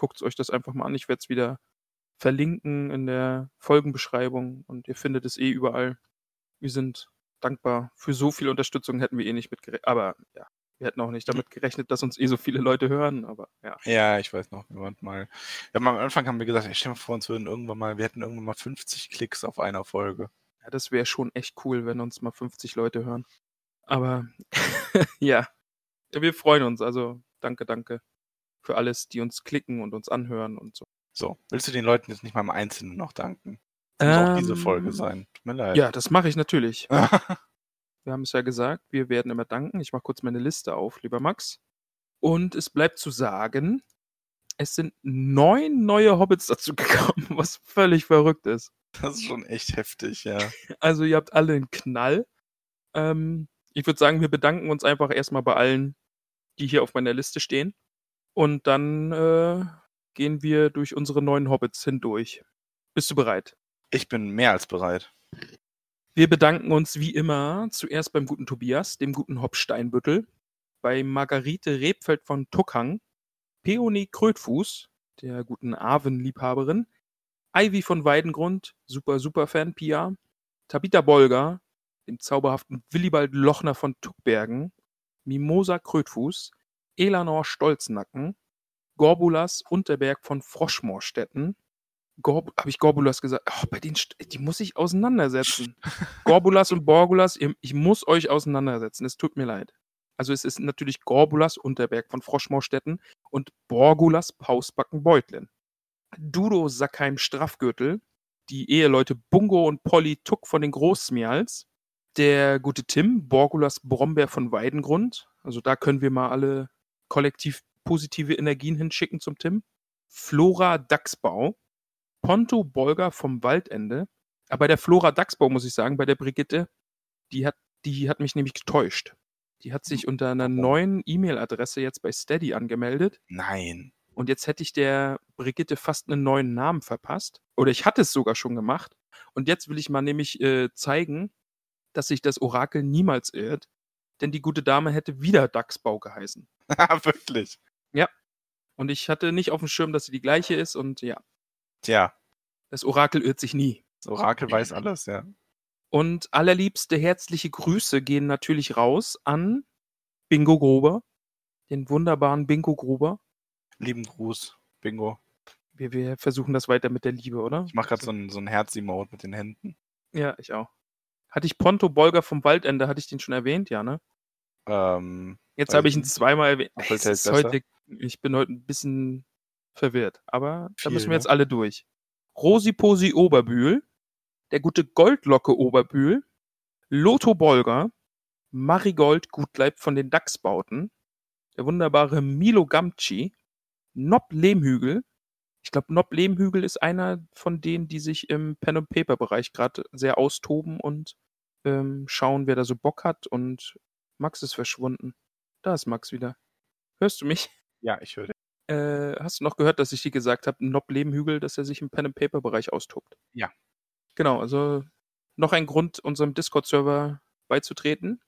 guckt euch das einfach mal an. Ich werde es wieder verlinken in der Folgenbeschreibung und ihr findet es eh überall. Wir sind dankbar. Für so viel Unterstützung hätten wir eh nicht mitgerechnet. Aber ja, wir hätten auch nicht damit gerechnet, dass uns eh so viele Leute hören. Aber ja. Ja, ich weiß noch, wir waren mal. Wir haben am Anfang haben wir gesagt, ey, stell dir mal vor, uns würden irgendwann mal, wir hätten irgendwann mal 50 Klicks auf einer Folge. Ja, das wäre schon echt cool, wenn uns mal 50 Leute hören. Aber ja, wir freuen uns. Also danke, danke für alles, die uns klicken und uns anhören und so. So, willst du den Leuten jetzt nicht mal im Einzelnen noch danken? Das muss auch diese Folge Ähm, sein. Tut mir leid. Ja, das mache ich natürlich. Wir haben es ja gesagt, wir werden immer danken. Ich mache kurz meine Liste auf, lieber Max. Und es bleibt zu sagen, es sind neun neue Hobbits dazu gekommen, was völlig verrückt ist. das ist schon echt heftig, ja. Also ihr habt alle einen Knall. Ähm, ich würde sagen, wir bedanken uns einfach erstmal bei allen, die hier auf meiner Liste stehen. Und dann äh, gehen wir durch unsere neuen Hobbits hindurch. Bist du bereit? Ich bin mehr als bereit. Wir bedanken uns wie immer zuerst beim guten Tobias, dem guten Hopsteinbüttel, bei Margarete Rebfeld von Tuckhang, Peony Krötfuß, der guten Aven-Liebhaberin, Ivy von Weidengrund, super, super Fan Pia, Tabitha Bolger, dem zauberhaften Willibald Lochner von Tuckbergen, Mimosa Krötfuß, Elanor Stolznacken, Gorbulas Unterberg von Froschmoorstetten, Gorb habe ich Gorbulas gesagt? Oh, bei den, St die muss ich auseinandersetzen. Gorbulas und Borgulas, ich muss euch auseinandersetzen. Es tut mir leid. Also es ist natürlich Gorbulas Unterberg von Froschmoorstetten und Borgulas Pausbacken Beutlin. Dudo Sackheim Straffgürtel, die Eheleute Bungo und Polly Tuck von den Großsmials, der gute Tim, Borgulas Brombeer von Weidengrund. Also da können wir mal alle kollektiv positive Energien hinschicken zum Tim. Flora Dachsbau, Ponto Bolger vom Waldende. Aber bei der Flora Dachsbau muss ich sagen, bei der Brigitte, die hat, die hat mich nämlich getäuscht. Die hat sich unter einer neuen E-Mail-Adresse jetzt bei Steady angemeldet. Nein. Und jetzt hätte ich der Brigitte fast einen neuen Namen verpasst. Oder ich hatte es sogar schon gemacht. Und jetzt will ich mal nämlich äh, zeigen, dass sich das Orakel niemals irrt. Denn die gute Dame hätte wieder Dachsbau geheißen. Wirklich. Und ich hatte nicht auf dem Schirm, dass sie die gleiche ist. Und ja, Tja, das Orakel irrt sich nie. das Orakel weiß alles, ja. Und allerliebste herzliche Grüße gehen natürlich raus an Bingo Gruber, den wunderbaren Bingo Gruber. Lieben Gruß, Bingo. Wir, wir versuchen das weiter mit der Liebe, oder? Ich mache gerade so ein, so ein Herz-Emote mit den Händen. Ja, ich auch. Hatte ich Ponto Bolger vom Waldende, hatte ich den schon erwähnt, ja, ne? Ähm, Jetzt habe ich ihn zweimal erwähnt. Besser. heute, ich bin heute ein bisschen verwirrt, aber da Viel, müssen wir ne? jetzt alle durch. Rosi Posi Oberbühl, der gute Goldlocke Oberbühl, Lotho Bolger, Marigold Gutleib von den Dachsbauten, der wunderbare Milo Gamci, Nob Lehmhügel. Ich glaube, Nob Lehmhügel ist einer von denen, die sich im Pen and Paper Bereich gerade sehr austoben und ähm, schauen, wer da so Bock hat. Und Max ist verschwunden. Da ist Max wieder. Hörst du mich? Ja, ich höre dich. Äh, hast du noch gehört, dass ich dir gesagt habe, Nob Lebenhügel, dass er sich im Pen-and-Paper-Bereich austobt? Ja. Genau, also noch ein Grund, unserem Discord-Server beizutreten.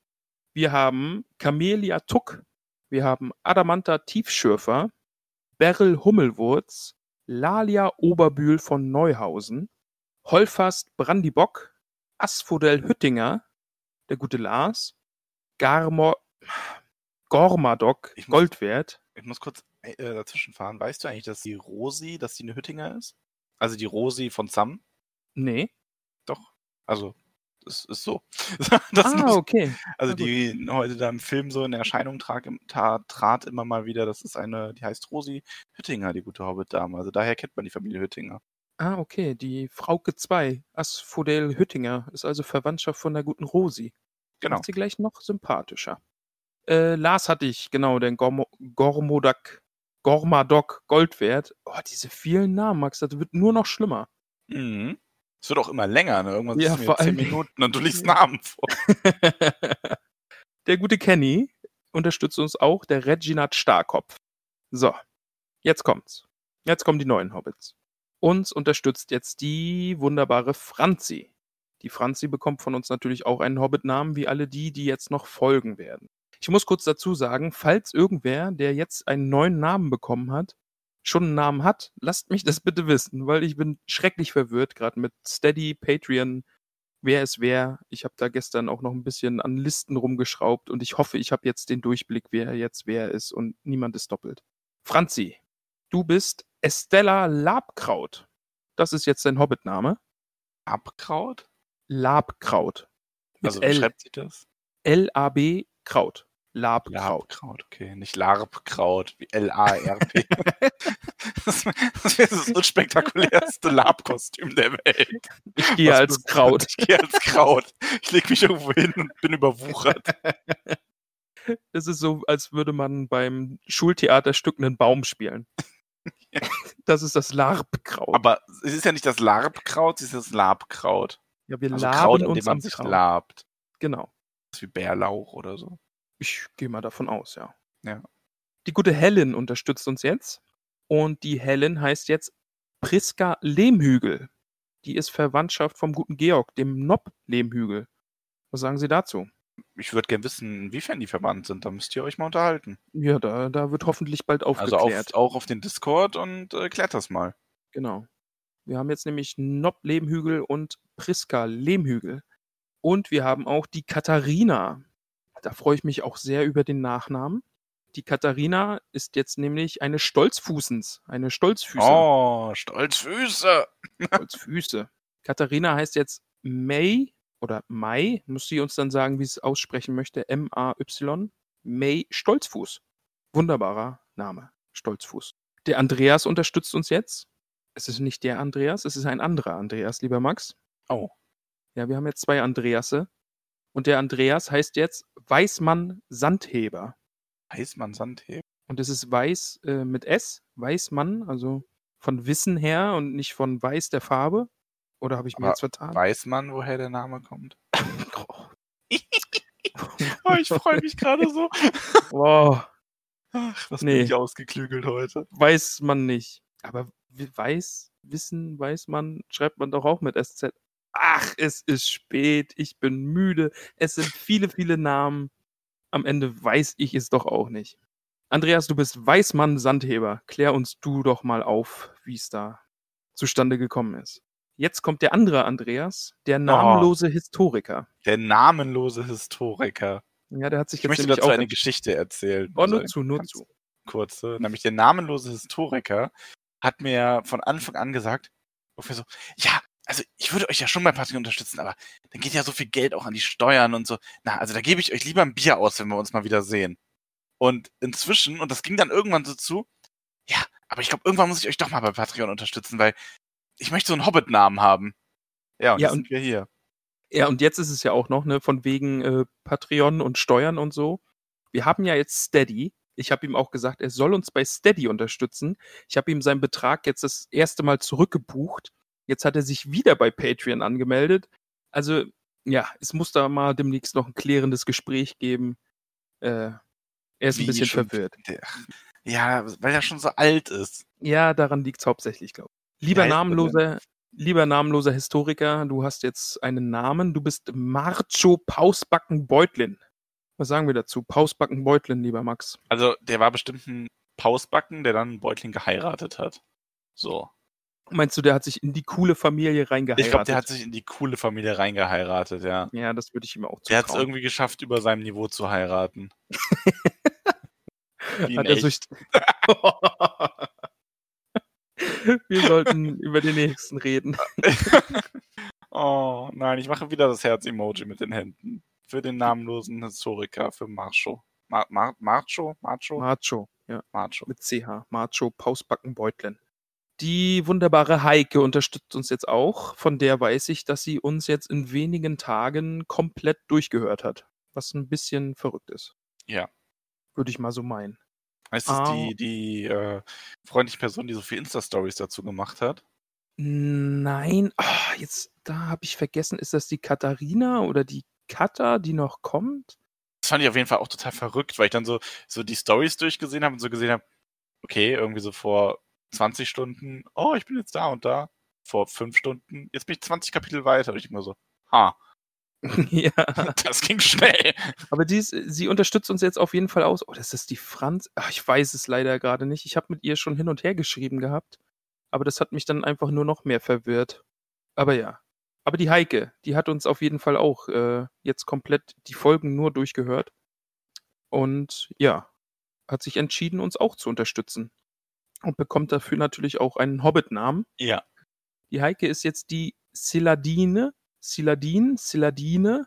Wir haben Camelia Tuck, wir haben Adamanta Tiefschürfer, Beryl Hummelwurz, Lalia Oberbühl von Neuhausen, Holfast Brandibock, Asphodel Hüttinger, der gute Lars, Garmo, Gormadok Ich muss- Goldwert. Ich muss kurz äh, dazwischen fahren. Weißt du eigentlich, dass die Rosi, dass die eine Hüttinger ist? Also die Rosi von Sam? Nee. Doch. Also, das ist so. das ah, muss, okay. also die heute da im Film so in Erscheinung trag, ta, trat immer mal wieder, das ist eine, die heißt Rosi Hüttinger, die gute Hobbit-Dame. Also daher kennt man die Familie Hüttinger. Ah, okay. Die Frauke 2, Asphodel Hüttinger, ist also Verwandtschaft von der guten Rosi. Genau. Macht sie gleich noch sympathischer. Äh, Lars hatte ich, genau, den Gormo, Gormodak, Gormadok Goldwert. Oh, diese vielen Namen, Max, das wird nur noch schlimmer. Mhm. Es wird auch immer länger, ne? Irgendwann Ja, sind es zehn Minuten und du liest Namen vor. der gute Kenny unterstützt uns auch, der Reginat Starkopf. So, jetzt kommt's. Jetzt kommen die neuen Hobbits. Uns unterstützt jetzt die wunderbare Franzi. Die Franzi bekommt von uns natürlich auch einen Hobbit-Namen, wie alle die, die jetzt noch folgen werden. Ich muss kurz dazu sagen, falls irgendwer, der jetzt einen neuen Namen bekommen hat, schon einen Namen hat, lasst mich das bitte wissen, weil ich bin schrecklich verwirrt, gerade mit Steady, Patreon, wer ist wer. Ich habe da gestern auch noch ein bisschen an Listen rumgeschraubt und ich hoffe, ich habe jetzt den Durchblick, wer jetzt wer ist und niemand ist doppelt. Franzi, du bist Estella Labkraut. Das ist jetzt dein Hobbit-Name. Abkraut? Labkraut. Mit Also wie L. schreibt sich das? L-A-B Kraut. Labkraut. Labkraut, okay. Nicht Larbkraut, wie L-A-R-P. das das wäre das unspektakulärste Labkostüm der Welt. Ich gehe Was als bist- Kraut. Ich gehe als Kraut. Ich lege mich irgendwo hin und bin überwuchert. Das ist so, als würde man beim Schultheaterstück einen Baum spielen. Das ist das Labkraut. Aber es ist ja nicht das Larbkraut, es ist das Labkraut. Ja, wir Also laben Kraut, uns man am sich Kraut. labt. Genau. Das ist wie Bärlauch oder so. Ich gehe mal davon aus, ja. Ja. Die gute Helen unterstützt uns jetzt. Und die Helen heißt jetzt Priska Lehmhügel. Die ist Verwandtschaft vom guten Georg, dem Nob Lehmhügel. Was sagen Sie dazu? Ich würde gerne wissen, inwiefern die verwandt sind. Da müsst ihr euch mal unterhalten. Ja, da, da wird hoffentlich bald Also aufgeklärt. auf, auch auf den Discord und äh, klärt das mal. Genau. Wir haben jetzt nämlich Nob Lehmhügel und Priska Lehmhügel. Und wir haben auch die Katharina. Da freue ich mich auch sehr über den Nachnamen. Die Katharina ist jetzt nämlich eine Stolzfußens, eine Stolzfüße. Oh, Stolzfüße. Stolzfüße. Katharina heißt jetzt May oder Mai, muss sie uns dann sagen, wie sie es aussprechen möchte. M-A-Y. May Stolzfuß. Wunderbarer Name. Stolzfuß. Der Andreas unterstützt uns jetzt. Es ist nicht der Andreas, es ist ein anderer Andreas, lieber Max. Oh. Ja, wir haben jetzt zwei Andreasse. Und der Andreas heißt jetzt Weißmann Sandheber. Heißmann Sandheben. Und es ist Weiß äh, mit S, Weißmann, also von Wissen her und nicht von Weiß der Farbe. Oder habe ich mir Aber jetzt vertan? Weiß man, woher der Name kommt? Oh. Oh, ich freue mich gerade so. Wow, Ach, was Nee. bin ich ausgeklügelt heute. weiß man nicht. Aber weiß, Wissen, weiß man, schreibt man doch auch mit SZ. Ach, es ist spät, ich bin müde. Es sind viele, viele Namen. Am Ende weiß ich es doch auch nicht. Andreas, du bist Weißmann Sandheber. Klär uns du doch mal auf, wie es da zustande gekommen ist. Jetzt kommt der andere Andreas, der namenlose Historiker. Der namenlose Historiker. Ja, der hat sich Ich jetzt möchte dazu auch eine Geschichte erzählen. Oh, nur Also, zu, nur zu. Kurze. Nämlich der namenlose Historiker hat mir von Anfang an gesagt, ungefähr so, ja, also ich würde euch ja schon bei Patreon unterstützen, aber dann geht ja so viel Geld auch an die Steuern und so. Na, also da gebe ich euch lieber ein Bier aus, wenn wir uns mal wieder sehen. Und inzwischen, und das ging dann irgendwann so zu, ja, aber ich glaube, irgendwann muss ich euch doch mal bei Patreon unterstützen, weil ich möchte so einen Hobbit-Namen haben. Ja, und Ja, jetzt und- sind wir hier. Ja, und jetzt ist es ja auch noch, ne, von wegen äh, Patreon und Steuern und so. Wir haben ja jetzt Steady. Ich habe ihm auch gesagt, er soll uns bei Steady unterstützen. Ich habe ihm seinen Betrag jetzt das erste Mal zurückgebucht. Jetzt hat er sich wieder bei Patreon angemeldet. Also ja, es muss da mal demnächst noch ein klärendes Gespräch geben. Äh, er ist ein Wie bisschen schon- verwirrt. Ja, weil er schon so alt ist. Ja, daran liegt es hauptsächlich, glaube ich. Lieber er namenloser, lieber namenloser Historiker, du hast jetzt einen Namen. Du bist Marcho Pausbacken Beutlin. Was sagen wir dazu? Pausbacken Beutlin, lieber Max. Also, der war bestimmt ein Pausbacken, der dann Beutling geheiratet hat. So. Meinst du, der hat sich in die coole Familie reingeheiratet? Ich glaube, der hat sich in die coole Familie reingeheiratet, ja. Ja, das würde ich ihm auch Der hat es zutrauen. irgendwie geschafft, über seinem Niveau zu heiraten. Wie Hat er sich... echt. Wir sollten über den nächsten reden. Oh, nein, ich mache wieder das Herz-Emoji mit den Händen. Für den namenlosen Historiker, für Marcho. Mar Mar Marcho? Marcho? Macho, ja, Marcho. mit CH. Macho Pausbacken Beutlin. Die wunderbare Heike unterstützt uns jetzt auch. Von der weiß ich, dass sie uns jetzt in wenigen Tagen komplett durchgehört hat. Was ein bisschen verrückt ist. Ja. Würde ich mal so meinen. Ist das Ah. die, die äh, freundliche Person, die so viele Insta-Stories dazu gemacht hat? Nein, ah, jetzt, da habe ich vergessen, ist das die Katharina oder die Katha, die noch kommt? Das fand ich auf jeden Fall auch total verrückt, weil ich dann so, so die Stories durchgesehen habe und so gesehen habe, okay, irgendwie so vor 20 Stunden, oh, ich bin jetzt da und da. Vor fünf Stunden, jetzt bin ich 20 Kapitel weiter. Und ich immer so, ha, ja, das ging schnell. aber die ist, sie unterstützt uns jetzt auf jeden Fall aus. Oh, das ist die Franz. Ach, ich weiß es leider gerade nicht. Ich habe mit ihr schon hin und her geschrieben gehabt. Aber das hat mich dann einfach nur noch mehr verwirrt. Aber ja. Aber die Heike, die hat uns auf jeden Fall auch äh, jetzt komplett die Folgen nur durchgehört. Und ja, hat sich entschieden, uns auch zu unterstützen. Und bekommt dafür natürlich auch einen Hobbit-Namen. Ja. Die Heike ist jetzt die Siladine, Siladin, Siladine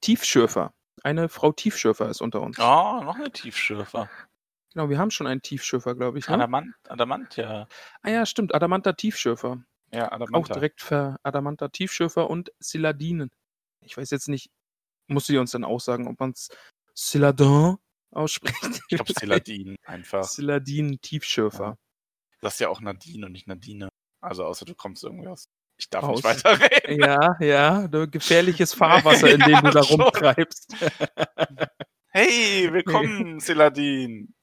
Tiefschürfer. Eine Frau Tiefschürfer ist unter uns. Oh, noch eine Tiefschürfer. Genau, wir haben schon einen Tiefschürfer, glaube ich. Ne? Adamant, Adamant, ja. Ah ja, stimmt, Adamanta Tiefschürfer. Ja, Auch Adamant. direkt für Adamanta Tiefschürfer und Siladinen. Ich weiß jetzt nicht, muss sie uns dann auch sagen, ob man es Siladin ausspricht? Ich glaube, Celadin einfach. Siladin Tiefschürfer. Das ist ja auch Nadine und nicht Nadine. Also außer du kommst irgendwie aus. Ich darf Aus. nicht weiterreden. Ja, ja, du gefährliches Fahrwasser, in dem du da Schon. rumtreibst. Hey, willkommen, Celadin.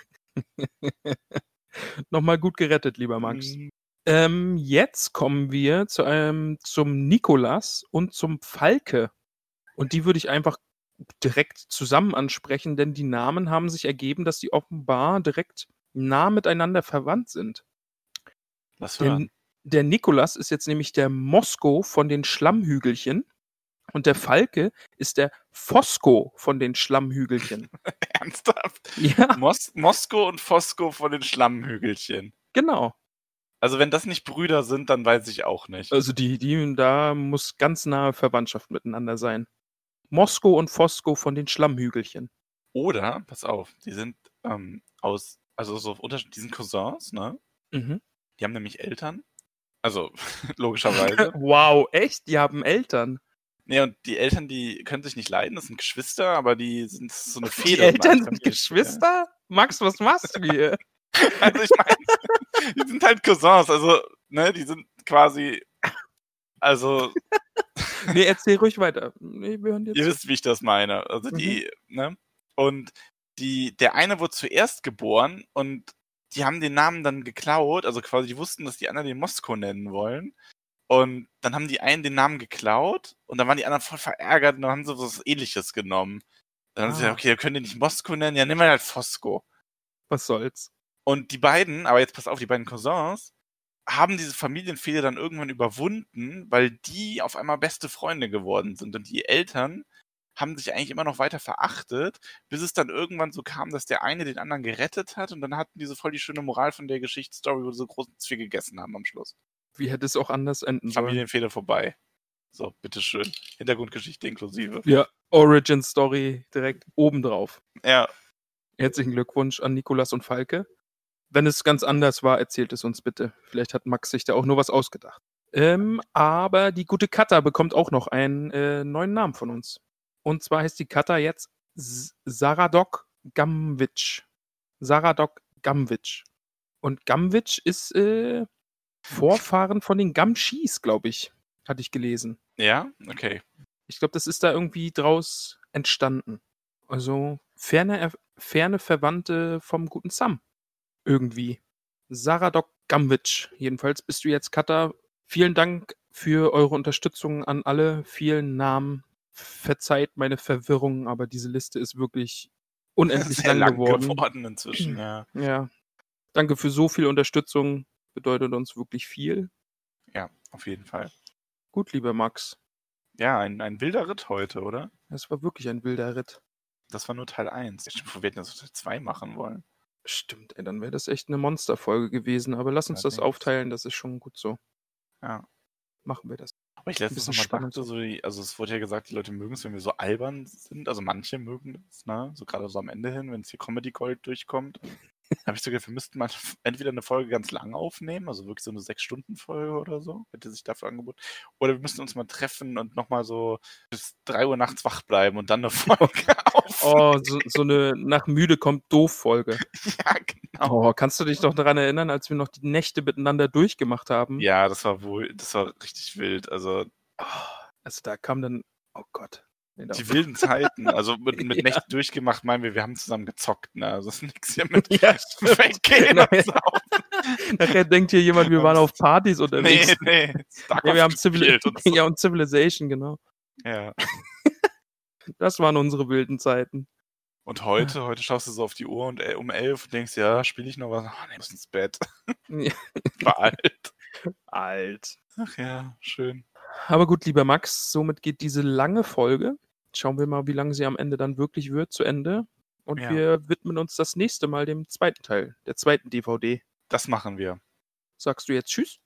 Nochmal gut gerettet, lieber Max. Ähm, jetzt kommen wir zu einem, zum Nikolas und zum Falke. Und die würde ich einfach direkt zusammen ansprechen, denn die Namen haben sich ergeben, dass die offenbar direkt nah miteinander verwandt sind. Der, hören. der Nikolas ist jetzt nämlich der Mosko von den Schlammhügelchen und der Falke ist der Fosco von den Schlammhügelchen. Ernsthaft? ja, Mos Mosko und Fosco von den Schlammhügelchen. genau. Also wenn das nicht Brüder sind, dann weiß ich auch nicht. Also die, die, da muss ganz nahe Verwandtschaft miteinander sein. Mosko und Fosco von den Schlammhügelchen. Oder, pass auf, die sind ähm, aus, also so Unterschied, die sind Cousins, ne? Mhm. Die haben nämlich Eltern. Also, logischerweise. Wow, echt? Die haben Eltern. nee, und die Eltern, die können sich nicht leiden, das sind Geschwister, aber die sind so eine Die Fehde. Eltern sind Geschwister? Max, was machst du hier? Also ich meine, die sind halt Cousins, also, ne, die sind quasi, also, nee, erzähl ruhig weiter. Nee, wir hören dir ihr wisst, wie ich das meine. Also die, ne? Und die, der eine wurde zuerst geboren und die haben den Namen dann geklaut, also quasi die wussten, dass die anderen den Mosko nennen wollen. Und dann haben die einen den Namen geklaut und dann waren die anderen voll verärgert und dann haben sie was ähnliches genommen. Dann haben sie Ah. gesagt, okay, wir können den nicht Mosko nennen, ja, nehmen wir halt Fosco. Was soll's? Und die beiden, aber jetzt pass auf, die beiden Cousins, haben diese Familienfehde dann irgendwann überwunden, weil die auf einmal beste Freunde geworden sind. Und die Eltern haben sich eigentlich immer noch weiter verachtet, bis es dann irgendwann so kam, dass der eine den anderen gerettet hat und dann hatten die so voll die schöne Moral von der Geschichtsstory, wo sie so großen Zwier gegessen haben am Schluss. Wie hätte es auch anders enden sollen? Familienfehde vorbei. So, bitteschön. Hintergrundgeschichte inklusive. Ja, Origin Story direkt obendrauf. Ja, Herzlichen Glückwunsch an Nikolas und Falke. Wenn es ganz anders war, erzählt es uns bitte. Vielleicht hat Max sich da auch nur was ausgedacht. Ähm, aber die gute Katha bekommt auch noch einen äh, neuen Namen von uns. Und zwar heißt die Katha jetzt Saradok Gamwitsch. Saradok Gamwitsch. Und Gamwitsch ist äh, Vorfahren von den Gamschis, glaube ich. Hatte ich gelesen. ja, okay. Ich glaube, das ist da irgendwie draus entstanden. Also ferne, ferne Verwandte vom guten Sam. Irgendwie. Saradok Gamwitsch. Jedenfalls bist du jetzt Cutter. Vielen Dank für eure Unterstützung an alle. Vielen Namen. Verzeiht meine Verwirrung, aber diese Liste ist wirklich unendlich Sehr lang, lang geworden. geworden inzwischen, ja. Ja. Danke für so viel Unterstützung. Bedeutet uns wirklich viel. Ja, auf jeden Fall. Gut, lieber Max. Ja, ein, ein wilder Ritt heute, oder? Es war wirklich ein wilder Ritt. Das war nur Teil 1. Ich stimmt, wir hätten das Teil 2 machen wollen. Stimmt, ey, dann wäre das echt eine Monsterfolge gewesen. Aber lass uns das Allerdings. aufteilen, das ist schon gut so. Ja. Machen wir das. Aber ich letztens nochmal spannend. dachte, so, die- also es wurde ja gesagt, die Leute mögen es, wenn wir so albern sind. Also manche mögen es, ne? So gerade so am Ende hin, wenn es hier Comedy Gold durchkommt. habe ich so gedacht, wir müssten mal entweder eine Folge ganz lang aufnehmen, also wirklich so eine Sechs-Stunden-Folge oder so, hätte sich dafür angeboten. Oder wir müssten uns mal treffen und nochmal so bis drei Uhr nachts wach bleiben und dann eine Folge aufnehmen. Oh, so, so eine nach müde kommt doof Folge. Ja, genau. Oh, kannst du dich noch daran erinnern, als wir noch die Nächte miteinander durchgemacht haben? Ja, das war wohl, das war richtig wild. Also Also da kam dann, oh Gott. Die wilden Zeiten. Also mit, mit Ja. Nächte durchgemacht, meinen wir, wir haben zusammen gezockt, ne? Also ist nichts hier mit Ja, weggehen saufen. Nachher denkt hier jemand, wir waren auf Partys unterwegs. Nee, nee. Nee, wir haben Civil so. ja, und Civilization, genau. Ja. Das waren unsere wilden Zeiten. Und heute, heute schaust du so auf die Uhr und äh, um elf und denkst, ja, spiele ich noch was? Ach, nee, muss ins Bett. Ja. War alt. Alt. Ach ja, schön. Aber gut, lieber Max, somit geht diese lange Folge. Schauen wir mal, wie lange sie am Ende dann wirklich wird, zu Ende. Und Ja. wir widmen uns das nächste Mal dem zweiten Teil, der zweiten DVD. Das machen wir. Sagst du jetzt Tschüss?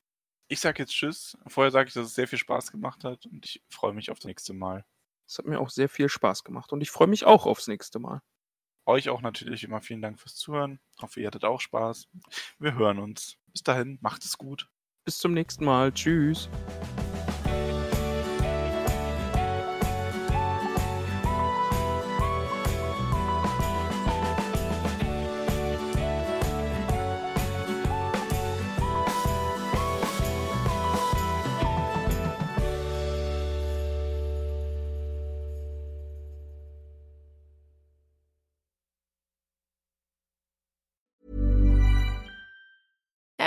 Ich sag jetzt Tschüss. Vorher sage ich, dass es sehr viel Spaß gemacht hat und ich freue mich auf das nächste Mal. Es hat mir auch sehr viel Spaß gemacht und ich freue mich auch aufs nächste Mal. Euch auch natürlich immer vielen Dank fürs Zuhören. Hoffe, ihr hattet auch Spaß. Wir hören uns. Bis dahin, macht es gut. Bis zum nächsten Mal. Tschüss.